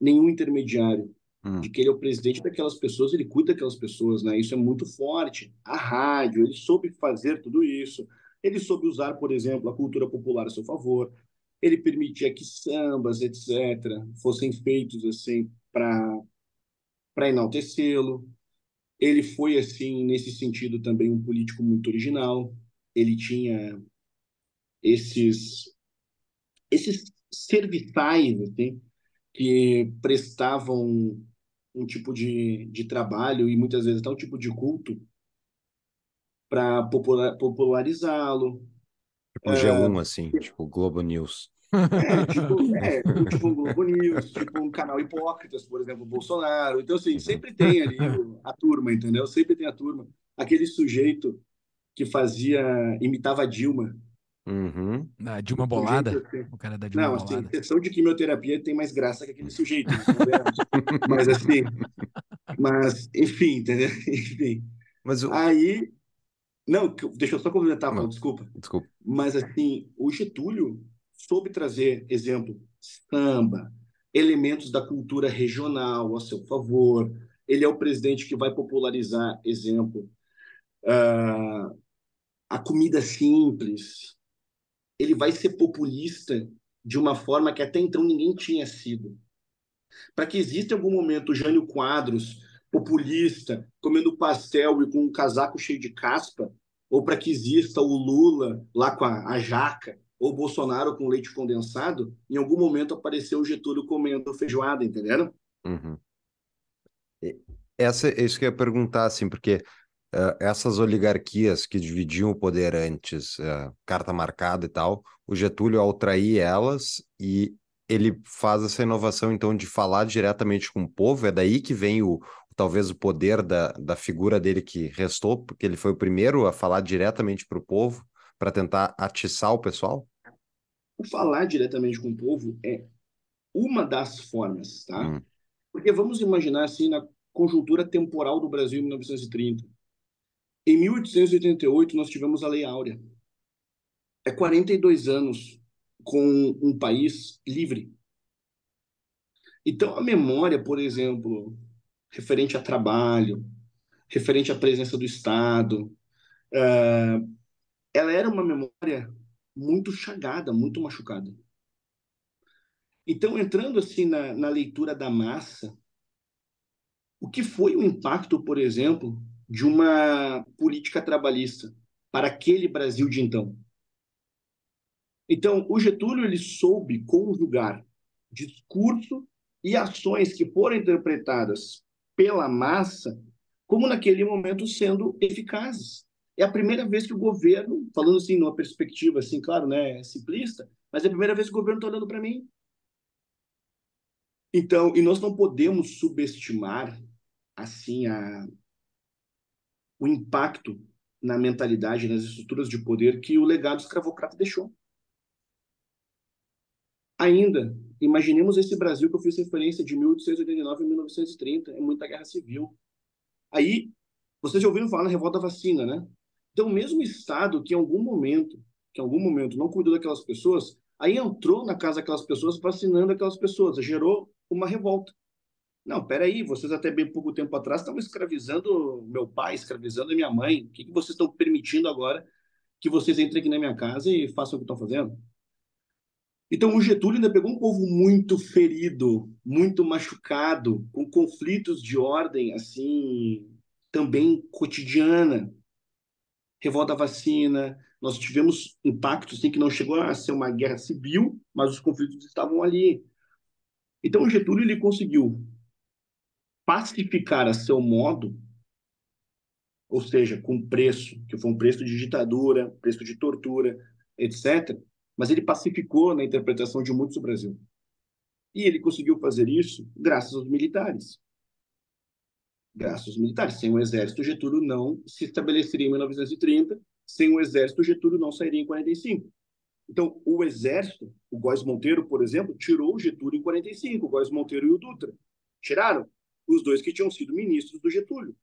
nenhum intermediário, Hum. de que ele é o presidente daquelas pessoas, ele cuida daquelas pessoas, né? Isso é muito forte. A rádio, ele soube fazer tudo isso. Ele soube usar, por exemplo, a cultura popular a seu favor. Ele permitia que sambas, etc., fossem feitos assim para para enaltecê-lo. Ele foi assim nesse sentido também um político muito original. Ele tinha esses esses serviçais assim, que prestavam um tipo de, de trabalho e muitas vezes até um tipo de culto para popular, popularizá-lo. Tipo G1, assim, tipo Globo News. É, tipo, é, tipo um Globo News, tipo um canal Hipócritas, por exemplo, Bolsonaro. Então, assim, sempre tem ali a turma, entendeu? Sempre tem a turma. Aquele sujeito que fazia, imitava a Dilma. Uhum. Da Dilma Um Bolada. sujeito assim, O cara da Dilma Não, assim, Bolada. sessão de quimioterapia tem mais graça que aquele sujeito. né? Mas assim, mas enfim, entendeu? Enfim. Mas o. Aí, não, deixa eu só complementar, Paulo, desculpa. Desculpa. Mas assim, o Getúlio soube trazer, exemplo, samba, elementos da cultura regional a seu favor. Ele é o presidente que vai popularizar, exemplo, ah, a comida simples. Ele vai ser populista de uma forma que até então ninguém tinha sido. Para que exista em algum momento o Jânio Quadros, populista, comendo pastel e com um casaco cheio de caspa, ou para que exista o Lula lá com a, a jaca, ou Bolsonaro com leite condensado, em algum momento apareceu o Getúlio comendo feijoada, entenderam? Uhum. Essa, isso que eu ia perguntar, assim, porque essas oligarquias que dividiam o poder antes, eh, carta marcada e tal, o Getúlio, ao trair elas, e ele faz essa inovação, então, de falar diretamente com o povo, é daí que vem o, talvez o poder da, da figura dele que restou, porque ele foi o primeiro a falar diretamente para o povo, para tentar atiçar o pessoal? O falar diretamente com o povo é uma das formas, tá? Hum. Porque vamos imaginar assim na conjuntura temporal do Brasil em 1930. Em 1888 nós tivemos a Lei Áurea. É 42 anos com um país livre. Então a memória, por exemplo, referente a trabalho, referente à presença do Estado, eh, ela era uma memória muito chagada, muito machucada. Então, entrando assim na, na leitura da massa, o que foi o impacto, por exemplo, de uma política trabalhista para aquele Brasil de então? Então, o Getúlio ele soube conjugar discurso e ações que foram interpretadas pela massa como naquele momento sendo eficazes. É a primeira vez que o governo, falando assim numa perspectiva assim, claro, né, simplista, mas é a primeira vez que o governo está olhando para mim. Então, e nós não podemos subestimar assim a o impacto na mentalidade, nas estruturas de poder que o legado escravocrata deixou. Ainda, imaginemos esse Brasil que eu fiz referência de 1889 a 1930, é muita guerra civil. Aí, vocês já ouviram falar na revolta vacina, né? Então, o mesmo Estado que em algum momento, que em algum momento não cuidou daquelas pessoas, aí entrou na casa daquelas pessoas, vacinando aquelas pessoas, gerou uma revolta. Não, peraí, vocês até bem pouco tempo atrás estavam escravizando meu pai, escravizando minha mãe. O que, que vocês estão permitindo agora que vocês entrem aqui na minha casa e façam o que estão fazendo? Então, o Getúlio ainda pegou um povo muito ferido, muito machucado, com conflitos de ordem, assim, também cotidiana. Revolta da vacina, nós tivemos impactos, assim, que não chegou a ser uma guerra civil, mas os conflitos estavam ali. Então, o Getúlio, ele conseguiu pacificar a seu modo, ou seja, com preço, que foi um preço de ditadura, preço de tortura, etc., mas ele pacificou na interpretação de muitos do Brasil. E ele conseguiu fazer isso graças aos militares. Graças aos militares. Sem o exército, Getúlio não se estabeleceria em 1930. Sem o exército, Getúlio não sairia em 45. Então, o exército, o Góes Monteiro, por exemplo, tirou o Getúlio em 45, o Góes Monteiro e o Dutra. Tiraram os dois que tinham sido ministros do Getúlio.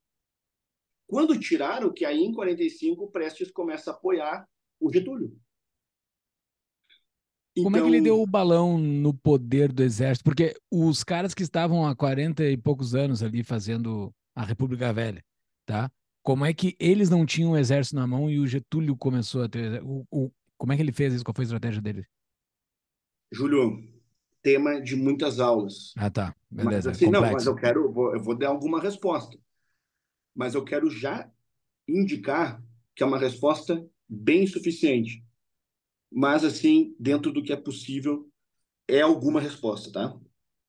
Quando tiraram, que aí em 45 o Prestes começa a apoiar o Getúlio. Como é que ele deu o balão no poder do exército? Porque os caras que estavam há 40 e poucos anos ali fazendo a República Velha, tá? Como é que eles não tinham o exército na mão e o Getúlio começou a ter. O, o, como é que ele fez isso? Qual foi a estratégia dele? Júlio, tema de muitas aulas. Ah, tá. Beleza. Mas, assim, não, mas eu quero, vou, eu vou dar alguma resposta. Mas eu quero já indicar que é uma resposta bem suficiente mas assim, dentro do que é possível, é alguma resposta, tá?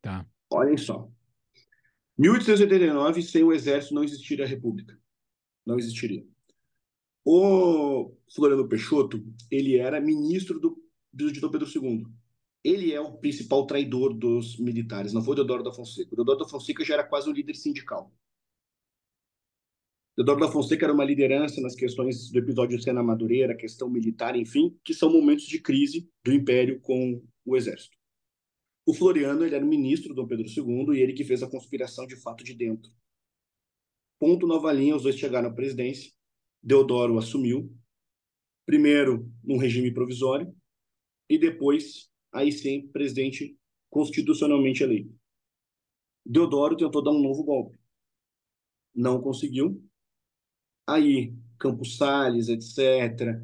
Tá. Olhem só. 1889, sem o exército, não existiria a República. Não existiria. O Floriano Peixoto, ele era ministro do, do Dom Pedro II. Ele é o principal traidor dos militares, não foi o Deodoro da Fonseca. O Deodoro da Fonseca já era quase um líder sindical. Deodoro da Fonseca era uma liderança nas questões do episódio Sena Madureira, questão militar, enfim, que são momentos de crise do Império com o Exército. O Floriano ele era ministro do Dom Pedro II e ele que fez a conspiração de fato de dentro. Ponto nova linha, os dois chegaram à presidência. Deodoro assumiu, primeiro num regime provisório e depois, aí sim, presidente constitucionalmente eleito. Deodoro tentou dar um novo golpe. Não conseguiu, Aí, Campos Salles, etc.,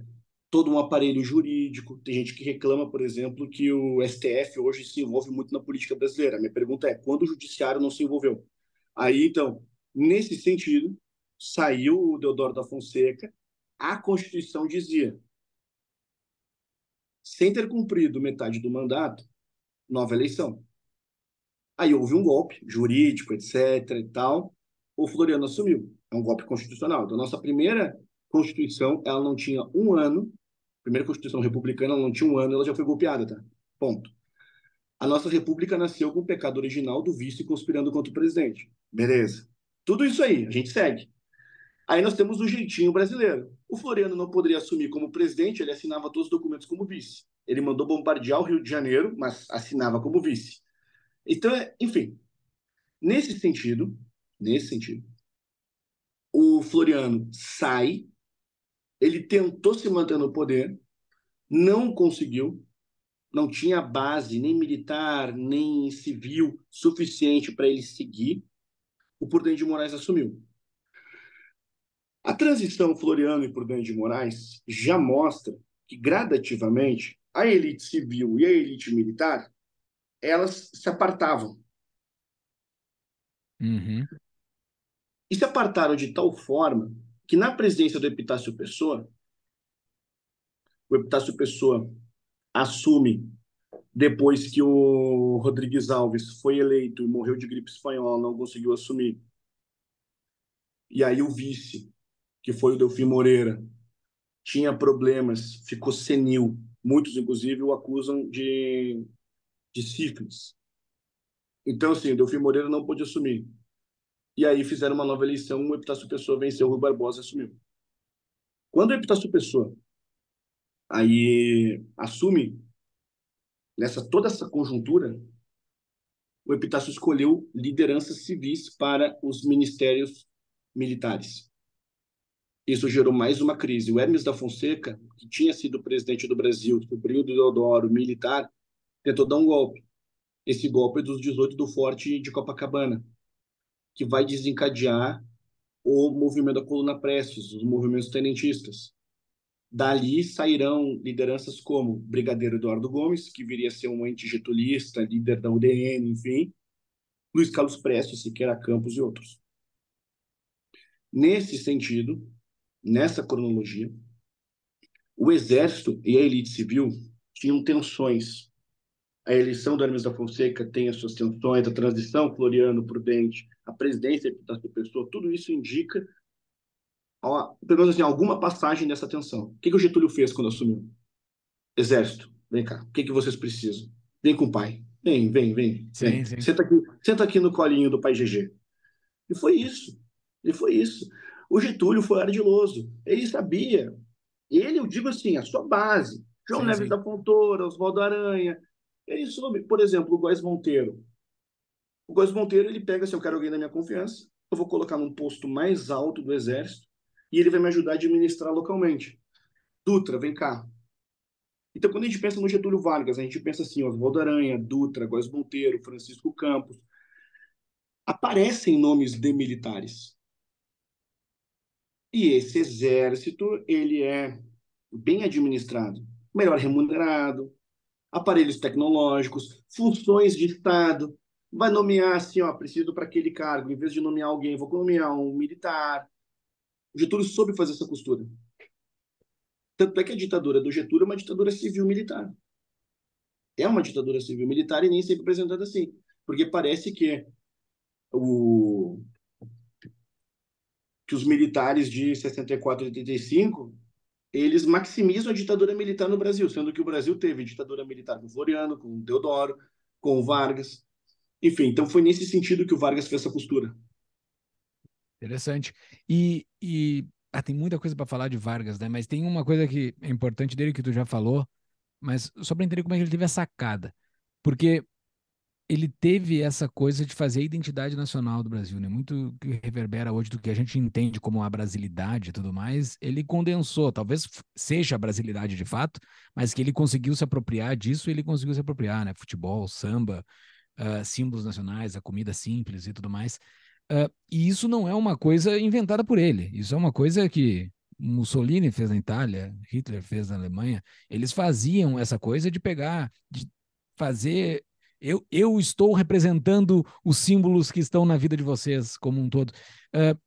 todo um aparelho jurídico. Tem gente que reclama, por exemplo, que o STF hoje se envolve muito na política brasileira. Minha pergunta é: quando o judiciário não se envolveu? Aí, então, nesse sentido, saiu o Deodoro da Fonseca, a Constituição dizia: sem ter cumprido metade do mandato, nova eleição. Aí houve um golpe jurídico, etc. e tal. O Floriano assumiu é um golpe constitucional. Então, nossa primeira Constituição, ela não tinha um ano, primeira Constituição republicana, ela não tinha um ano, ela já foi golpeada, tá? Ponto. A nossa República nasceu com o pecado original do vice conspirando contra o presidente. Beleza. Tudo isso aí, a gente segue. Aí nós temos o jeitinho brasileiro. O Floriano não poderia assumir como presidente, ele assinava todos os documentos como vice. Ele mandou bombardear o Rio de Janeiro, mas assinava como vice. Então, é, enfim, nesse sentido, nesse sentido, o Floriano sai, ele tentou se manter no poder, não conseguiu, não tinha base nem militar, nem civil suficiente para ele seguir. O Prudente de Moraes assumiu. A transição Floriano e Prudente de Moraes já mostra que gradativamente a elite civil e a elite militar elas se apartavam. Uhum e se apartaram de tal forma que na presidência do Epitácio Pessoa, o Epitácio Pessoa assume depois que o Rodrigues Alves foi eleito e morreu de gripe espanhola, não conseguiu assumir. E aí o vice, que foi o Delfim Moreira, tinha problemas, ficou senil. Muitos, inclusive, o acusam de, de sífilis. Então, assim, o Delfim Moreira não pôde assumir. E aí fizeram uma nova eleição, o Epitácio Pessoa venceu, o Rui Barbosa assumiu. Quando o Epitácio Pessoa aí assume nessa toda essa conjuntura, o Epitácio escolheu lideranças civis para os ministérios militares. Isso gerou mais uma crise. O Hermes da Fonseca, que tinha sido presidente do Brasil no período do Deodoro, militar, tentou dar um golpe. Esse golpe é dos 18 do Forte de Copacabana, que vai desencadear o movimento da coluna Prestes, os movimentos tenentistas. Dali sairão lideranças como Brigadeiro Eduardo Gomes, que viria a ser um antigetulista, líder da UDN, enfim, Luiz Carlos Prestes, Siqueira Campos e outros. Nesse sentido, nessa cronologia, o exército e a elite civil tinham tensões. A eleição do Hermes da Fonseca tem as suas tensões, a transição Floriano Prudente a presidência da pessoa, tudo isso indica, ó, pelo menos assim, alguma passagem dessa tensão. O que, que o Getúlio fez quando assumiu? Exército, vem cá, o que, que vocês precisam? Vem com o pai. Vem, vem, vem. Sim, vem. sim. Senta, aqui, senta aqui no colinho do pai GG. E foi isso. E foi isso. O Getúlio foi ardiloso. Ele sabia. Ele, eu digo assim, a sua base. João sim, Neves sim. da Fontoura, Oswaldo Aranha. Ele soube, por exemplo, o Góes Monteiro O Góes Monteiro, ele pega assim, eu quero alguém da minha confiança, eu vou colocar num posto mais alto do exército e ele vai me ajudar a administrar localmente. Dutra, vem cá. Então, quando a gente pensa no Getúlio Vargas, a gente pensa assim, Oswaldo Aranha, Dutra, Góes Monteiro, Francisco Campos. Aparecem nomes de militares. E esse exército, ele é bem administrado, melhor remunerado, aparelhos tecnológicos, funções de Estado. Vai nomear assim, ó, preciso para aquele cargo, em vez de nomear alguém, vou nomear um militar. O Getúlio soube fazer essa costura. Tanto é que a ditadura do Getúlio é uma ditadura civil-militar. É uma ditadura civil-militar e nem sempre apresentada assim. Porque parece que o que os militares de 64 e 85 eles maximizam a ditadura militar no Brasil, sendo que o Brasil teve ditadura militar com Floriano, com Deodoro, com Vargas. Enfim, então foi nesse sentido que o Vargas fez essa postura. Interessante. E, e ah, tem muita coisa para falar de Vargas, né? Mas tem uma coisa que é importante dele que tu já falou, mas só para entender como é que ele teve a sacada. Porque ele teve essa coisa de fazer a identidade nacional do Brasil, né? Muito que reverbera hoje do que a gente entende como a brasilidade e tudo mais, ele condensou, talvez seja a brasilidade de fato, mas que ele conseguiu se apropriar disso, ele conseguiu se apropriar, né? Futebol, samba, uh, símbolos nacionais, a comida simples e tudo mais. Uh, e isso não é uma coisa inventada por ele, isso é uma coisa que Mussolini fez na Itália, Hitler fez na Alemanha, eles faziam essa coisa de pegar, de fazer eu, eu estou representando os símbolos que estão na vida de vocês como um todo. Uh,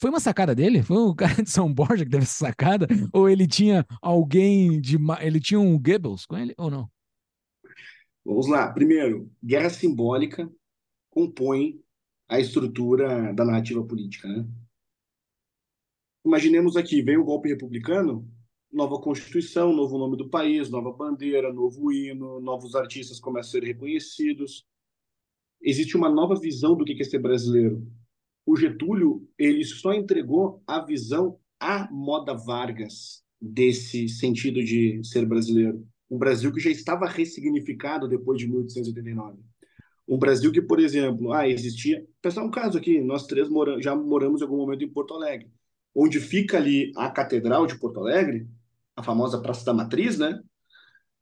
foi uma sacada dele? Foi o cara de São Borja que teve essa sacada? Ou ele tinha alguém de. Ele tinha um Goebbels com ele ou não? Vamos lá. Primeiro, guerra simbólica compõe a estrutura da narrativa política. Né? Imaginemos aqui: vem o golpe republicano, nova Constituição, novo nome do país, nova bandeira, novo hino, novos artistas começam a ser reconhecidos. Existe uma nova visão do que é ser brasileiro. O Getúlio ele só entregou a visão à moda Vargas desse sentido de ser brasileiro. Um Brasil que já estava ressignificado depois de 1889. Um Brasil que, por exemplo, ah, existia. Pensar um caso aqui, nós três mora... já moramos em algum momento em Porto Alegre, onde fica ali a Catedral de Porto Alegre, a famosa Praça da Matriz, né?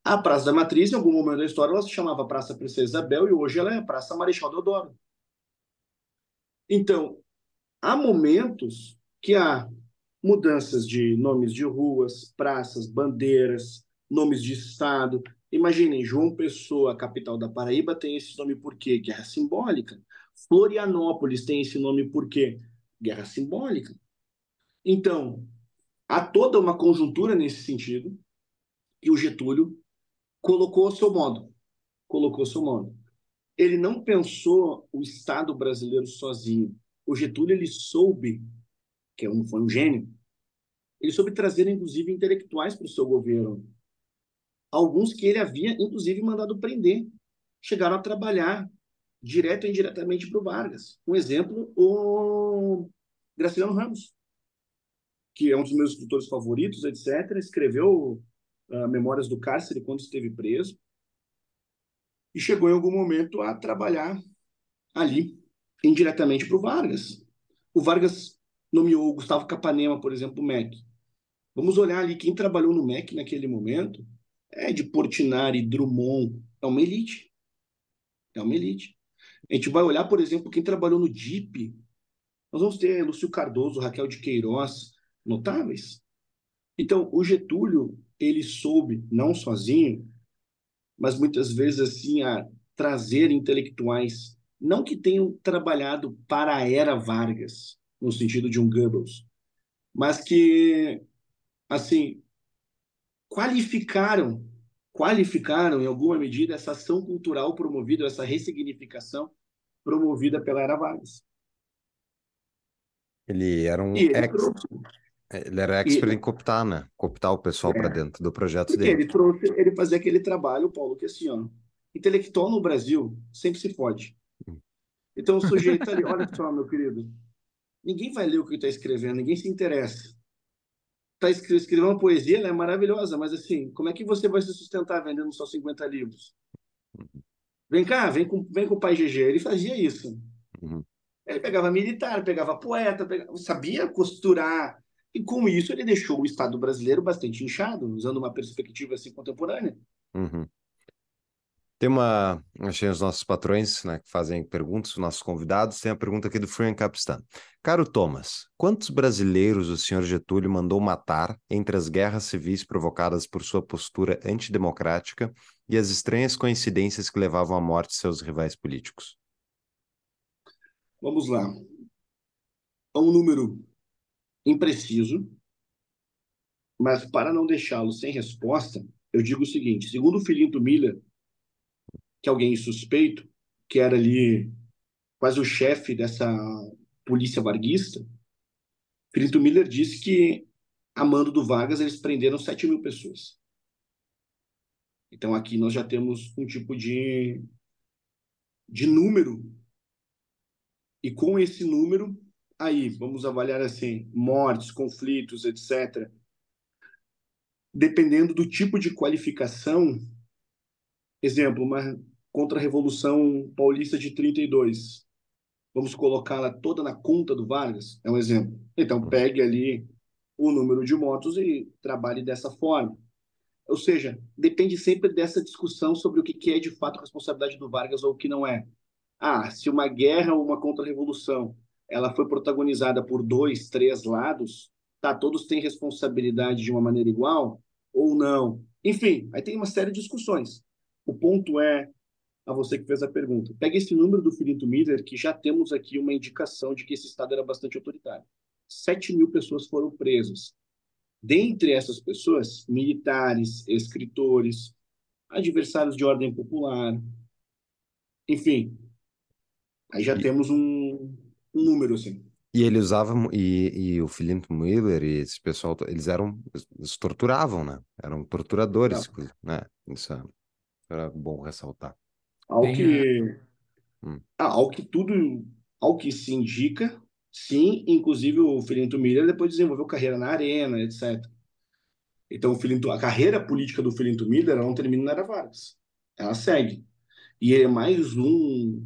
A Praça da Matriz, em algum momento da história, ela se chamava Praça Princesa Isabel e hoje ela é Praça Marechal Deodoro. Então, há momentos que há mudanças de nomes de ruas, praças, bandeiras, nomes de estado. Imaginem, João Pessoa, capital da Paraíba, tem esse nome por quê? Guerra simbólica. Florianópolis tem esse nome por quê? Guerra simbólica. Então, Há toda uma conjuntura nesse sentido e o Getúlio colocou o seu modo. Colocou o seu modo. Ele não pensou o Estado brasileiro sozinho. O Getúlio ele soube, que é um, foi um gênio, ele soube trazer inclusive intelectuais para o seu governo. Alguns que ele havia inclusive mandado prender. Chegaram a trabalhar direto ou indiretamente para o Vargas. Um exemplo, o Graciliano Ramos que é um dos meus escritores favoritos, etc., escreveu uh, Memórias do Cárcere quando esteve preso e chegou em algum momento a trabalhar ali indiretamente para o Vargas. O Vargas nomeou o Gustavo Capanema, por exemplo, o MEC. Vamos olhar ali quem trabalhou no MEC naquele momento. É de Portinari, Drummond, é uma elite. É uma elite. A gente vai olhar, por exemplo, quem trabalhou no DIP. Nós vamos ter Lúcio Cardoso, Raquel de Queiroz, notáveis. Então, o Getúlio, ele soube, não sozinho, mas muitas vezes assim, a trazer intelectuais, não que tenham trabalhado para a era Vargas, no sentido de um Goebbels, mas que, assim, qualificaram, qualificaram em alguma medida essa ação cultural promovida, essa ressignificação promovida pela era Vargas. Ele era um ex... Ele era expert e, em cooptar, né? Cooptar o pessoal é, para dentro do projeto dele. Ele trouxe, ele fazia aquele trabalho, Paulo, que assim, ó, intelectual no Brasil sempre se fode. Hum. Então o sujeito ali, olha só, meu querido, ninguém vai ler o que está escrevendo, ninguém se interessa. Está escrevendo uma poesia, ela é maravilhosa, mas assim, como é que você vai se sustentar vendendo só 50 livros? Uhum. Vem cá, vem com, vem com o pai GG. Ele fazia isso. Uhum. Ele pegava militar, pegava poeta, pegava, sabia costurar. E com isso ele deixou o Estado brasileiro bastante inchado, usando uma perspectiva assim contemporânea. Uhum. Tem uma. Achei os nossos patrões, né, que fazem perguntas, os nossos convidados. Tem a pergunta aqui do Free Capistan. Caro Thomas, quantos brasileiros o senhor Getúlio mandou matar entre as guerras civis provocadas por sua postura antidemocrática e as estranhas coincidências que levavam à morte de seus rivais políticos? Vamos lá. É um número impreciso, mas para não deixá-lo sem resposta, eu digo o seguinte: segundo o Filinto Miller, que alguém suspeito, que era ali quase o chefe dessa polícia varguista, Filinto Miller disse que, a mando do Vargas, eles prenderam 7 mil pessoas. Então aqui nós já temos um tipo de, de número. E com esse número, aí, vamos avaliar assim, mortes, conflitos, etc. Dependendo do tipo de qualificação, exemplo, uma contra-revolução paulista de 32. Vamos colocá-la toda na conta do Vargas? É um exemplo. Então, pegue ali o número de mortos e trabalhe dessa forma. Ou seja, depende sempre dessa discussão sobre o que é de fato responsabilidade do Vargas ou o que não é. Ah, se uma guerra ou uma contra-revolução ela foi protagonizada por dois, três lados, tá, todos têm responsabilidade de uma maneira igual ou não? Enfim, aí tem uma série de discussões. O ponto é, a você que fez a pergunta, pega esse número do Filinto Miller, que já temos aqui uma indicação de que esse Estado era bastante autoritário. 7 mil pessoas foram presas. Dentre essas pessoas, militares, escritores, adversários de ordem popular, enfim, aí já e, temos um, um, número assim. E ele usava, e, e o Filinto Miller e esse pessoal, eles eram, eles torturavam, né? Eram torturadores, né? Isso é, era bom ressaltar. Ao Bem, que, hum. ah, ao que tudo, ao que se indica, sim, inclusive o Filinto Miller depois desenvolveu carreira na arena, etc. Então, o Filinto, a carreira política do Filinto Miller não termina na Era Vargas. Ela segue. E ele é mais um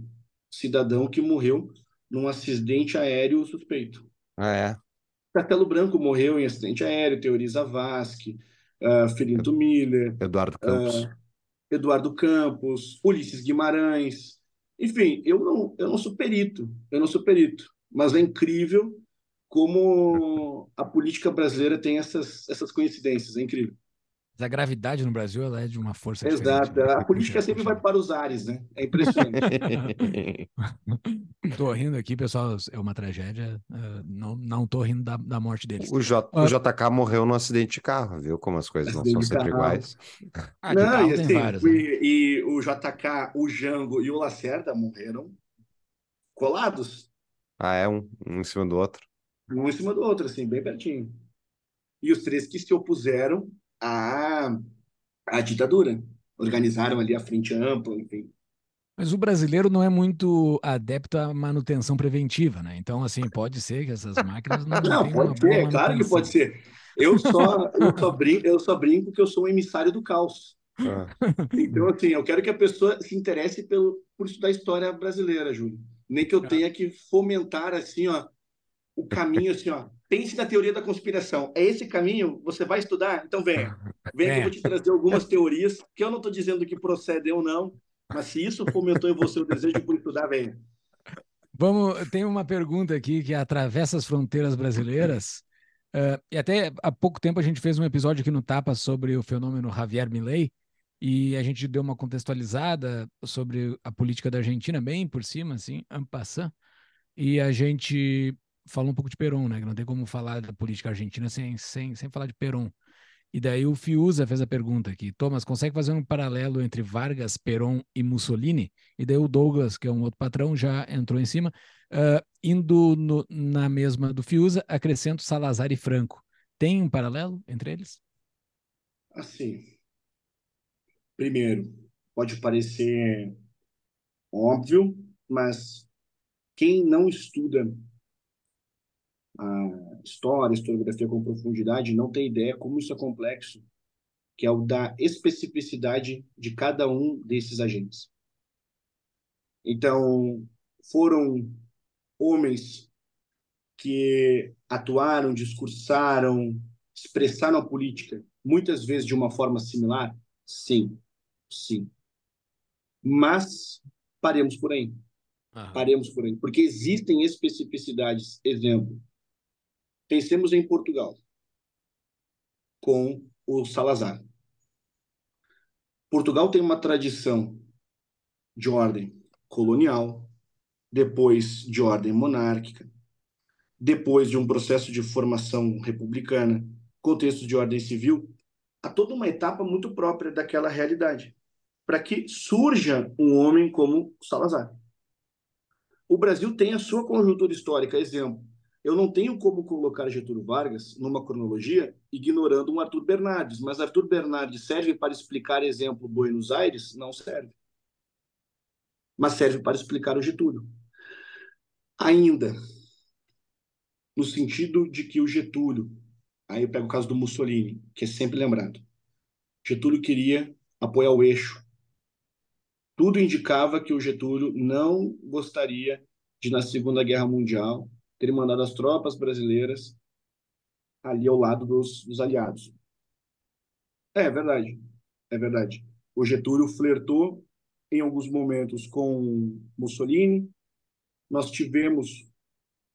cidadão que morreu num acidente aéreo suspeito. Ah, é? Castelo Branco morreu em acidente aéreo, Teoriza Vasque, uh, Filinto Miller. Eduardo Campos. Uh, Eduardo Campos, Ulisses Guimarães. Enfim, eu não, eu não sou perito, eu não sou perito, mas é incrível como a política brasileira tem essas, essas coincidências, é incrível. A gravidade no Brasil ela é de uma força Exato. Né? A política sempre vai para os ares, né? É impressionante. tô rindo aqui, pessoal, é uma tragédia. Uh, não, não tô rindo da, da morte deles. O, J, uh, o JK morreu num acidente de carro, viu? Como as coisas não são sempre iguais. Ah, não, e, assim, vários, né? e, o JK, o Jango e o Lacerda morreram colados. Ah, é? Um, um em cima do outro? Um em cima do outro, assim, bem pertinho. E os três que se opuseram a, a ditadura. Organizaram ali a frente ampla, enfim. Mas o brasileiro não é muito adepto à manutenção preventiva, né? Então, assim, pode ser que essas máquinas não. não, pode ser, claro que pode ser. Eu só, eu, só brinco, eu só brinco que eu sou um emissário do caos. Ah. Então, assim, eu quero que a pessoa se interesse pelo, por estudar história brasileira, Júlio. Nem que eu tenha que fomentar, assim, ó, o caminho, assim, ó, pense na teoria da conspiração. É esse caminho? Você vai estudar? Então venha. Venha é. que eu vou te trazer algumas teorias, que eu não estou dizendo que procedem ou não, mas se isso fomentou em você o desejo por estudar, venha. Vamos, tem uma pergunta aqui que atravessa as fronteiras brasileiras. Uh, e até há pouco tempo a gente fez um episódio aqui no Tapa sobre o fenômeno Javier Milei e a gente deu uma contextualizada sobre a política da Argentina bem por cima, assim, en passant. E a gente falou um pouco de Perón, né? Não tem como falar da política argentina sem, sem, sem falar de Perón. E daí o Fiuza fez a pergunta aqui. Thomas, consegue fazer um paralelo entre Vargas, Perón e Mussolini? E daí o Douglas, que é um outro patrão, já entrou em cima. Uh, indo no, na mesma do Fiuza, acrescento Salazar e Franco. Tem um paralelo entre eles? Assim, primeiro, pode parecer óbvio, mas quem não estuda a história, a historiografia com profundidade, não tem ideia como isso é complexo, que é o da especificidade de cada um desses agentes. Então, foram homens que atuaram, discursaram, expressaram a política, muitas vezes de uma forma similar? Sim, sim. Mas paremos por aí. Aham. Paremos por aí. Porque existem especificidades. Exemplo, pensemos em Portugal, com o Salazar. Portugal tem uma tradição de ordem colonial, depois de ordem monárquica, depois de um processo de formação republicana, contexto de ordem civil, há toda uma etapa muito própria daquela realidade, para que surja um homem como Salazar. O Brasil tem a sua conjuntura histórica, exemplo. Eu não tenho como colocar Getúlio Vargas numa cronologia ignorando um Arthur Bernardes, mas Arthur Bernardes serve para explicar, exemplo, Buenos Aires? Não serve. Mas serve para explicar o Getúlio. Ainda, no sentido de que o Getúlio, aí eu pego o caso do Mussolini, que é sempre lembrado. Getúlio queria apoiar o eixo. Tudo indicava que o Getúlio não gostaria de, na Segunda Guerra Mundial, ter mandado as tropas brasileiras ali ao lado dos, dos aliados. É verdade, é verdade. O Getúlio flertou em alguns momentos com Mussolini. Nós tivemos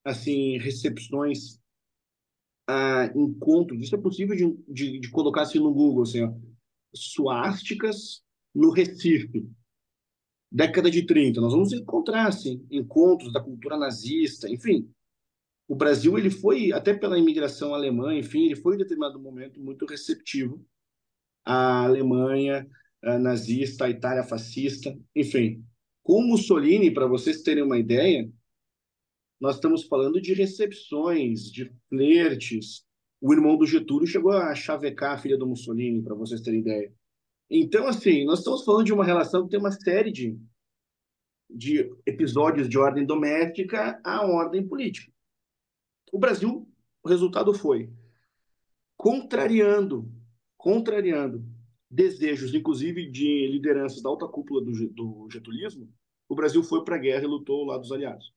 assim recepções a encontros. Isso é possível de, de, de colocar assim no Google, assim, ó, suásticas no Recife, década de 30. Nós vamos encontrar assim encontros da cultura nazista, enfim o Brasil ele foi até pela imigração alemã, enfim, ele foi em determinado momento muito receptivo à Alemanha à nazista, à Itália fascista, enfim. Com Mussolini, para vocês terem uma ideia, nós estamos falando de recepções, de flertes. O irmão do Getúlio chegou a chavecar a filha do Mussolini, para vocês terem ideia. Então, assim, nós estamos falando de uma relação que tem uma série de, de episódios de ordem doméstica à ordem política. O Brasil, o resultado foi contrariando, contrariando desejos, inclusive de lideranças da alta cúpula do, do getulismo, o Brasil foi para a guerra e lutou ao lado dos aliados.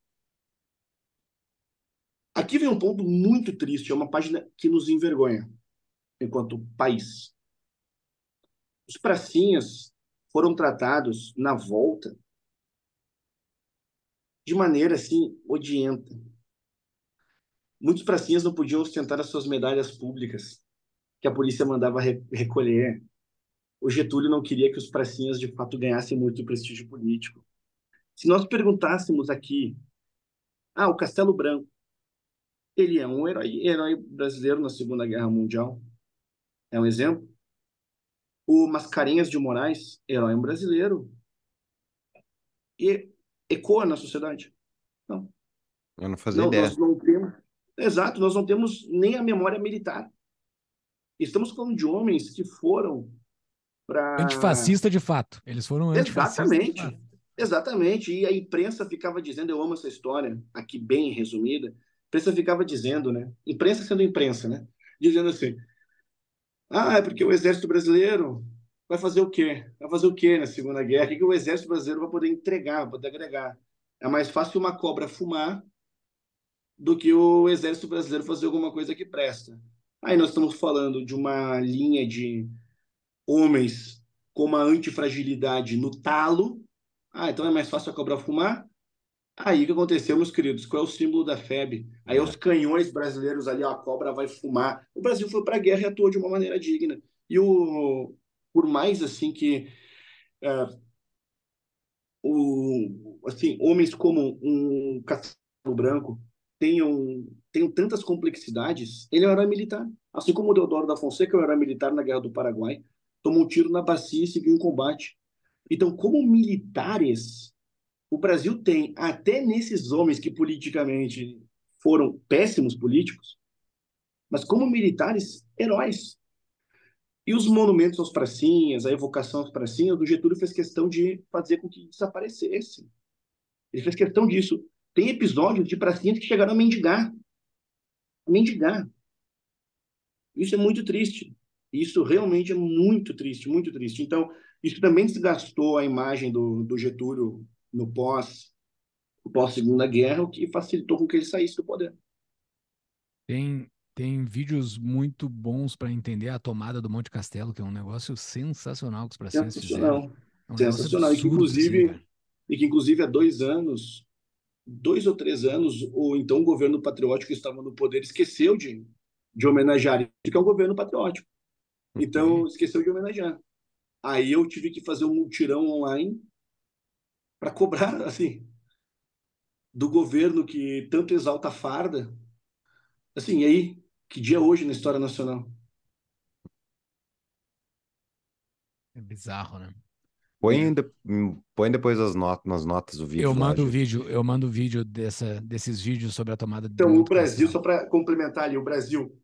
Aqui vem um ponto muito triste, é uma página que nos envergonha enquanto país. Os pracinhas foram tratados na volta de maneira assim odienta. Muitos pracinhas não podiam ostentar as suas medalhas públicas, que a polícia mandava re recolher. O Getúlio não queria que os pracinhas de fato ganhassem muito prestígio político. Se nós perguntássemos aqui, ah, o Castelo Branco, ele é um herói, herói brasileiro na Segunda Guerra Mundial. É um exemplo. O Mascarenhas de Moraes, herói brasileiro. E ecoa na sociedade. Não. Eu não fazia não, ideia. Nós não temos, Exato, nós não temos nem a memória militar. Estamos falando de homens que foram para. Antifascista de fato. Eles foram antifascistas. Exatamente. Exatamente. E a imprensa ficava dizendo, eu amo essa história, aqui bem resumida. A imprensa ficava dizendo, né? Imprensa sendo imprensa, né? Dizendo assim: ah, é porque o exército brasileiro vai fazer o quê? Vai fazer o quê na Segunda Guerra? O que, o exército brasileiro vai poder entregar, vai poder agregar? É mais fácil uma cobra fumar do que o exército brasileiro fazer alguma coisa que presta. Aí nós estamos falando de uma linha de homens com uma antifragilidade no talo. Ah, então é mais fácil a cobra fumar? Aí o que aconteceu, meus queridos? Qual é o símbolo da FEB? Aí os canhões brasileiros ali, ó, a cobra vai fumar. O Brasil foi para a guerra e atuou de uma maneira digna. E o, por mais assim que é, o, assim, homens como um Castelo Branco tenham, tenham tantas complexidades, ele é herói militar. Assim como o Deodoro da Fonseca é herói militar na Guerra do Paraguai, tomou um tiro na bacia e seguiu em combate. Então, como militares, o Brasil tem, até nesses homens que politicamente foram péssimos políticos, mas como militares, heróis. E os monumentos aos pracinhas, a evocação aos pracinhas, do Getúlio fez questão de fazer com que desaparecesse. Ele fez questão disso. Tem episódios de pracinhas que chegaram a mendigar. A mendigar. Isso é muito triste. Isso realmente é muito triste, muito triste. Então, isso também desgastou a imagem do, do Getúlio no pós, pós Segunda Guerra, o que facilitou com que ele saísse do poder. Tem, tem vídeos muito bons para entender a tomada do Monte Castelo, que é um negócio sensacional que os brasileiros fizeram. É um sensacional. E que, inclusive, assim, e que, inclusive, há dois anos, dois ou três anos, ou então o governo patriótico que estava no poder esqueceu de, de homenagear, que é um governo patriótico. Então, esqueceu de homenagear. Aí eu tive que fazer um multirão online para cobrar, assim, do governo que tanto exalta a farda. Assim, e aí, que dia é hoje na história nacional? É bizarro, né? Põe, de, põe depois as notas, nas notas do vídeo. Eu mando o vídeo, eu mando o vídeo dessa, desses vídeos sobre a tomada de Então, o Brasil, só para complementar ali, o Brasil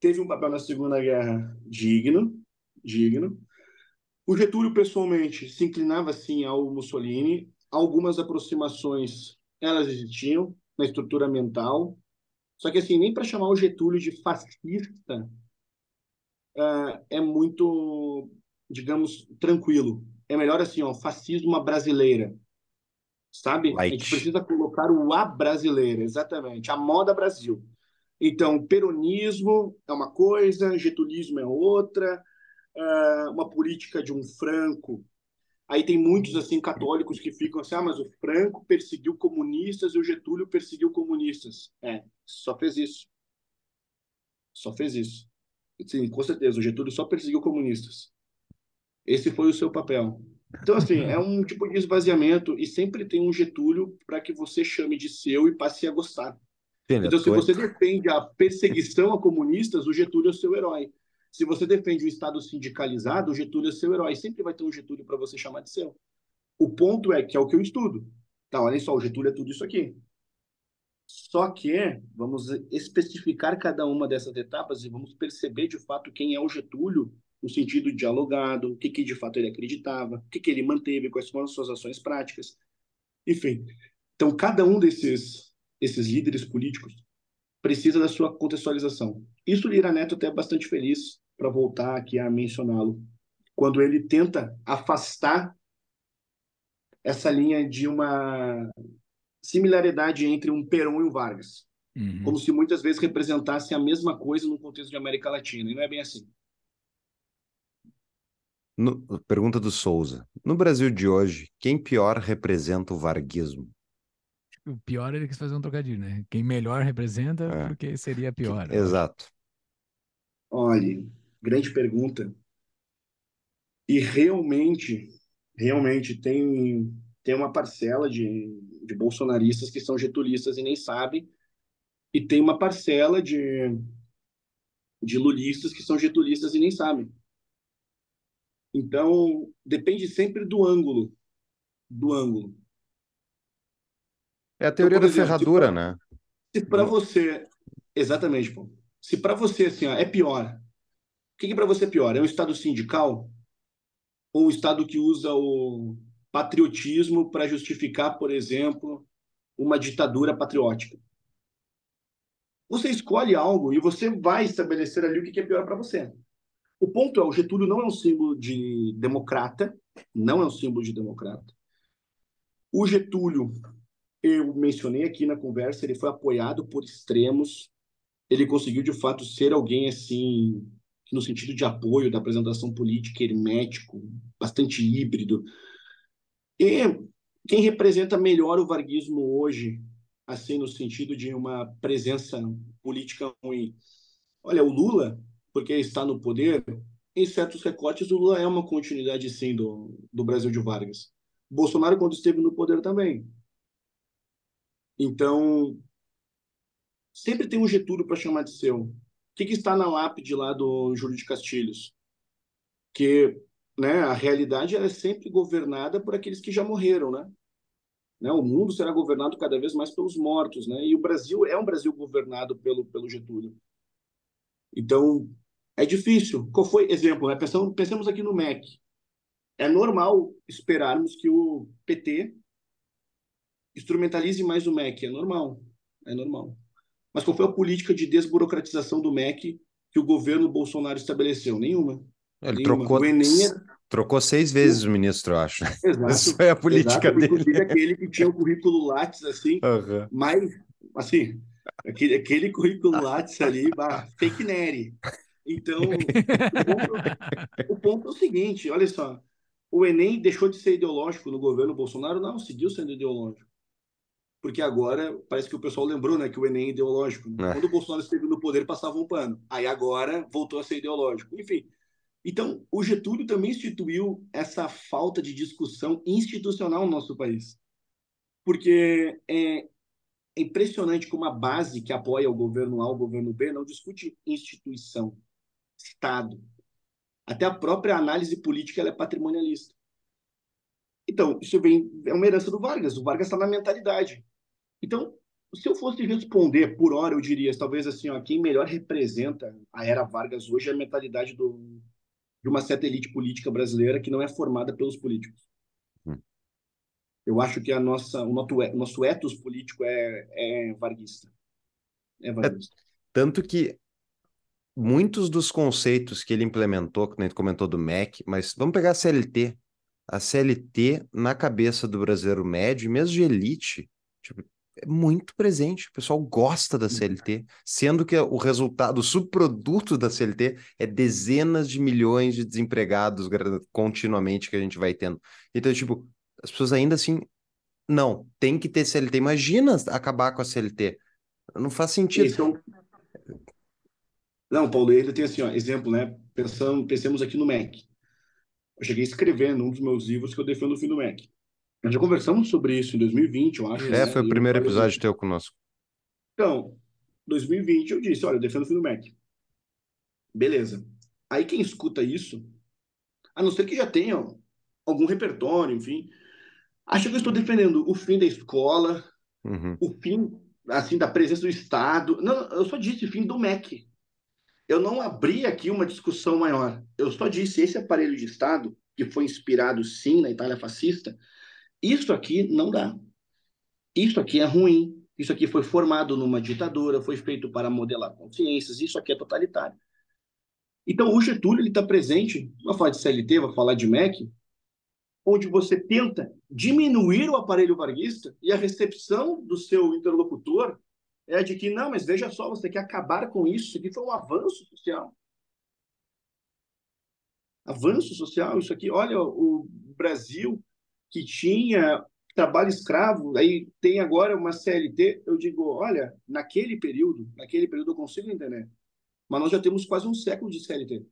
teve um papel na Segunda Guerra digno, digno. O Getúlio, pessoalmente, se inclinava, sim, ao Mussolini. Algumas aproximações, elas existiam na estrutura mental. Só que, assim, nem para chamar o Getúlio de fascista uh, é muito, digamos, tranquilo. É melhor, assim, ó, fascismo brasileira. Sabe? Light. A gente precisa colocar o A brasileira, exatamente. A moda Brasil. Então, peronismo é uma coisa, getulismo é outra, uh, uma política de um Franco. Aí tem muitos assim católicos que ficam assim, ah, mas o Franco perseguiu comunistas e o Getúlio perseguiu comunistas. É, só fez isso. Só fez isso. Sim, com certeza, o Getúlio só perseguiu comunistas. Esse foi o seu papel. Então, assim, é um tipo de esvaziamento e sempre tem um Getúlio para que você chame de seu e passe a gostar. Então, se você defende a perseguição a comunistas, o Getúlio é o seu herói. Se você defende o Estado sindicalizado, o Getúlio é seu herói. Sempre vai ter um Getúlio para você chamar de seu. O ponto é que é o que eu estudo. Tá, olha só, o Getúlio é tudo isso aqui. Só que vamos especificar cada uma dessas etapas e vamos perceber de fato quem é o Getúlio no sentido dialogado, o que, que de fato ele acreditava, o que, que ele manteve, quais foram as suas ações práticas. Enfim, então cada um desses esses líderes políticos, precisa da sua contextualização. Isso Lira Neto até é bastante feliz para voltar aqui a mencioná-lo, quando ele tenta afastar essa linha de uma similaridade entre um Perón e um Vargas, uhum. como se muitas vezes representasse a mesma coisa no contexto de América Latina, e não é bem assim. No, pergunta do Souza. No Brasil de hoje, quem pior representa o varguismo? o pior ele quis fazer um trocadilho, né? Quem melhor representa, é. porque seria pior. Exato. Olha, grande pergunta. E realmente, realmente tem, tem uma parcela de, de bolsonaristas que são getulistas e nem sabem, e tem uma parcela de, de lulistas que são getulistas e nem sabem. Então, depende sempre do ângulo. Do ângulo. É a teoria então, da exemplo, ferradura, se pra, né? Se para você, exatamente, pô. Se para você assim, ó, é pior, o que, que para você é pior? É um estado sindical ou um estado que usa o patriotismo para justificar, por exemplo, uma ditadura patriótica? Você escolhe algo e você vai estabelecer ali o que é pior para você. O ponto é, o Getúlio não é um símbolo de democrata, não é um símbolo de democrata. O Getúlio eu mencionei aqui na conversa, ele foi apoiado por extremos. Ele conseguiu, de fato, ser alguém assim, no sentido de apoio da apresentação política hermético, bastante híbrido. E quem representa melhor o varguismo hoje, assim, no sentido de uma presença política ruim? Olha, o Lula, porque está no poder, em certos recortes, o Lula é uma continuidade, sim, do, do Brasil de Vargas. Bolsonaro, quando esteve no poder, também. Então, sempre tem um Getúlio para chamar de seu. O que, que, está na lápide lá do Júlio de Castilhos? Que né, a realidade é sempre governada por aqueles que já morreram, né? né? O mundo será governado cada vez mais pelos mortos, né? E o Brasil é um Brasil governado pelo, pelo Getúlio. Então, é difícil. Qual foi, exemplo, né? pensamos, pensemos aqui no MEC. É normal esperarmos que o PT instrumentalize mais o MEC. É normal, é normal. Mas qual foi a política de desburocratização do MEC que o governo Bolsonaro estabeleceu? Nenhuma. Ele Nenhuma. trocou, Trocou seis vezes o ministro, eu acho. Exato. Isso é a política exato, dele. Inclusive aquele que tinha o currículo Lattes, assim, Uhum. mais, assim, aquele, aquele currículo Lattes ali, bah, fake neri. Então, o ponto, o ponto é o seguinte, olha só, o Enem deixou de ser ideológico no governo Bolsonaro? Não, seguiu sendo ideológico. Porque agora, parece que o pessoal lembrou, né, que o Enem é ideológico. É. Quando o Bolsonaro esteve no poder, passava um pano. Aí agora voltou a ser ideológico. Enfim, então, o Getúlio também instituiu essa falta de discussão institucional no nosso país. Porque é impressionante como a base que apoia o governo A, o governo B, não discute instituição, Estado. Até a própria análise política é patrimonialista. Então, isso vem, é uma herança do Vargas. O Vargas está na mentalidade. Então, se eu fosse responder por hora, eu diria, talvez assim, ó, quem melhor representa a era Vargas hoje é a mentalidade do, de uma certa elite política brasileira que não é formada pelos políticos. Hum. Eu acho que a nossa, o nosso, o nosso ethos político é, é varguista. É varguista. Tanto que muitos dos conceitos que ele implementou, que a gente comentou do MEC, mas vamos pegar a CLT. A CLT, na cabeça do brasileiro médio, mesmo de elite, tipo, é muito presente. O pessoal gosta da CLT, sendo que o resultado, o subproduto da CLT é dezenas de milhões de desempregados continuamente que a gente vai tendo. Então, tipo, as pessoas ainda assim, não, tem que ter CLT. Imagina acabar com a CLT. Não faz sentido. Esse é um... Não, Paulo, ele tem assim, ó, exemplo, né? Pensamos, pensemos aqui no MEC. Eu cheguei escrevendo um dos meus livros que eu defendo o fim do MEC. Nós já conversamos sobre isso em 2020, eu acho. É, né? foi o primeiro eu episódio teu conosco. Então, 2020 eu disse, olha, eu defendo o fim do MEC. Beleza. Aí quem escuta isso, a não ser que já tenha algum repertório, enfim, acha que eu estou defendendo o fim da escola, Uhum. o fim, assim, da presença do Estado. Não, eu só disse o fim do MEC. Eu não abri aqui uma discussão maior. Eu só disse esse aparelho de Estado, que foi inspirado, sim, na Itália fascista, isso aqui não dá. Isso aqui é ruim. Isso aqui foi formado numa ditadura, foi feito para modelar consciências. Isso aqui é totalitário. Então, o Getúlio está presente, vai falar de CLT, vai falar de MEC, onde você tenta diminuir o aparelho varguista e a recepção do seu interlocutor é de que, não, mas veja só, você quer acabar com isso, isso aqui foi um avanço social. Avanço social, isso aqui, olha, o Brasil que tinha trabalho escravo, aí tem agora uma CLT, eu digo, olha, naquele período, naquele período eu consigo entender, mas nós já temos quase um século de CLT.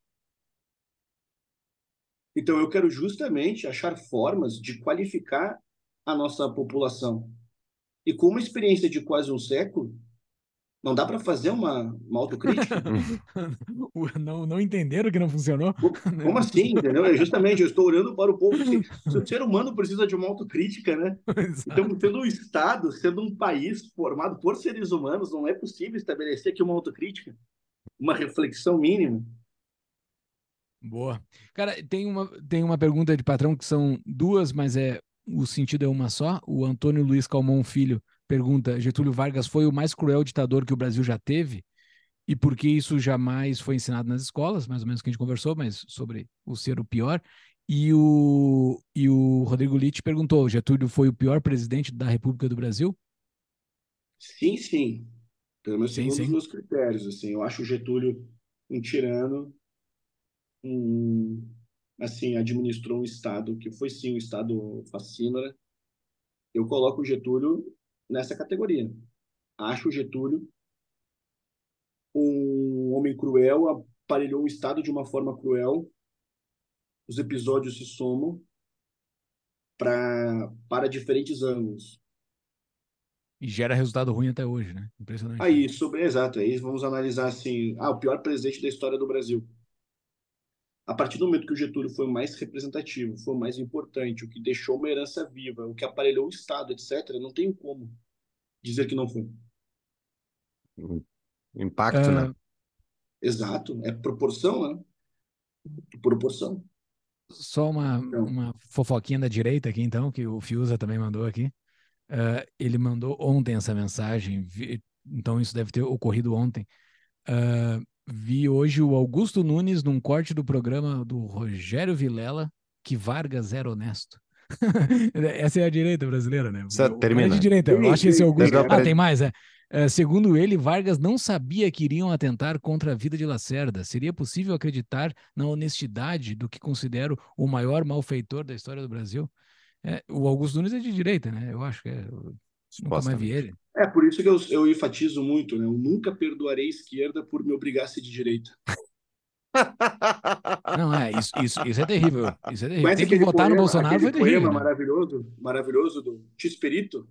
Então, eu quero justamente achar formas de qualificar a nossa população. E com uma experiência de quase um século, não dá para fazer uma, uma autocrítica? não, não entenderam que não funcionou? Como assim, entendeu? É justamente, eu estou orando para o povo. Se, se o ser humano precisa de uma autocrítica, né? Então, sendo um Estado, sendo um país formado por seres humanos, não é possível estabelecer aqui uma autocrítica, uma reflexão mínima. Boa. Cara, tem uma, tem uma pergunta de patrão que são duas, mas é o sentido é uma só. O Antônio Luiz Calmon Filho pergunta: Getúlio Vargas foi o mais cruel ditador que o Brasil já teve? E por que isso jamais foi ensinado nas escolas? Mais ou menos que a gente conversou, mas sobre o ser o pior. E o, e o Rodrigo Litt perguntou: Getúlio foi o pior presidente da República do Brasil? Sim, sim. Pelo menos Sim, segundo sim. os meus critérios. Assim, eu acho o Getúlio um tirano, um, assim, administrou um Estado que foi sim um Estado fascínora. Eu coloco o Getúlio nessa categoria. Acho o Getúlio um homem cruel, aparelhou o Estado de uma forma cruel. Os episódios se somam pra, para diferentes ângulos. E gera resultado ruim até hoje, né? Impressionante. Aí, sobre, exato, aí vamos analisar assim, ah, o pior presidente da história do Brasil. A partir do momento que o Getúlio foi o mais representativo, foi o mais importante, o que deixou uma herança viva, o que aparelhou o Estado, etc., não tem como dizer que não foi. Impacto, Ah, né? Exato, é proporção, né? Proporção. Só uma, Então. uma fofoquinha da direita aqui, então, que o Fiuza também mandou aqui. Ah, ele mandou ontem essa mensagem, vi- então isso deve ter ocorrido ontem. Ah, vi hoje o Augusto Nunes num corte do programa do Rogério Vilela que Vargas era honesto. Essa é a direita brasileira, né? Você o termina. é de direita. Eu acho que esse é Augusto. Ah, tem mais, é. É, segundo ele, Vargas não sabia que iriam atentar contra a vida de Lacerda. Seria possível acreditar na honestidade do que considero o maior malfeitor da história do Brasil? É, o Augusto Nunes é de direita, né? Eu acho que é. Nunca mais vi ele. É por isso que eu, eu enfatizo muito, né? Eu nunca perdoarei esquerda por me obrigar a ser de direita. Não, é, isso, isso, isso é terrível. Isso é terrível. Conhece Tem que aquele votar no poema- Bolsonaro aquele foi terrível. poema né? maravilhoso, maravilhoso do Tisperito.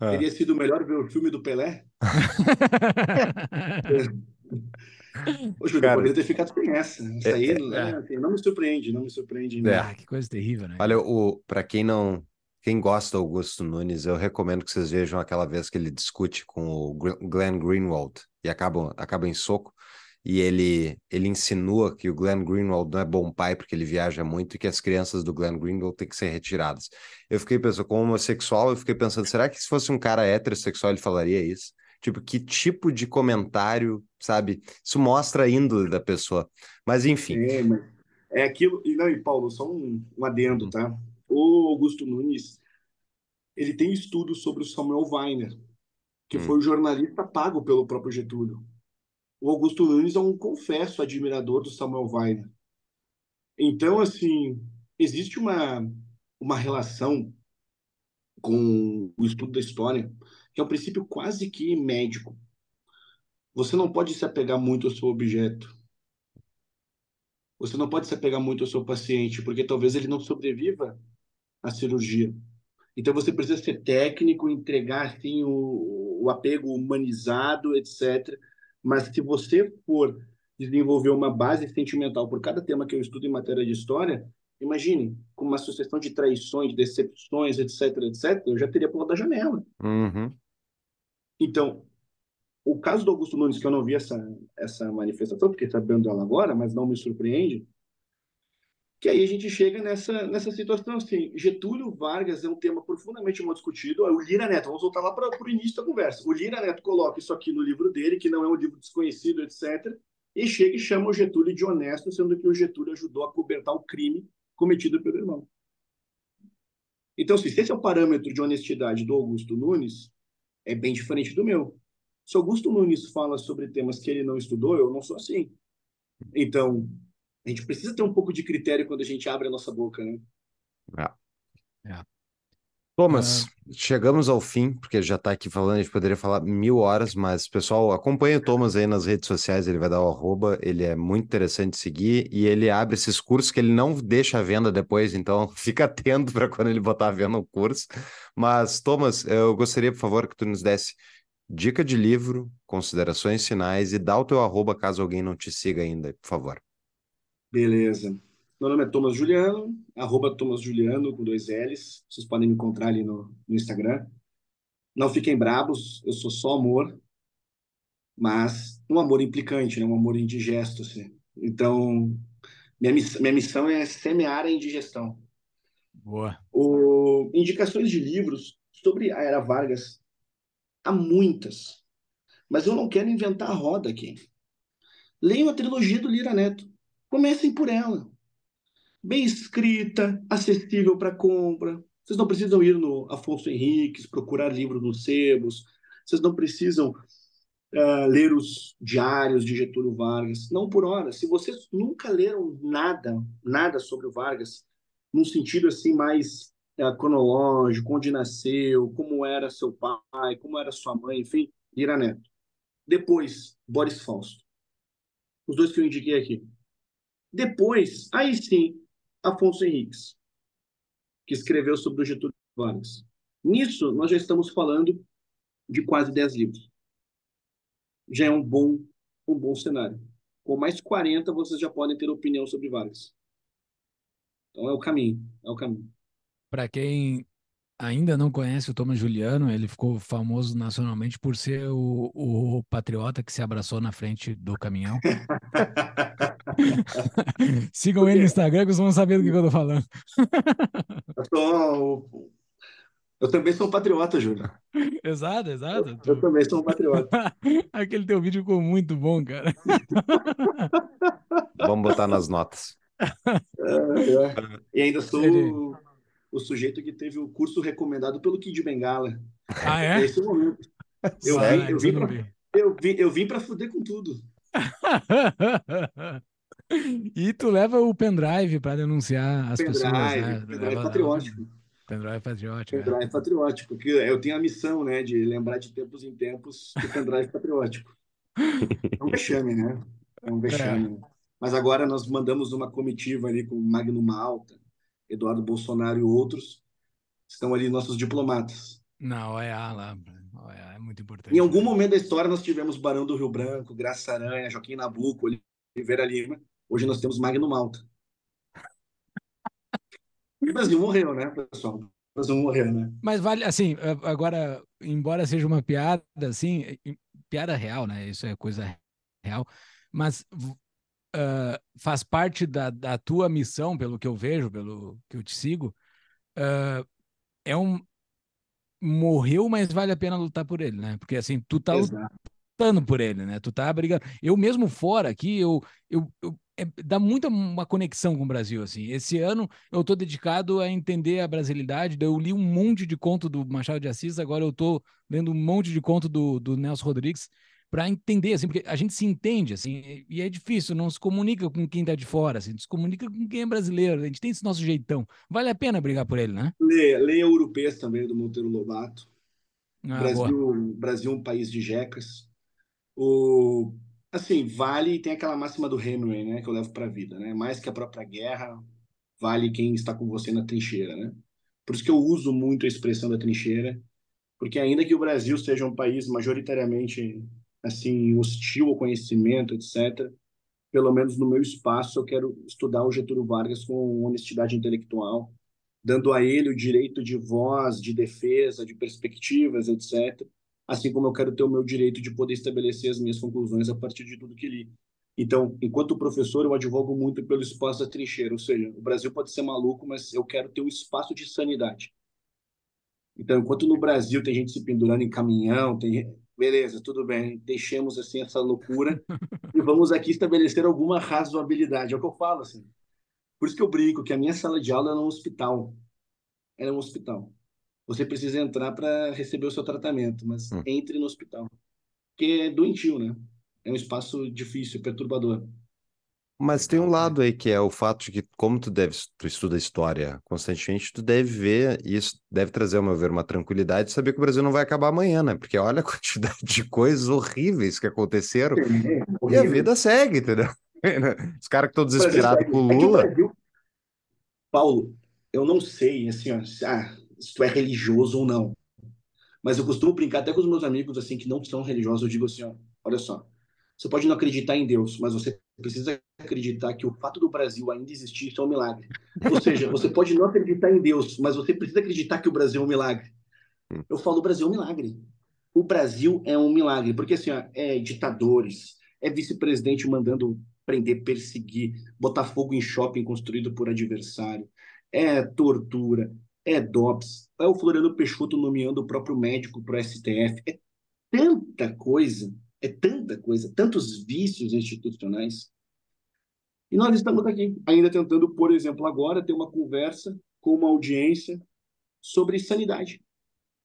Ah. Teria sido melhor ver o filme do Pelé. Ô, Júlio, Cara, eu poderia ter ficado sem essa. Essa aí é, né, assim, não me surpreende, não me surpreende. É. Ah, que coisa terrível, né? Olha, o, para quem não, quem gosta do Augusto Nunes, eu recomendo que vocês vejam aquela vez que ele discute com o Glenn Greenwald e acaba, acaba em soco. E ele, ele insinua que o Glenn Greenwald não é bom pai porque ele viaja muito e que as crianças do Glenn Greenwald têm que ser retiradas. Eu fiquei pensando, como homossexual, eu fiquei pensando, será que se fosse um cara heterossexual ele falaria isso? Tipo, que tipo de comentário, sabe? Isso mostra a índole da pessoa. Mas enfim, É, mas é aquilo. E não, e Paulo, só um, um adendo, tá? O Augusto Nunes, ele tem estudos sobre o Samuel Weiner, que Hum. foi o jornalista pago pelo próprio Getúlio. O Augusto Nunes é um confesso admirador do Samuel Weiner. Então, assim, existe uma, uma relação com o estudo da história, que é um princípio quase que médico. Você não pode se apegar muito ao seu objeto. Você não pode se apegar muito ao seu paciente, porque talvez ele não sobreviva à cirurgia. Então você precisa ser técnico, entregar assim o, o apego humanizado, etc. Mas se você for desenvolver uma base sentimental por cada tema que eu estudo em matéria de história, imagine, com uma sucessão de traições, decepções, etc, etc, eu já teria pulado da janela. uhum, Então, o caso do Augusto Nunes, que eu não vi essa, essa manifestação, porque sabendo dela agora, mas não me surpreende, que aí a gente chega nessa, nessa situação assim, Getúlio Vargas é um tema profundamente mal discutido, o Lira Neto, vamos voltar lá para o início da conversa, o Lira Neto coloca isso aqui no livro dele, que não é um livro desconhecido, etc., e chega e chama o Getúlio de honesto, sendo que o Getúlio ajudou a cobertar o crime cometido pelo irmão. Então, se esse é o parâmetro de honestidade do Augusto Nunes, é bem diferente do meu. Se Augusto Nunes fala sobre temas que ele não estudou, eu não sou assim. Então, a gente precisa ter um pouco de critério quando a gente abre a nossa boca, né? Thomas, chegamos ao fim, porque já está aqui falando, a gente poderia falar mil horas, mas pessoal, acompanha o Thomas aí nas redes sociais, ele vai dar o arroba, ele é muito interessante seguir e ele abre esses cursos que ele não deixa à venda depois, então fica atento para quando ele botar à venda o curso. Mas, Thomas, eu gostaria, por favor, que tu nos desse dica de livro, considerações finais e dá o teu arroba caso alguém não te siga ainda, por favor. Beleza. Meu nome é Thomas Juliano, arroba Thomas Juliano com dois L's. Vocês podem me encontrar ali no, no Instagram. Não fiquem brabos, eu sou só amor, mas um amor implicante, né? um amor indigesto. Assim. Então, minha, miss minha missão é semear a indigestão. Boa. O, indicações de livros sobre a Era Vargas, há muitas, mas eu não quero inventar a roda aqui. Leiam a trilogia do Lira Neto. Comecem por ela. Bem escrita, acessível para compra. Vocês não precisam ir no Afonso Henriques, procurar livro nos sebos. Vocês não precisam uh, ler os diários de Getúlio Vargas. Não por hora. Se vocês nunca leram nada, nada sobre o Vargas, num sentido assim mais uh, cronológico, onde nasceu, como era seu pai, como era sua mãe, enfim, Lira Neto. Depois, Boris Fausto. Os dois que eu indiquei aqui. Depois, aí sim, Afonso Henriques, que escreveu sobre o Getúlio Vargas. Nisso, nós já estamos falando de quase 10 livros. Já é um bom, um bom cenário. Com mais 40, vocês já podem ter opinião sobre Vargas. Então é o caminho, é o caminho. Para quem ainda não conhece o Thomas Juliano, ele ficou famoso nacionalmente por ser o, o patriota que se abraçou na frente do caminhão. Sigam ele no Instagram que vocês vão saber do que eu tô falando. eu, sou... eu também sou um patriota, Júlio. Exato, exato. Eu, eu também sou um patriota. Aquele teu vídeo ficou muito bom, cara. Vamos botar nas notas. é, é. E ainda sou o, o sujeito que teve o curso recomendado pelo Kid Bengala. Ah, é? Esse é o momento. Eu, vim, eu, vim pra, eu, vim, eu vim pra fuder com tudo. e tu leva o pendrive para denunciar as pendrive, pessoas. Né? Pendrive patriótico. Pendrive patriótico. Pendrive é. patriótico, porque eu tenho a missão, né, de lembrar de tempos em tempos do pendrive patriótico. É um vexame, né? É um vexame. É. Mas agora nós mandamos uma comitiva ali com Magno Malta, Eduardo Bolsonaro e outros. Estão ali nossos diplomatas. Na OEA lá, OEA é muito importante. Em algum momento da história nós tivemos Barão do Rio Branco, Graça Aranha, Joaquim Nabuco, Oliveira Lima. Hoje nós temos Magno Malta. O Brasil morreu, né, pessoal? O Brasil morreu, né? Mas vale, assim, agora, embora seja uma piada, assim, piada real, né? Isso é coisa real, mas uh, faz parte da, da tua missão, pelo que eu vejo, pelo que eu te sigo, uh, é um morreu, mas vale a pena lutar por ele, né? Porque assim, tu tá Exato. lutando por ele, né? Tu tá brigando. Eu mesmo fora aqui, eu, eu, eu é, dá muita uma conexão com o Brasil, assim. Esse ano eu tô dedicado a entender a brasilidade. Eu li um monte de conto do Machado de Assis, agora eu tô lendo um monte de conto do, do Nelson Rodrigues para entender, assim, porque a gente se entende, assim, e é difícil, não se comunica com quem está de fora, assim, se comunica com quem é brasileiro, a gente tem esse nosso jeitão. Vale a pena brigar por ele, né? Leia, leia Europeias também, do Monteiro Lobato. Ah, Brasil, Brasil é um país de jecas. O, assim, vale, tem aquela máxima do Henry, né, que eu levo para a vida, né? Mais que a própria guerra, vale quem está com você na trincheira, né? Por isso que eu uso muito a expressão da trincheira, porque ainda que o Brasil seja um país majoritariamente assim hostil ao conhecimento, etc. Pelo menos no meu espaço, eu quero estudar o Getúlio Vargas com honestidade intelectual, dando a ele o direito de voz, de defesa, de perspectivas, etc. Assim como eu quero ter o meu direito de poder estabelecer as minhas conclusões a partir de tudo que li. Então, enquanto professor, eu advogo muito pelo espaço da trincheira, ou seja, o Brasil pode ser maluco, mas eu quero ter um espaço de sanidade. Então, enquanto no Brasil tem gente se pendurando em caminhão, tem beleza, tudo bem, deixemos assim essa loucura e vamos aqui estabelecer alguma razoabilidade. É o que eu falo assim. Por isso que eu brinco que a minha sala de aula é um hospital. É um hospital. Você precisa entrar para receber o seu tratamento, mas hum. entre no hospital. Porque é doentio, né? É um espaço difícil, perturbador. Mas tem um lado aí que é o fato de que, como tu deve, tu estuda história constantemente, tu deve ver, e isso deve trazer, ao meu ver, uma tranquilidade, saber que o Brasil não vai acabar amanhã, né? Porque olha a quantidade de coisas horríveis que aconteceram é, e a vida segue, entendeu? Os caras que estão desesperados com o Lula. É. Paulo, eu não sei, assim, ó, ah, se tu é religioso ou não, mas eu costumo brincar até com os meus amigos, assim, que não são religiosos, eu digo assim, ó, olha só, você pode não acreditar em Deus, mas você precisa acreditar que o fato do Brasil ainda existir é um milagre. Ou seja, você pode não acreditar em Deus, mas você precisa acreditar que o Brasil é um milagre. Eu falo, o Brasil é um milagre. O Brasil é um milagre, porque assim, ó, é ditadores, é vice-presidente mandando prender, perseguir, botar fogo em shopping construído por adversário, é tortura, é DOPS, é o Floriano Peixoto nomeando o próprio médico para o STF, é tanta coisa é tanta coisa, tantos vícios institucionais. E nós estamos aqui, ainda tentando, por exemplo, agora ter uma conversa com uma audiência sobre sanidade.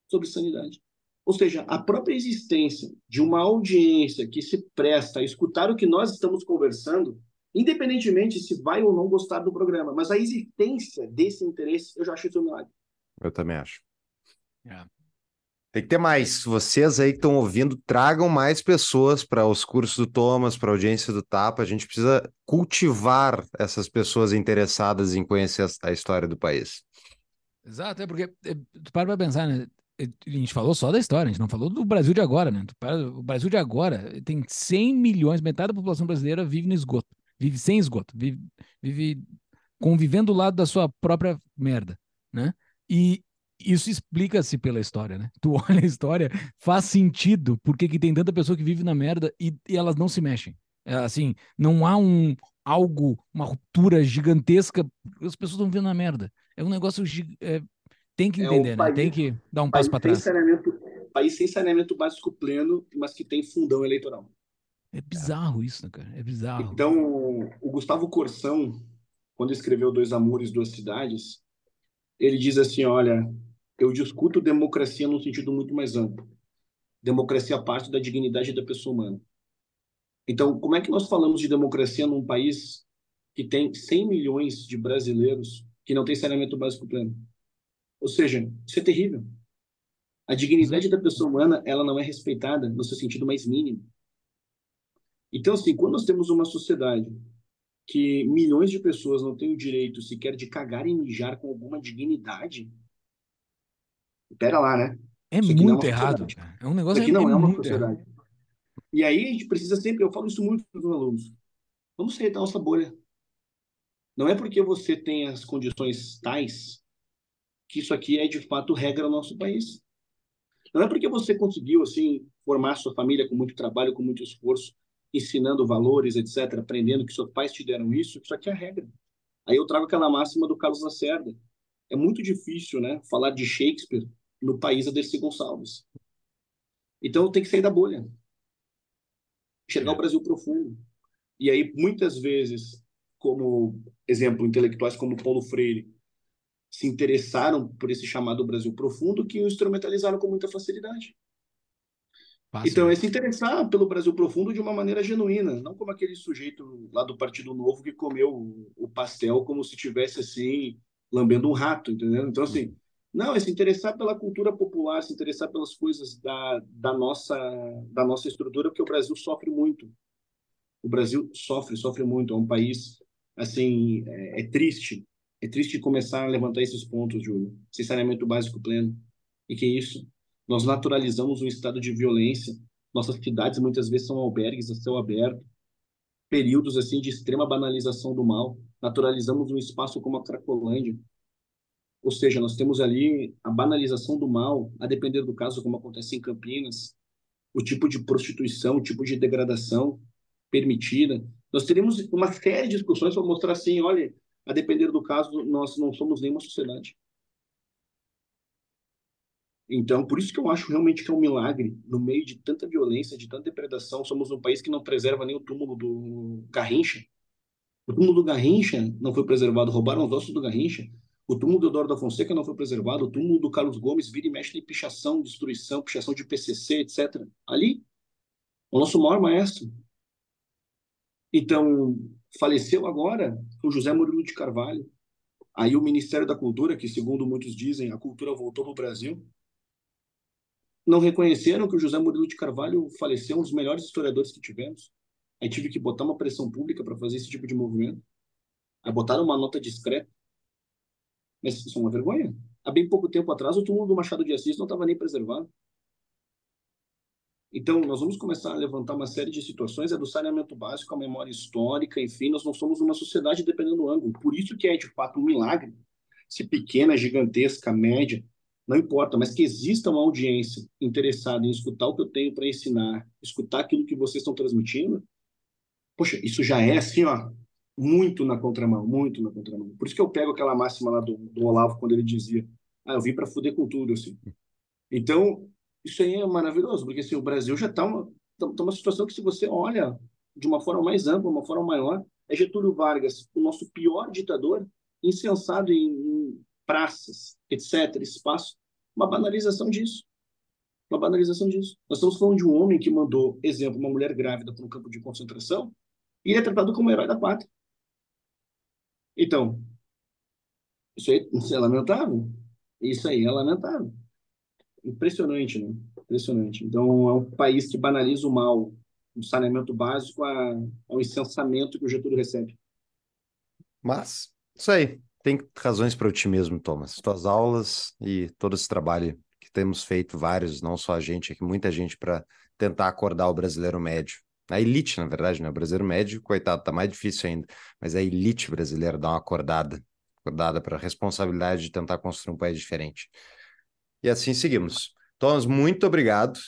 Sobre sanidade. Ou seja, a própria existência de uma audiência que se presta a escutar o que nós estamos conversando, independentemente se vai ou não gostar do programa, mas a existência desse interesse, eu já acho isso um milagre. Eu também acho. É. Tem que ter mais. Vocês aí que estão ouvindo, tragam mais pessoas para os cursos do Thomas, para a audiência do Tapa. A gente precisa cultivar essas pessoas interessadas em conhecer a história do país. Exato, é porque é, tu para para pensar, né? É, a gente falou só da história, a gente não falou do Brasil de agora, né? O Brasil de agora tem 100 milhões, metade da população brasileira vive no esgoto, vive sem esgoto, vive, vive convivendo do lado da sua própria merda, né? E, isso explica-se pela história, né? Tu olha a história, faz sentido porque que tem tanta pessoa que vive na merda e, e elas não se mexem. É, assim, não há um algo, uma ruptura gigantesca, as pessoas estão vivendo na merda. É um negócio é, tem que é entender, é né? tem que dar um país passo para trás. Saneamento, país sem saneamento básico pleno, mas que tem fundão eleitoral. É bizarro isso, né, cara? É bizarro. Então, o Gustavo Corsão, quando escreveu Dois Amores, Duas Cidades, ele diz assim: olha, eu discuto democracia num sentido muito mais amplo. Democracia parte da dignidade da pessoa humana. Então, como é que nós falamos de democracia num país que tem 100 milhões de brasileiros que não tem saneamento básico pleno? Ou seja, isso é terrível. A dignidade da pessoa humana, ela não é respeitada no seu sentido mais mínimo. Então, assim, quando nós temos uma sociedade que milhões de pessoas não têm o direito sequer de cagar e mijar com alguma dignidade, pera lá, né? É aqui muito é errado. sociedade. cara. É um negócio aqui não é, uma muito errado. sociedade. E aí a gente precisa sempre, eu falo isso muito para os alunos, vamos sair da nossa bolha. Não é porque você tem as condições tais que isso aqui é de fato regra no nosso país. Não é porque você conseguiu assim formar sua família com muito trabalho, com muito esforço, ensinando valores, etc., aprendendo que seus pais te deram isso, isso aqui é a regra. Aí eu trago aquela máxima do Carlos Lacerda. É muito difícil, né, falar de Shakespeare no país a Dercy Gonçalves. Então tem que sair da bolha. Enxergar o Brasil profundo. E aí, muitas vezes, como exemplo, intelectuais como Paulo Freire se interessaram por esse chamado Brasil profundo que o instrumentalizaram com muita facilidade. Fácil, Então, é se interessar pelo Brasil profundo de uma maneira genuína, não como aquele sujeito lá do Partido Novo que comeu o- pastel como se tivesse assim lambendo um rato, entendeu? Então, assim, não, é se interessar pela cultura popular, se interessar pelas coisas da, da nossa da nossa estrutura, porque o Brasil sofre muito. O Brasil sofre, sofre muito. É um país assim, é, é triste, é triste começar a levantar esses pontos, Júlio. Saneamento básico pleno. E que isso? Nós naturalizamos um estado de violência. Nossas cidades muitas vezes são albergues a céu aberto. Períodos assim de extrema banalização do mal. Naturalizamos um espaço como a Cracolândia. Ou seja, nós temos ali a banalização do mal, a depender do caso, como acontece em Campinas, o tipo de prostituição, o tipo de degradação permitida. Nós teremos uma série de discussões para mostrar assim, olha, a depender do caso, nós não somos nenhuma sociedade. Então, por isso que eu acho realmente que é um milagre, no meio de tanta violência, de tanta depredação, somos um país que não preserva nem o túmulo do Garrincha. O túmulo do Garrincha não foi preservado, roubaram os ossos do Garrincha. O túmulo do Eduardo da Fonseca não foi preservado, o túmulo do Carlos Gomes vira e mexe em pichação, destruição, pichação de PCC, etc. Ali, o nosso maior maestro. Então, faleceu agora o José Murilo de Carvalho. Aí o Ministério da Cultura, que segundo muitos dizem, a cultura voltou para o Brasil, não reconheceram que o José Murilo de Carvalho faleceu, um dos melhores historiadores que tivemos. Aí tive que botar uma pressão pública para fazer esse tipo de movimento. Aí botaram uma nota discreta. Mas isso é uma vergonha. Há bem pouco tempo atrás, o túmulo do Machado de Assis não estava nem preservado. Então, nós vamos começar a levantar uma série de situações, é do saneamento básico, a memória histórica, enfim, nós não somos uma sociedade dependendo do ângulo. Por isso que é, de fato, um milagre, se pequena, gigantesca, média, não importa, mas que exista uma audiência interessada em escutar o que eu tenho para ensinar, escutar aquilo que vocês estão transmitindo, poxa, isso já é assim, ó, muito na contramão, muito na contramão. Por isso que eu pego aquela máxima lá do, do Olavo, quando ele dizia, ah, eu vim para fuder com tudo, assim. Então, isso aí é maravilhoso, porque assim, o Brasil já está uma, tá uma situação que, se você olha de uma forma mais ampla, uma forma maior, é Getúlio Vargas, o nosso pior ditador, insensado em, em praças, etc., espaço, uma banalização disso. Uma banalização disso. Nós estamos falando de um homem que mandou, exemplo, uma mulher grávida para um campo de concentração e ele é tratado como herói da pátria. Então, isso aí isso é lamentável. Isso aí é lamentável. Impressionante, né? Impressionante. Então, é um país que banaliza o mal, o saneamento básico a, ao incensamento que o Getúlio recebe. Mas, isso aí. Tem razões para otimismo, Thomas. Tuas aulas e todo esse trabalho que temos feito, vários, não só a gente, aqui, muita gente, para tentar acordar o brasileiro médio. A elite, na verdade, né? O brasileiro médio, coitado, tá mais difícil ainda. Mas a elite brasileira dá uma acordada, acordada para a responsabilidade de tentar construir um país diferente. E assim seguimos. Thomas, muito obrigado.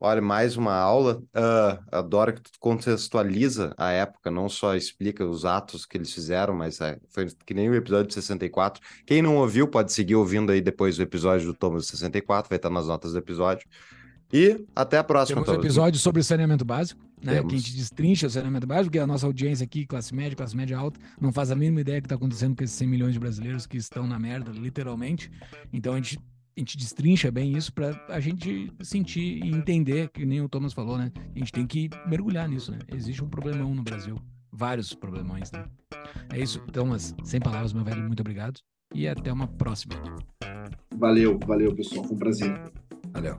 Olha, mais uma aula. Uh, adoro que tu contextualiza a época, não só explica os atos que eles fizeram, mas é, foi que nem o episódio de 64. Quem não ouviu, pode seguir ouvindo aí depois do episódio do Thomas 64, vai estar nas notas do episódio. E até a próxima, Temos um Thomas. episódio sobre saneamento básico. né? Que a gente destrincha o saneamento básico, porque a nossa audiência aqui, classe média, classe média alta, não faz a mínima ideia do que está acontecendo com esses 100 milhões de brasileiros que estão na merda, literalmente. Então a gente, a gente destrincha bem isso para a gente sentir e entender, que nem o Thomas falou, né? A gente tem que mergulhar nisso, né? Existe um problemão no Brasil. Vários problemões, né? É isso, Thomas. Sem palavras, meu velho, muito obrigado. E até uma próxima. Valeu, valeu, pessoal. Foi um prazer. Valeu.